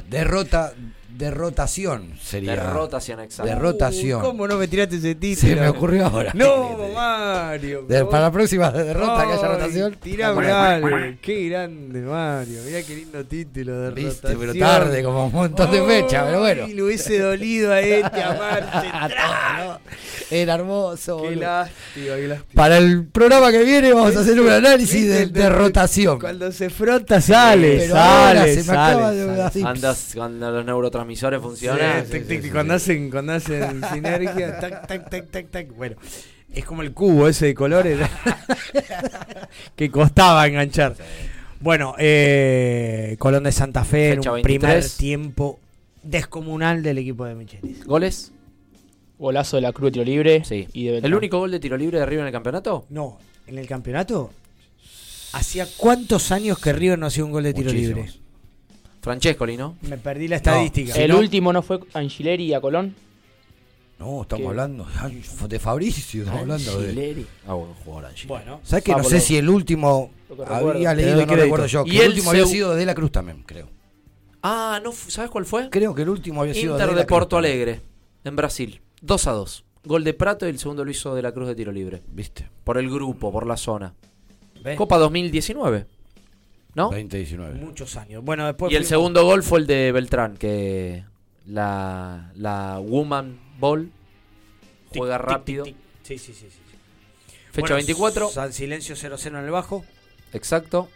Speaker 8: Derrota de rotación sería.
Speaker 7: De rotación, exacto.
Speaker 8: De rotación.
Speaker 6: Uh, ¿Cómo no me tiraste ese título?
Speaker 8: Se me ocurrió ahora.
Speaker 6: No, Mario.
Speaker 8: De- para la próxima derrota que haya
Speaker 6: Ay,
Speaker 8: rotación.
Speaker 6: Tirame algo. Qué grande, Mario. Mirá qué lindo título de
Speaker 8: Viste,
Speaker 6: rotación.
Speaker 8: pero tarde, como un montón de fechas, pero bueno.
Speaker 6: Ay, le hubiese dolido a este amar
Speaker 8: Era hermoso.
Speaker 6: Qué lástima, qué lástima.
Speaker 8: Para el programa que viene vamos a hacer un análisis de, de rotación.
Speaker 6: Cuando se frota sale,
Speaker 8: Pero
Speaker 6: sale,
Speaker 8: ahora se me
Speaker 6: sale,
Speaker 8: acaba de
Speaker 6: sale.
Speaker 7: Andas cuando los neurotransmisores funcionan.
Speaker 6: Sí, tic, tic, tic, cuando hacen, cuando hacen sinergia, tac, tac, tac, tac, tac. Bueno, es como el cubo ese de colores que costaba enganchar. Bueno, eh, Colón de Santa Fe en un primer
Speaker 7: 23.
Speaker 6: tiempo descomunal del equipo de Michelis.
Speaker 7: ¿Goles?
Speaker 9: Golazo de la Cruz de tiro libre.
Speaker 7: Sí.
Speaker 9: Y de Beltrán.
Speaker 7: ¿El único gol de tiro libre de River en el campeonato?
Speaker 6: No, en el campeonato. ¿Hacía cuántos años que River no hacía un gol de tiro
Speaker 7: Muchísimos.
Speaker 6: libre?
Speaker 7: Francescoli, ¿no?
Speaker 6: Me perdí la estadística.
Speaker 9: El
Speaker 6: No.
Speaker 9: último no fue Angileri y a Colón.
Speaker 8: No, estamos
Speaker 9: ¿Qué?
Speaker 8: hablando de Fabricio, estamos hablando de.
Speaker 7: Angileri. Ah, buen jugador Angileri.
Speaker 6: Bueno,
Speaker 8: ¿Sabes que no sé si el último había leído, no
Speaker 6: crédito.
Speaker 8: recuerdo yo,
Speaker 7: Y
Speaker 8: que el
Speaker 7: el
Speaker 8: último había sido de la Cruz también, creo.
Speaker 7: Ah, no, ¿sabes cuál fue?
Speaker 8: Creo que el último había sido
Speaker 7: Inter
Speaker 8: de,
Speaker 7: de,
Speaker 8: la Cruz
Speaker 7: Porto. Alegre, en Brasil. 2 a 2. Gol de Prato y el segundo lo hizo de la Cruz de tiro libre.
Speaker 8: ¿Viste?
Speaker 7: Por el grupo, por la zona.
Speaker 6: ¿Ves?
Speaker 7: Copa 2019. ¿No?
Speaker 8: 2019.
Speaker 6: Muchos años. Bueno, después
Speaker 7: Y el
Speaker 6: fuimos-
Speaker 7: segundo gol fue el de Beltrán, que la, la Woman Ball juega
Speaker 6: tic,
Speaker 7: rápido.
Speaker 6: tic, tic. Sí, sí, sí, sí. sí.
Speaker 7: Fecha
Speaker 6: Bueno,
Speaker 7: 24.
Speaker 6: San Silencio 0-0 en el bajo.
Speaker 7: Exacto.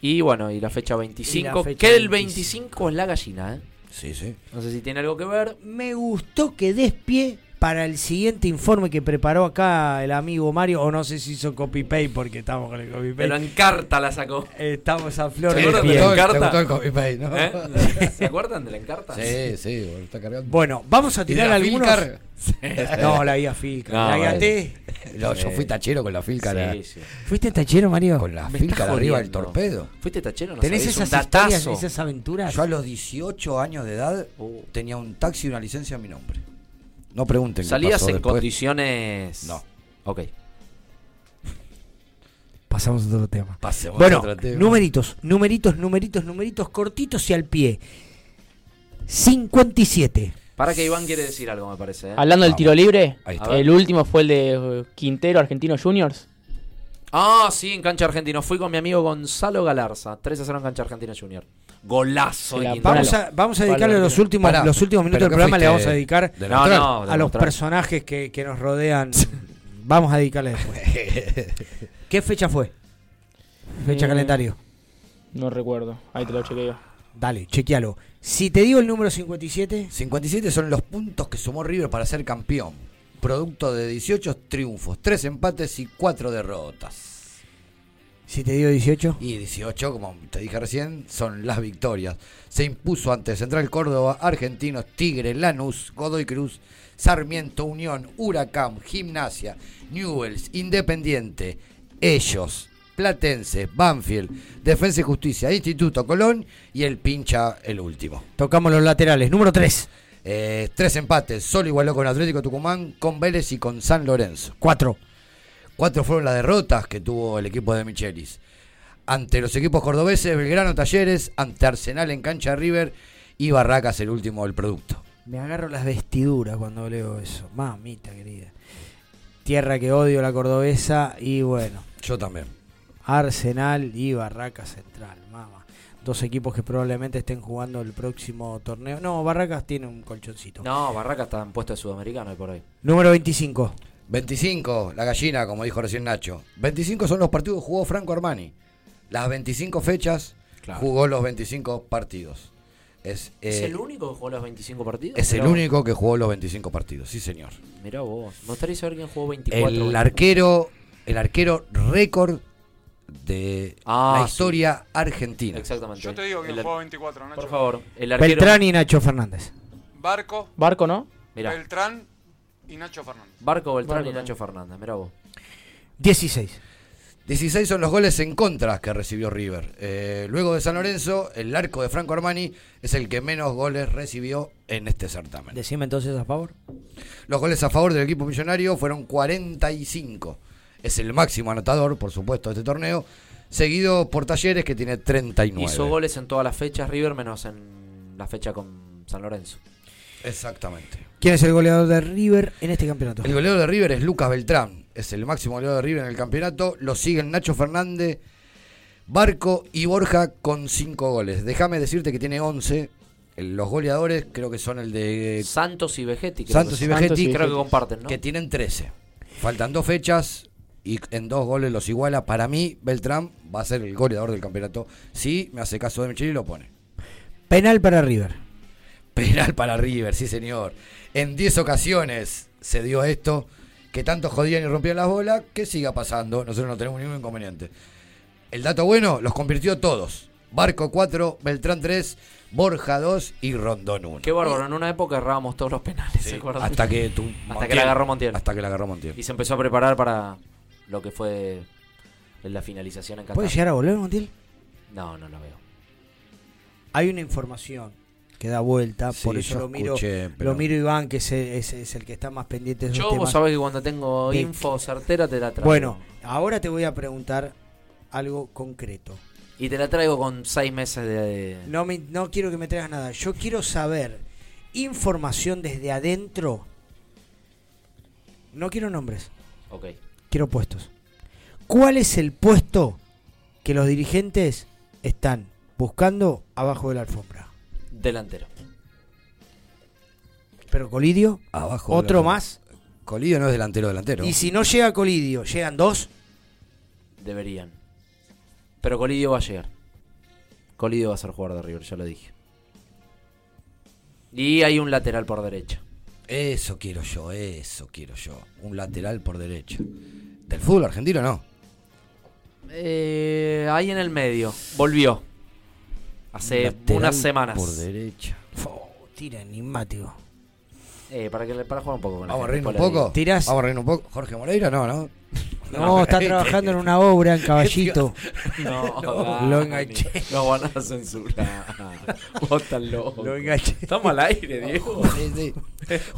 Speaker 7: Y bueno, y la fecha 25.
Speaker 6: fecha
Speaker 7: que el
Speaker 6: 25.
Speaker 7: 25 es la gallina, ¿eh?
Speaker 8: Sí, sí.
Speaker 7: No sé si tiene algo que ver.
Speaker 6: Me gustó que des pie para el siguiente informe que preparó acá el amigo Mario, o no sé si hizo copy-paste porque estamos con el copy-paste.
Speaker 7: Pero en carta la sacó.
Speaker 6: Estamos a flor
Speaker 7: ¿Se
Speaker 6: de
Speaker 7: acuerdan de
Speaker 6: piel.
Speaker 7: ¿Eh? ¿Se acuerdan de la encarta?
Speaker 8: Sí, sí, bueno, está cargando.
Speaker 6: Bueno, vamos a
Speaker 8: ¿Y de
Speaker 6: tirar
Speaker 8: la
Speaker 6: algunos.
Speaker 8: Filcar?
Speaker 6: No, la guía Filcar.
Speaker 7: No,
Speaker 6: la guía. T.
Speaker 8: No, yo fui tachero con la Filcar.
Speaker 7: Sí, sí.
Speaker 6: ¿Fuiste tachero, Mario?
Speaker 8: Con la
Speaker 7: estás
Speaker 8: arriba del torpedo.
Speaker 7: ¿Fuiste tachero? No
Speaker 6: ¿Tenés
Speaker 7: sabés,
Speaker 6: esas historias, esas aventuras?
Speaker 8: Yo a los 18 años de edad
Speaker 7: Uh.
Speaker 8: tenía un taxi y una licencia a mi nombre. No pregunten qué
Speaker 7: ¿Salías
Speaker 8: pasó
Speaker 7: en
Speaker 8: después.
Speaker 7: condiciones...?
Speaker 8: No.
Speaker 7: Ok.
Speaker 6: Pasamos a otro tema.
Speaker 8: Pasemos
Speaker 6: Bueno,
Speaker 8: a otro tema.
Speaker 6: numeritos, numeritos, numeritos, numeritos cortitos y al pie. 57.
Speaker 7: Para que Iván quiere decir algo, me parece. ¿eh?
Speaker 9: Hablando del
Speaker 8: Vamos.
Speaker 9: tiro libre,
Speaker 8: Ahí está.
Speaker 9: el último fue el de eh, Quintero, Argentino Juniors.
Speaker 7: Ah, sí, en cancha argentino. Fui con mi amigo Gonzalo Galarza. 3 a 0 en cancha argentina junior. Golazo.
Speaker 9: La.
Speaker 6: Vamos a, vamos a dedicarle los últimos,
Speaker 8: Pará,
Speaker 6: los últimos minutos
Speaker 8: ¿pero
Speaker 6: del programa, le vamos a dedicar
Speaker 8: de
Speaker 7: No,
Speaker 8: neutral?
Speaker 7: no, de
Speaker 6: a los personajes que, que nos rodean. vamos a dedicarle después. ¿Qué fecha fue? Fecha
Speaker 9: Eh,
Speaker 6: calendario.
Speaker 9: No recuerdo, ahí te lo chequeo.
Speaker 6: Dale, chequealo. Si te digo el número 57,
Speaker 8: 57 son los puntos que sumó River para ser campeón. Producto de 18 triunfos, 3 empates y 4 derrotas.
Speaker 6: Si te digo 18,
Speaker 8: Y 18, como te dije recién, son las victorias. Se impuso ante Central Córdoba, Argentinos, Tigre, Lanús, Godoy Cruz, Sarmiento, Unión, Huracán, Gimnasia, Newells, Independiente, Ellos, Platense, Banfield, Defensa y Justicia, Instituto Colón y el pincha el último.
Speaker 6: tocamos los laterales. Número 3,
Speaker 8: Eh, tres empates, solo igualó con Atlético Tucumán, con Vélez y con San Lorenzo.
Speaker 6: 4,
Speaker 8: Cuatro fueron las derrotas que tuvo el equipo de Michelis. Ante los equipos cordobeses, Belgrano Talleres, ante Arsenal en cancha River y Barracas el último del producto.
Speaker 6: Me agarro las vestiduras cuando leo eso. Mamita querida. Tierra que odio la cordobesa y bueno,
Speaker 8: Yo también.
Speaker 6: Arsenal y Barracas Central, mamá. Dos equipos que probablemente estén jugando el próximo torneo. No, Barracas tiene un colchoncito.
Speaker 7: No, Barraca está en puesto de sudamericano y por ahí.
Speaker 6: Número 25.
Speaker 8: 25, la gallina, como dijo recién Nacho. 25 son los partidos que jugó Franco Armani. Las 25 fechas
Speaker 7: Claro.
Speaker 8: jugó los 25 partidos. Es,
Speaker 7: ¿Es
Speaker 8: eh,
Speaker 7: el único que jugó los 25 partidos?
Speaker 8: es el
Speaker 7: vos.
Speaker 8: único que jugó los 25 partidos, sí señor.
Speaker 7: Mirá vos. Me gustaría saber quién jugó 24.
Speaker 8: El
Speaker 7: 25.
Speaker 8: arquero, el arquero récord de
Speaker 7: Ah,
Speaker 8: la
Speaker 7: sí.
Speaker 8: historia argentina.
Speaker 7: Exactamente.
Speaker 18: Yo te digo
Speaker 7: ar-
Speaker 18: jugó 24, Nacho.
Speaker 7: Por favor. El arquero.
Speaker 6: Beltrán y Nacho Fernández.
Speaker 18: Barco,
Speaker 9: Barco, ¿no?
Speaker 7: Mirá.
Speaker 18: Beltrán y Nacho Fernández.
Speaker 7: Barco, Beltrán
Speaker 9: Barco
Speaker 7: y Nacho Fernández. Mirá vos.
Speaker 6: 16.
Speaker 8: 16 son los goles en contra que recibió River. Eh, luego de San Lorenzo, el arco de Franco Armani es el que menos goles recibió en este certamen.
Speaker 6: Decime entonces a favor.
Speaker 8: Los goles a favor del equipo millonario fueron 45. Es el máximo anotador, por supuesto, de este torneo. Seguido por Talleres, que tiene 39.
Speaker 7: Hizo goles en todas las fechas River, menos en la fecha con San Lorenzo.
Speaker 8: Exactamente.
Speaker 6: ¿Quién es el goleador de River en este campeonato?
Speaker 8: El goleador de River es Lucas Beltrán. Es el máximo goleador de River en el campeonato. Lo siguen Nacho Fernández, Barco y Borja con 5 goles. Déjame decirte que tiene 11. El- Los goleadores creo que son el de
Speaker 7: Santos y Vegetti. creo
Speaker 8: Santos
Speaker 7: que
Speaker 8: y. Vegetti.
Speaker 7: Creo que comparten, ¿no?
Speaker 8: Que tienen 13. Faltan dos fechas y en dos goles los iguala. Para mí, Beltrán va a ser el goleador del campeonato. Si me hace caso de Micheli y lo pone.
Speaker 6: Penal para River.
Speaker 8: Penal para River, sí señor. En 10 ocasiones se dio esto, que tanto jodían y rompían las bolas, que siga pasando, nosotros no tenemos ningún inconveniente. El dato bueno, los convirtió todos. Barco 4, Beltrán 3, Borja 2 y Rondón 1.
Speaker 7: Qué bárbaro, en una época errábamos todos los penales, ¿se acuerdan?
Speaker 8: hasta que tu-
Speaker 7: hasta que la agarró Montiel.
Speaker 8: Hasta que la agarró Montiel.
Speaker 7: Y se empezó a preparar para lo que fue la finalización en Qatar.
Speaker 6: ¿Puede llegar a volver Montiel?
Speaker 7: No, no lo veo.
Speaker 6: Hay una información que da vuelta,
Speaker 8: Sí,
Speaker 6: por eso lo miro,
Speaker 8: escuché, pero-
Speaker 6: lo miro Iván, que es, es- es el que está más pendiente de esos
Speaker 7: Yo,
Speaker 6: temas.
Speaker 7: vos sabés que cuando tengo
Speaker 6: De-
Speaker 7: info certera te la traigo.
Speaker 6: Bueno, ahora te voy a preguntar algo concreto.
Speaker 7: Y te la traigo con seis meses de...
Speaker 6: No, me, no quiero que me traigas nada. Yo quiero saber información desde adentro. No quiero nombres,
Speaker 7: Ok.
Speaker 6: quiero puestos. ¿Cuál es el puesto que los dirigentes están buscando abajo de la alfombra?
Speaker 7: Delantero.
Speaker 6: Pero Colidio,
Speaker 8: Abajo
Speaker 6: otro más.
Speaker 8: Colidio no es delantero delantero.
Speaker 6: Y si no llega Colidio, ¿llegan dos?
Speaker 7: Deberían. Pero Colidio va a llegar. Colidio va a ser jugador de River, ya lo dije. Y hay un lateral por derecha.
Speaker 8: Eso quiero yo, eso quiero yo. Un lateral por derecha. Del fútbol argentino no.
Speaker 7: Eh, ahí en el medio. Volvió. Hace
Speaker 8: Lateral
Speaker 7: unas semanas.
Speaker 8: Por derecha.
Speaker 6: Tira enigmático.
Speaker 7: Eh, para, que, le- para jugar un poco con
Speaker 8: Vamos a reírnos un poco.
Speaker 6: ¿Tirás?
Speaker 8: Vamos a reírnos un poco. Jorge Moreira, no, no.
Speaker 6: No, está trabajando en una obra en Caballito.
Speaker 7: No,
Speaker 6: Lo enganché.
Speaker 7: Nos van a censurar. Vos estás loco.
Speaker 6: Lo enganché.
Speaker 7: Estamos al aire, Diego.
Speaker 8: Sí, sí.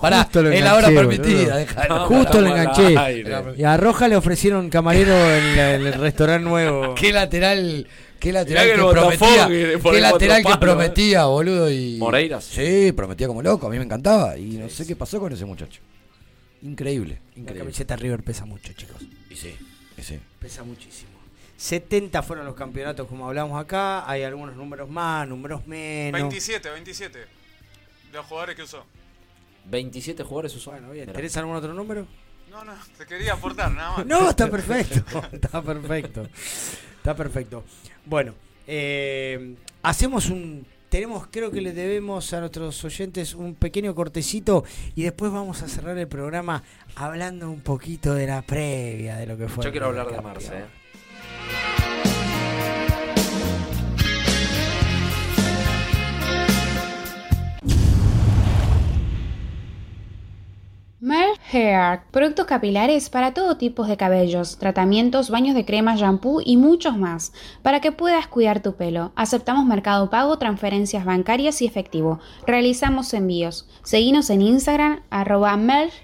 Speaker 8: Pará,
Speaker 6: Justo lo
Speaker 8: es la hora permitida.
Speaker 6: Justo lo enganché. Y a Roja le ofrecieron camarero en, la- en el restaurante nuevo.
Speaker 8: Qué lateral, qué lateral
Speaker 7: que
Speaker 8: prometía. Qué lateral que prometía, boludo. Y...
Speaker 7: Moreira,
Speaker 8: Sí, prometía como loco. A mí me encantaba. Y no sé qué pasó con ese muchacho. Increíble,
Speaker 6: La
Speaker 8: increíble.
Speaker 6: camiseta River pesa mucho, chicos.
Speaker 8: Y sí, y sí.
Speaker 6: Pesa muchísimo. 70 fueron los campeonatos como hablamos acá. Hay algunos números más, números menos.
Speaker 18: 27, 27. Los jugadores que usó.
Speaker 7: 27 jugadores usó.
Speaker 6: Bueno, bien. ¿Tenés algún otro número?
Speaker 18: No, no, te quería aportar nada más.
Speaker 6: No, está perfecto. Está perfecto. Está perfecto. Bueno, eh, hacemos un. Tenemos, creo que le debemos a nuestros oyentes un pequeño cortecito y después vamos a cerrar el programa hablando un poquito de la previa de lo que fue.
Speaker 7: Yo quiero hablar de. Marce. eh.
Speaker 10: Merl Hair, productos capilares para todo tipo de cabellos, tratamientos, baños de crema, shampoo y muchos más, para que puedas cuidar tu pelo. Aceptamos mercado pago, transferencias bancarias y efectivo. Realizamos envíos. Seguinos en Instagram, arroba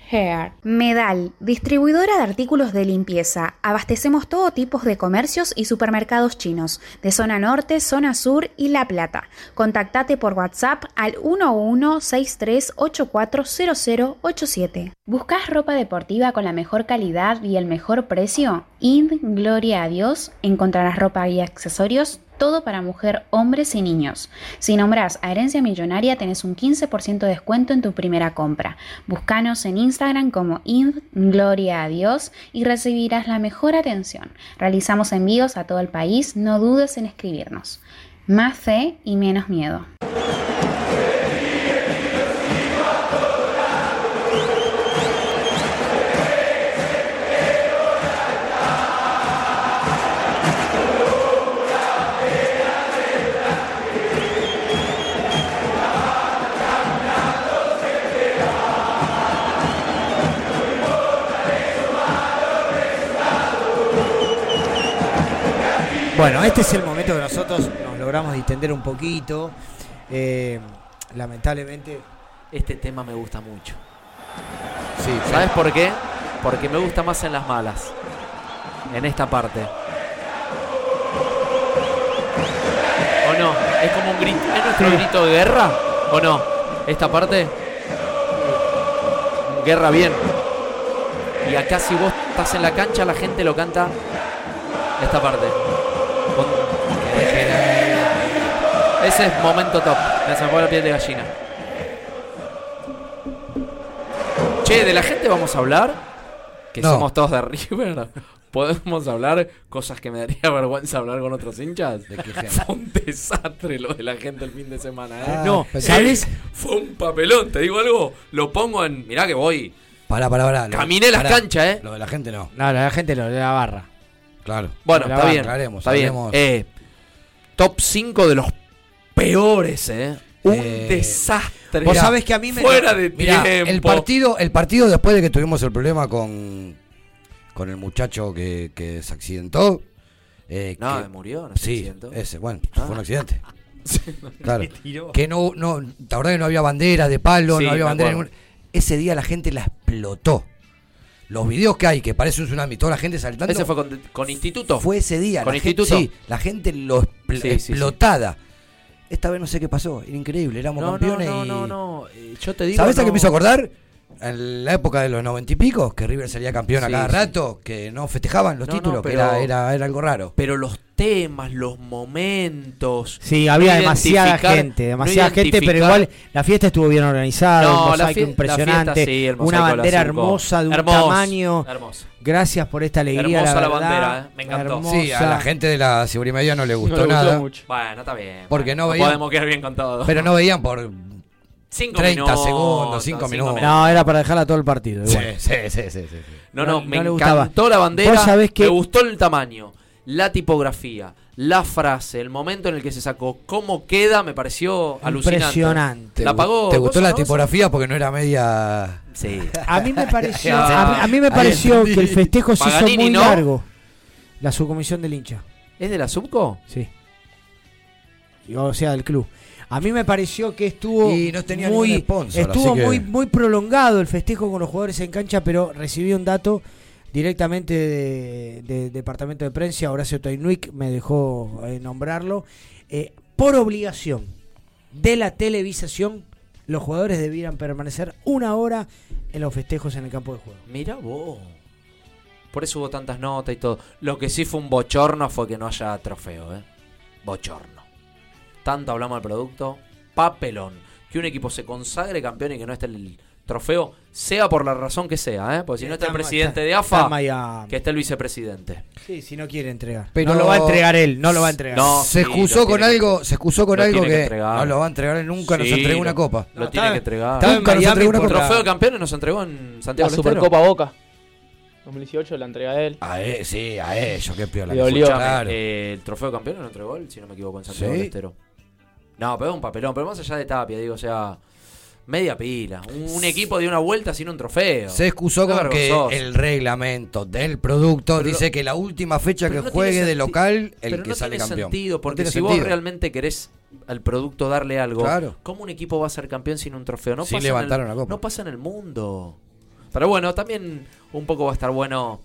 Speaker 10: Hair. Medal, distribuidora de artículos de limpieza. Abastecemos todo tipo de comercios y supermercados chinos, de zona norte, zona sur y La Plata. Contactate por WhatsApp al 1163840087. ¿Buscas ropa deportiva con la mejor calidad y el mejor precio? Ind Gloria a Dios encontrarás ropa y accesorios todo para mujer, hombres y niños. Si nombras a Herencia Millonaria tenés un 15% de descuento en tu primera compra. Búscanos en Instagram como Ind Gloria a Dios y recibirás la mejor atención. Realizamos envíos a todo el país, no dudes en escribirnos. Más fe y menos miedo.
Speaker 6: Bueno, este es el momento que nosotros nos logramos distender un poquito. Eh, lamentablemente.
Speaker 7: Este tema me gusta mucho.
Speaker 8: Sí,
Speaker 7: ¿Sabes por qué? Porque me gusta más en las malas. En esta parte. ¿O no? ¿Es como un grito? ¿Es nuestro grito de guerra? ¿O no? Esta parte. Guerra bien. Y acá si vos estás en la cancha, la gente lo canta. Esta parte. Ese es momento top. Me se la piel de gallina. Che, de la gente vamos a hablar. Que
Speaker 8: No.
Speaker 7: somos todos de River. ¿Podemos hablar cosas que me daría vergüenza hablar con otros hinchas? Fue un desastre lo de la gente el fin de semana, ¿eh?
Speaker 8: Ah,
Speaker 7: no, ¿sabes? Fue un papelón, te digo algo. Lo pongo en. Mirá que voy.
Speaker 8: Pará, pará, pará. Lo-
Speaker 7: Caminé las canchas, ¿eh?
Speaker 8: Lo de la gente no.
Speaker 6: No, la gente lo de la barra.
Speaker 8: Claro.
Speaker 7: Bueno,
Speaker 6: La
Speaker 7: está
Speaker 6: barra,
Speaker 7: bien.
Speaker 8: aclaremos,
Speaker 7: está bien. Eh, top 5 de los peores, ¿eh? Un
Speaker 8: Eh,
Speaker 7: desastre.
Speaker 8: Vos sabés que a mí me.
Speaker 7: Fuera de
Speaker 8: Mirá,
Speaker 7: tiempo.
Speaker 8: el partido, el partido después de que tuvimos el problema con, con el muchacho que, que se accidentó. eh,
Speaker 7: No,
Speaker 8: que-
Speaker 7: murió, no se
Speaker 8: Sí,
Speaker 7: accidentó.
Speaker 8: ese, bueno,
Speaker 7: Ah.
Speaker 8: fue un accidente. claro. Que no, no, la verdad que no había bandera de palo,
Speaker 7: Sí,
Speaker 8: no había bandera ninguna. Ese día la gente la explotó. Los videos que hay, que parece un tsunami, toda la gente saltando.
Speaker 7: Ese fue con, con instituto.
Speaker 8: Fue ese día.
Speaker 7: Con
Speaker 8: la
Speaker 7: instituto.
Speaker 8: Gente, sí, la gente lo expl-
Speaker 7: Sí, sí.
Speaker 8: Esta vez no sé qué pasó, era increíble, éramos
Speaker 7: No, no,
Speaker 8: campeones
Speaker 7: no,
Speaker 8: y...
Speaker 7: no, no. eh, Yo te digo.
Speaker 8: ¿Sabes a qué me hizo acordar? En la época de los noventa y pico, que River salía campeón a
Speaker 7: Sí,
Speaker 8: cada
Speaker 7: sí.
Speaker 8: rato, que no festejaban los
Speaker 7: No, no,
Speaker 8: títulos, que
Speaker 7: pero-
Speaker 8: era, era, era algo raro.
Speaker 7: Pero los temas, los momentos.
Speaker 6: Sí, había
Speaker 7: no
Speaker 6: demasiada gente,
Speaker 7: no
Speaker 6: demasiada gente, pero igual la fiesta estuvo bien organizada,
Speaker 7: No,
Speaker 6: un
Speaker 7: la
Speaker 6: mosaico
Speaker 7: la
Speaker 6: impresionante,
Speaker 7: fiesta sí, el
Speaker 6: una
Speaker 7: mosaico la
Speaker 6: bandera hermosa de un
Speaker 7: Hermoso,
Speaker 6: tamaño.
Speaker 7: hermoso.
Speaker 6: Gracias por esta alegría,
Speaker 7: Hermosa la
Speaker 6: verdad,
Speaker 7: bandera, eh, me encantó.
Speaker 6: hermosa.
Speaker 8: Sí, a la gente de la Cibrimedia no le gustó
Speaker 9: le gustó
Speaker 8: nada.
Speaker 9: mucho.
Speaker 7: Bueno, está bien.
Speaker 8: Porque no
Speaker 7: No
Speaker 8: veían.
Speaker 7: podemos quedar bien con todo.
Speaker 8: Pero no veían por
Speaker 7: Cinco
Speaker 8: 30
Speaker 7: minutos,
Speaker 8: segundos, 5
Speaker 7: cinco
Speaker 8: minutos.
Speaker 7: minutos.
Speaker 6: No, era para dejarla todo el partido.
Speaker 8: Sí,
Speaker 6: igual.
Speaker 8: sí, sí, sí, sí, sí.
Speaker 7: No, no,
Speaker 6: No-
Speaker 7: me
Speaker 6: no
Speaker 7: encantó la bandera.
Speaker 6: Sabés que-
Speaker 7: Me gustó el tamaño, la tipografía, la frase, el momento en el que se sacó, cómo queda, me pareció alucinante.
Speaker 6: Impresionante.
Speaker 7: ¿La pagó?
Speaker 8: ¿Te gustó la
Speaker 7: no?
Speaker 8: tipografía porque no era media
Speaker 7: Sí.
Speaker 6: A mí me pareció, a mí, a mí me pareció que el festejo se hizo
Speaker 7: Paganini,
Speaker 6: muy
Speaker 7: ¿no?
Speaker 6: largo. La subcomisión del hincha.
Speaker 7: ¿Es de la Subco?
Speaker 6: Sí. O sea, del club. A mí me pareció que estuvo
Speaker 8: Y no tenía
Speaker 6: muy
Speaker 8: sponsor,
Speaker 6: estuvo
Speaker 8: que-
Speaker 6: muy muy prolongado el festejo con los jugadores en cancha, pero recibí un dato directamente de, de- departamento de prensa, Horacio Tainuic me dejó eh, nombrarlo, Eh, por obligación de la televisación, los jugadores debieran permanecer una hora en los festejos en el campo de juego.
Speaker 7: Mira vos. Por eso hubo tantas notas y todo. Lo que sí fue un bochorno fue que no haya trofeo, ¿eh? Bochorno. Tanto hablamos del producto. Papelón. Que un equipo se consagre campeón y que no esté el trofeo, sea por la razón que sea, ¿eh? Porque si no está el presidente
Speaker 6: está-
Speaker 7: de AFA, que esté el vicepresidente.
Speaker 6: Sí, si no quiere entregar.
Speaker 8: Pero-
Speaker 6: no lo va a entregar él, no lo va a entregar.
Speaker 7: No,
Speaker 8: se
Speaker 7: sí,
Speaker 8: excusó
Speaker 7: lo
Speaker 8: con
Speaker 7: tiene que-
Speaker 8: algo, se excusó con
Speaker 7: lo
Speaker 8: algo
Speaker 7: tiene
Speaker 8: que, no lo va a entregar él nunca, nos
Speaker 7: Sí,
Speaker 8: entregó una
Speaker 7: lo-
Speaker 8: copa.
Speaker 7: Lo
Speaker 6: No,
Speaker 7: tiene
Speaker 6: estaba-
Speaker 7: que entregar.
Speaker 8: Nunca nos entregó una copa.
Speaker 7: Trofeo de campeones nos entregó en
Speaker 9: La
Speaker 7: Santiago Estero.
Speaker 9: Supercopa Boca. 2018, la entrega de él.
Speaker 8: A él, sí, a ellos, qué piola.
Speaker 9: Le dolió.
Speaker 8: claro.
Speaker 7: Eh, el trofeo de campeones lo entregó él, si no me equivoco, en Santiago
Speaker 8: ¿Sí?
Speaker 7: del Estero. No, pero es un papelón. Pero más allá de Tapia, digo, o sea, media pila. Un, un equipo de una vuelta sin un trofeo.
Speaker 8: Se excusó con que el reglamento del producto
Speaker 7: Pero
Speaker 8: dice que la última fecha que
Speaker 7: no
Speaker 8: juegue de local, el
Speaker 7: pero
Speaker 8: que
Speaker 7: no
Speaker 8: sale
Speaker 7: tiene
Speaker 8: campeón.
Speaker 7: sentido,
Speaker 8: No
Speaker 7: porque
Speaker 8: tiene
Speaker 7: si vos realmente querés al producto darle algo,
Speaker 8: Claro.
Speaker 7: ¿cómo un equipo va a ser campeón sin un trofeo? No
Speaker 8: Sin
Speaker 7: pasa en el-
Speaker 8: una copa.
Speaker 7: No pasa en el mundo. Pero bueno, también un poco va a estar bueno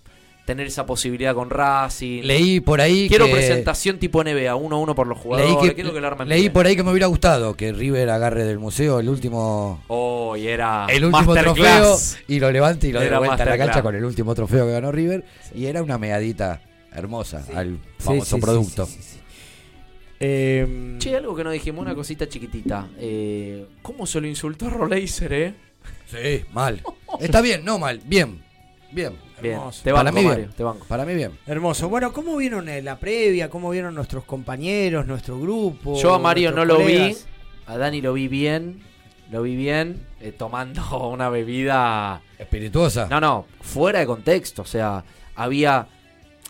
Speaker 7: tener esa posibilidad con Racing.
Speaker 8: Leí por ahí
Speaker 7: Quiero
Speaker 8: que-
Speaker 7: presentación tipo NBA, uno a uno por los jugadores.
Speaker 8: Leí, que,
Speaker 7: quiero que lo armen
Speaker 8: leí
Speaker 7: bien.
Speaker 8: por ahí que me hubiera gustado que River agarre del museo el último
Speaker 7: Oh, y era
Speaker 8: el último trofeo y lo levante y lo dé vuelta a la cancha con el último trofeo que ganó River y era una medadita hermosa al famoso
Speaker 6: sí, sí,
Speaker 8: producto.
Speaker 6: sí, sí, sí. Eh,
Speaker 7: Che, algo que no dijimos, una cosita chiquitita. Eh, ¿Cómo se lo insultó a Roleiser, eh?
Speaker 8: Sí, mal. Está bien, no mal, bien. Bien.
Speaker 7: Bien,
Speaker 6: Hermoso.
Speaker 7: te
Speaker 8: Para
Speaker 7: banco,
Speaker 8: mí
Speaker 7: Mario,
Speaker 8: bien.
Speaker 7: te banco.
Speaker 8: Para mí bien.
Speaker 6: Hermoso. Bueno, ¿cómo vieron eh, la previa? ¿Cómo vieron nuestros compañeros, nuestro grupo?
Speaker 7: Yo a Mario no lo vi, a Dani lo vi bien, lo vi bien, eh, tomando una bebida...
Speaker 8: Espirituosa.
Speaker 7: No, no, fuera de contexto, o sea, había...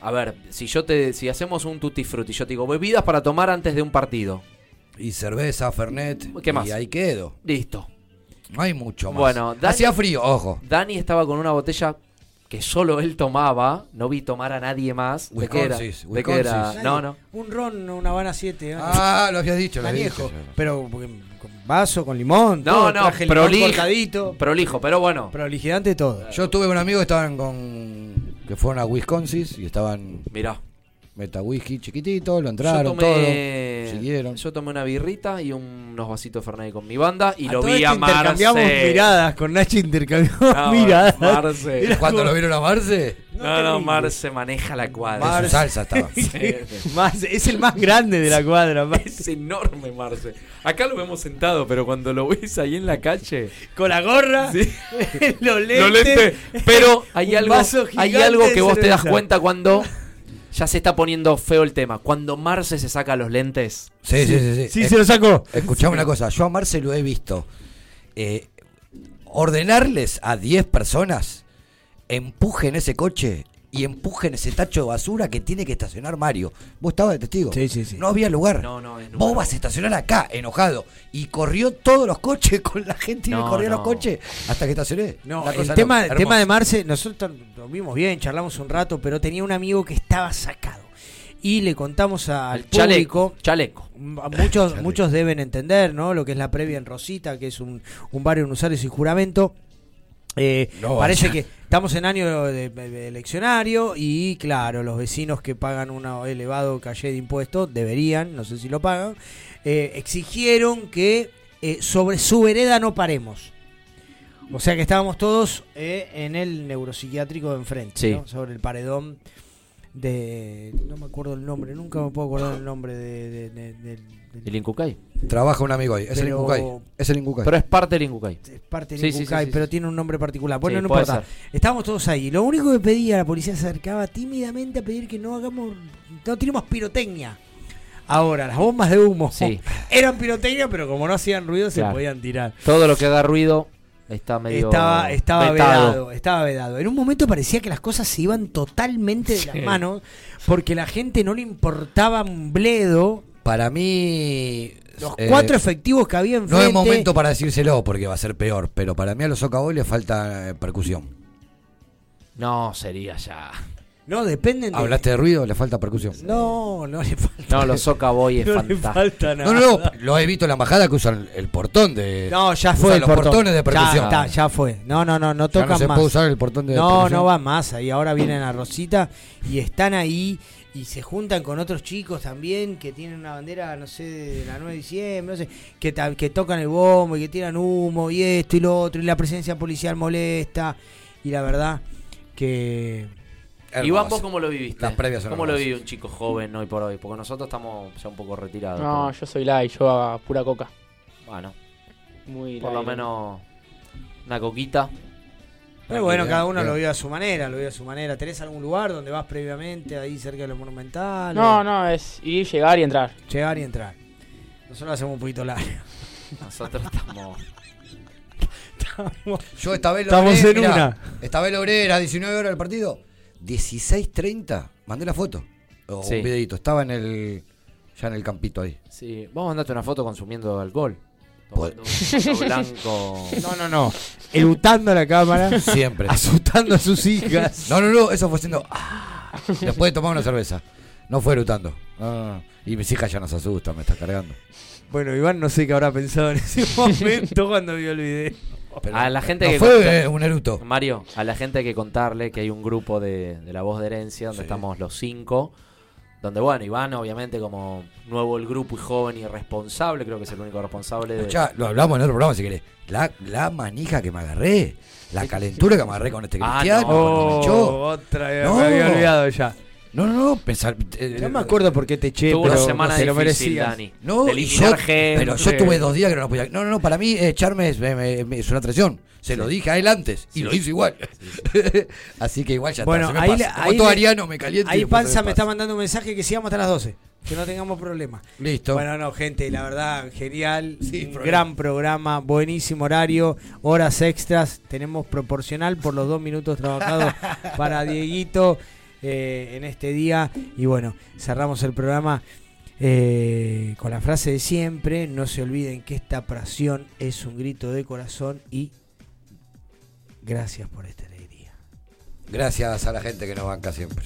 Speaker 7: A ver, si yo te, si hacemos un tutti frutti, yo te digo bebidas para tomar antes de un partido.
Speaker 8: Y cerveza, Fernet.
Speaker 7: ¿Qué más?
Speaker 8: Y ahí quedo.
Speaker 7: Listo.
Speaker 8: No hay mucho más.
Speaker 7: Bueno, Dani-
Speaker 8: hacía frío, ojo.
Speaker 7: Dani estaba con una botella que solo él tomaba, no vi tomar a nadie más. ¿De qué era? ¿De qué era? No, no.
Speaker 6: Un ron, una Habana 7. ¿eh?
Speaker 8: Ah, lo habías dicho, lo habías dicho.
Speaker 6: Pero con vaso, con limón.
Speaker 7: No,
Speaker 6: todo,
Speaker 7: no,
Speaker 6: traje limón
Speaker 7: prolijo, prolijo, pero bueno.
Speaker 6: Prolijidante todo.
Speaker 8: Yo tuve un amigo que estaban con. que fueron a Wisconsin y estaban.
Speaker 7: Mirá.
Speaker 8: Meta whisky chiquitito, lo
Speaker 7: Yo
Speaker 8: entraron,
Speaker 7: tomé,
Speaker 8: todo. Siguieron.
Speaker 7: yo tomé una birrita y unos vasitos de Fernet con mi banda y
Speaker 6: A
Speaker 7: lo
Speaker 6: todo
Speaker 7: vi
Speaker 6: esto
Speaker 7: a Marce.
Speaker 6: intercambiamos miradas, con Nachi intercambiamos
Speaker 7: No,
Speaker 6: miradas.
Speaker 7: Marce.
Speaker 8: ¿Cuándo
Speaker 6: como-
Speaker 8: lo vieron a Marce?
Speaker 7: No, no, Marce maneja la cuadra.
Speaker 8: Marce. Su salsa estaba.
Speaker 7: Sí.
Speaker 6: Marce, es el más grande de la cuadra. Marce.
Speaker 7: Es enorme Marce. Acá lo vemos sentado, pero cuando lo ves ahí en la calle.
Speaker 6: Con la gorra,
Speaker 7: Sí.
Speaker 6: los lentes.
Speaker 7: Lo lente. Pero hay algo, hay algo que vos te das cuenta cuando ya se está poniendo feo el tema. Cuando Marce se saca los lentes.
Speaker 8: Sí, sí, sí. sí.
Speaker 6: Sí,
Speaker 8: Eh,
Speaker 6: se lo sacó.
Speaker 8: Escuchame una cosa, yo a Marce lo he visto. eh, ordenarles a 10 personas, empujen ese coche y empujen ese tacho de basura que tiene que estacionar Mario. Vos estabas de testigo.
Speaker 6: Sí, sí, sí.
Speaker 8: No había lugar.
Speaker 7: No, no, es
Speaker 8: Vos vas a estacionar acá, enojado. Y corrió todos los coches con la gente y
Speaker 7: No,
Speaker 8: me corrió los coches hasta que estacioné.
Speaker 6: No, el tema, el de Marce, nosotros lo vimos bien, charlamos un rato, pero tenía un amigo que estaba sacado. Y le contamos al
Speaker 7: Chaleco.
Speaker 6: público.
Speaker 7: Chaleco.
Speaker 6: Muchos, muchos deben entender, ¿no? Lo que es la previa en Rosita, que es un, un barrio en usuarios y juramento. Eh,
Speaker 8: No,
Speaker 6: parece que estamos en año de, de eleccionario y claro, los vecinos que pagan un elevado calle de impuestos deberían, no sé si lo pagan, eh, exigieron que eh, sobre su vereda no paremos. O sea que estábamos todos eh, en el neuropsiquiátrico de enfrente,
Speaker 7: Sí.
Speaker 6: ¿no? sobre el paredón de... No me acuerdo el nombre, nunca me puedo acordar el nombre de... de- de- del-
Speaker 7: El Incucay.
Speaker 8: Trabaja un amigo ahí, es el
Speaker 6: Pero-
Speaker 8: Incucay. Es el Incucay.
Speaker 7: Pero es parte del Incucay.
Speaker 6: es parte del
Speaker 7: Sí, sí, sí,
Speaker 6: Incucay,
Speaker 7: sí,
Speaker 6: pero
Speaker 7: sí.
Speaker 6: tiene un nombre particular. Bueno,
Speaker 7: Sí,
Speaker 6: no importa.
Speaker 7: ser.
Speaker 6: Estábamos todos ahí. Lo único que pedía la policía se acercaba tímidamente a pedir que no hagamos, no tiremos pirotecnia. Ahora, las bombas de humo
Speaker 7: Sí.
Speaker 6: eran pirotecnia, pero como no hacían ruido se podían tirar.
Speaker 7: Todo lo que haga ruido está medio.
Speaker 6: Estaba, estaba vedado, estaba vedado. En un momento parecía que las cosas se iban totalmente de
Speaker 7: Sí.
Speaker 6: las manos porque la gente no le importaba un bledo.
Speaker 8: Para mí.
Speaker 6: Los
Speaker 8: eh,
Speaker 6: cuatro efectivos que había
Speaker 8: No
Speaker 6: enfrente.
Speaker 8: es momento para decírselo porque va a ser peor, pero para mí a los Socavoy le falta eh, percusión.
Speaker 7: No, sería ya.
Speaker 6: No, dependen de.
Speaker 8: ¿Hablaste de ruido? Le falta percusión.
Speaker 6: No, no le falta.
Speaker 7: No, los Soca Boy es
Speaker 6: No le
Speaker 7: fantástico.
Speaker 6: falta nada.
Speaker 8: No, no, no, lo he visto en la embajada que usan el portón de.
Speaker 6: No, ya
Speaker 8: usan
Speaker 6: fue el
Speaker 8: los
Speaker 6: portón.
Speaker 8: portones de percusión.
Speaker 6: Ya, está, ya fue. No, no, no, no
Speaker 8: Ya
Speaker 6: tocan
Speaker 8: no se
Speaker 6: más.
Speaker 8: puede usar el portón de
Speaker 6: No,
Speaker 8: percusión.
Speaker 6: no va más. Ahí ahora vienen a Rosita y están ahí y se juntan con otros chicos también que tienen una bandera, no sé, de la 9 de diciembre, no sé, que, que tocan el bombo y que tiran humo y esto y lo otro y la presencia policial molesta y la verdad que
Speaker 8: Hermoso.
Speaker 7: Iván, ¿vos cómo lo viviste?
Speaker 8: Las previas son
Speaker 7: ¿Cómo lo vive un chico joven hoy por hoy? Porque nosotros estamos ya un poco retirados.
Speaker 9: No,
Speaker 7: pero-
Speaker 9: yo soy light, yo a pura coca.
Speaker 7: Bueno,
Speaker 9: Muy
Speaker 7: por lo menos una coquita.
Speaker 6: Pero bueno, cada uno
Speaker 8: bien.
Speaker 6: lo vive a su manera, lo vive a su manera. ¿Tenés algún lugar donde vas previamente, ahí cerca de lo monumental?
Speaker 9: No,
Speaker 6: o
Speaker 9: no, es ir, llegar y entrar.
Speaker 6: Llegar y entrar. Nosotros lo hacemos un poquito largo.
Speaker 7: Nosotros estamos.
Speaker 8: Yo esta vez
Speaker 6: Estamos
Speaker 8: logré,
Speaker 6: en
Speaker 8: mirá,
Speaker 6: una.
Speaker 8: Esta vez logré, era 19 horas del partido. 16.30. Mandé la foto. O
Speaker 7: Sí.
Speaker 8: un videito. Estaba en el. Ya en el campito ahí.
Speaker 7: Sí, vamos a mandarte una foto consumiendo alcohol.
Speaker 8: Pues-
Speaker 7: Tomando un vaso blanco.
Speaker 6: No, no, no. Erutando a la cámara.
Speaker 8: Siempre.
Speaker 6: Asustando a sus hijas.
Speaker 8: No, no, no, eso fue siendo. ah, después de tomar una cerveza. No fue no, no. Y mis hijas ya nos asustan, me está cargando.
Speaker 6: Bueno, Iván no sé qué habrá pensado en ese momento cuando vio el video.
Speaker 8: Pero
Speaker 7: a la gente
Speaker 8: no
Speaker 7: que
Speaker 8: fue
Speaker 7: contar-
Speaker 8: eh, un eruto.
Speaker 7: Mario, a la gente hay que contarle que hay un grupo de, de la voz de herencia donde
Speaker 8: Sí.
Speaker 7: estamos los cinco. Donde, bueno, Iván, obviamente, como nuevo el grupo y joven y responsable, creo que es el único responsable de.
Speaker 8: Ya, lo hablamos en otro programa si querés. La, la manija que me agarré. La calentura que me agarré con este
Speaker 7: Ah,
Speaker 8: cristiano.
Speaker 7: no.
Speaker 6: Oh, otra vez,
Speaker 8: No.
Speaker 6: me había olvidado ya.
Speaker 8: No, no, no. Pensar, eh,
Speaker 6: No me acuerdo por qué te eché,
Speaker 7: Tuvo
Speaker 6: pero
Speaker 7: una semana
Speaker 6: te lo
Speaker 7: difícil,
Speaker 6: merecías.
Speaker 7: Dani.
Speaker 8: No,
Speaker 7: de
Speaker 8: y
Speaker 7: eliminar
Speaker 8: yo,
Speaker 7: gente,
Speaker 8: pero
Speaker 7: no
Speaker 8: yo tuve dos días que no podía. No, no, no, para mí eh, echarme es, me- me- me- es una traición. Se lo dije a él antes y lo hizo igual. Así que igual ya
Speaker 6: Bueno,
Speaker 8: está. Se me
Speaker 6: ahí,
Speaker 8: pasa.
Speaker 6: le-
Speaker 8: Como
Speaker 6: ahí
Speaker 8: todo ariano me caliento. y
Speaker 6: Ahí Panza me está mandando un mensaje que sigamos hasta las 12. Que no tengamos problemas.
Speaker 8: Listo.
Speaker 6: Bueno, no, gente, la verdad, genial.
Speaker 8: Sí,
Speaker 6: un
Speaker 8: problema.
Speaker 6: gran programa, buenísimo horario, horas extras. Tenemos proporcional por los dos minutos trabajados para Dieguito eh, en este día. Y bueno, cerramos el programa eh, con la frase de siempre. No se olviden que esta pasión es un grito de corazón y gracias por esta alegría.
Speaker 8: Gracias a la gente que nos banca siempre.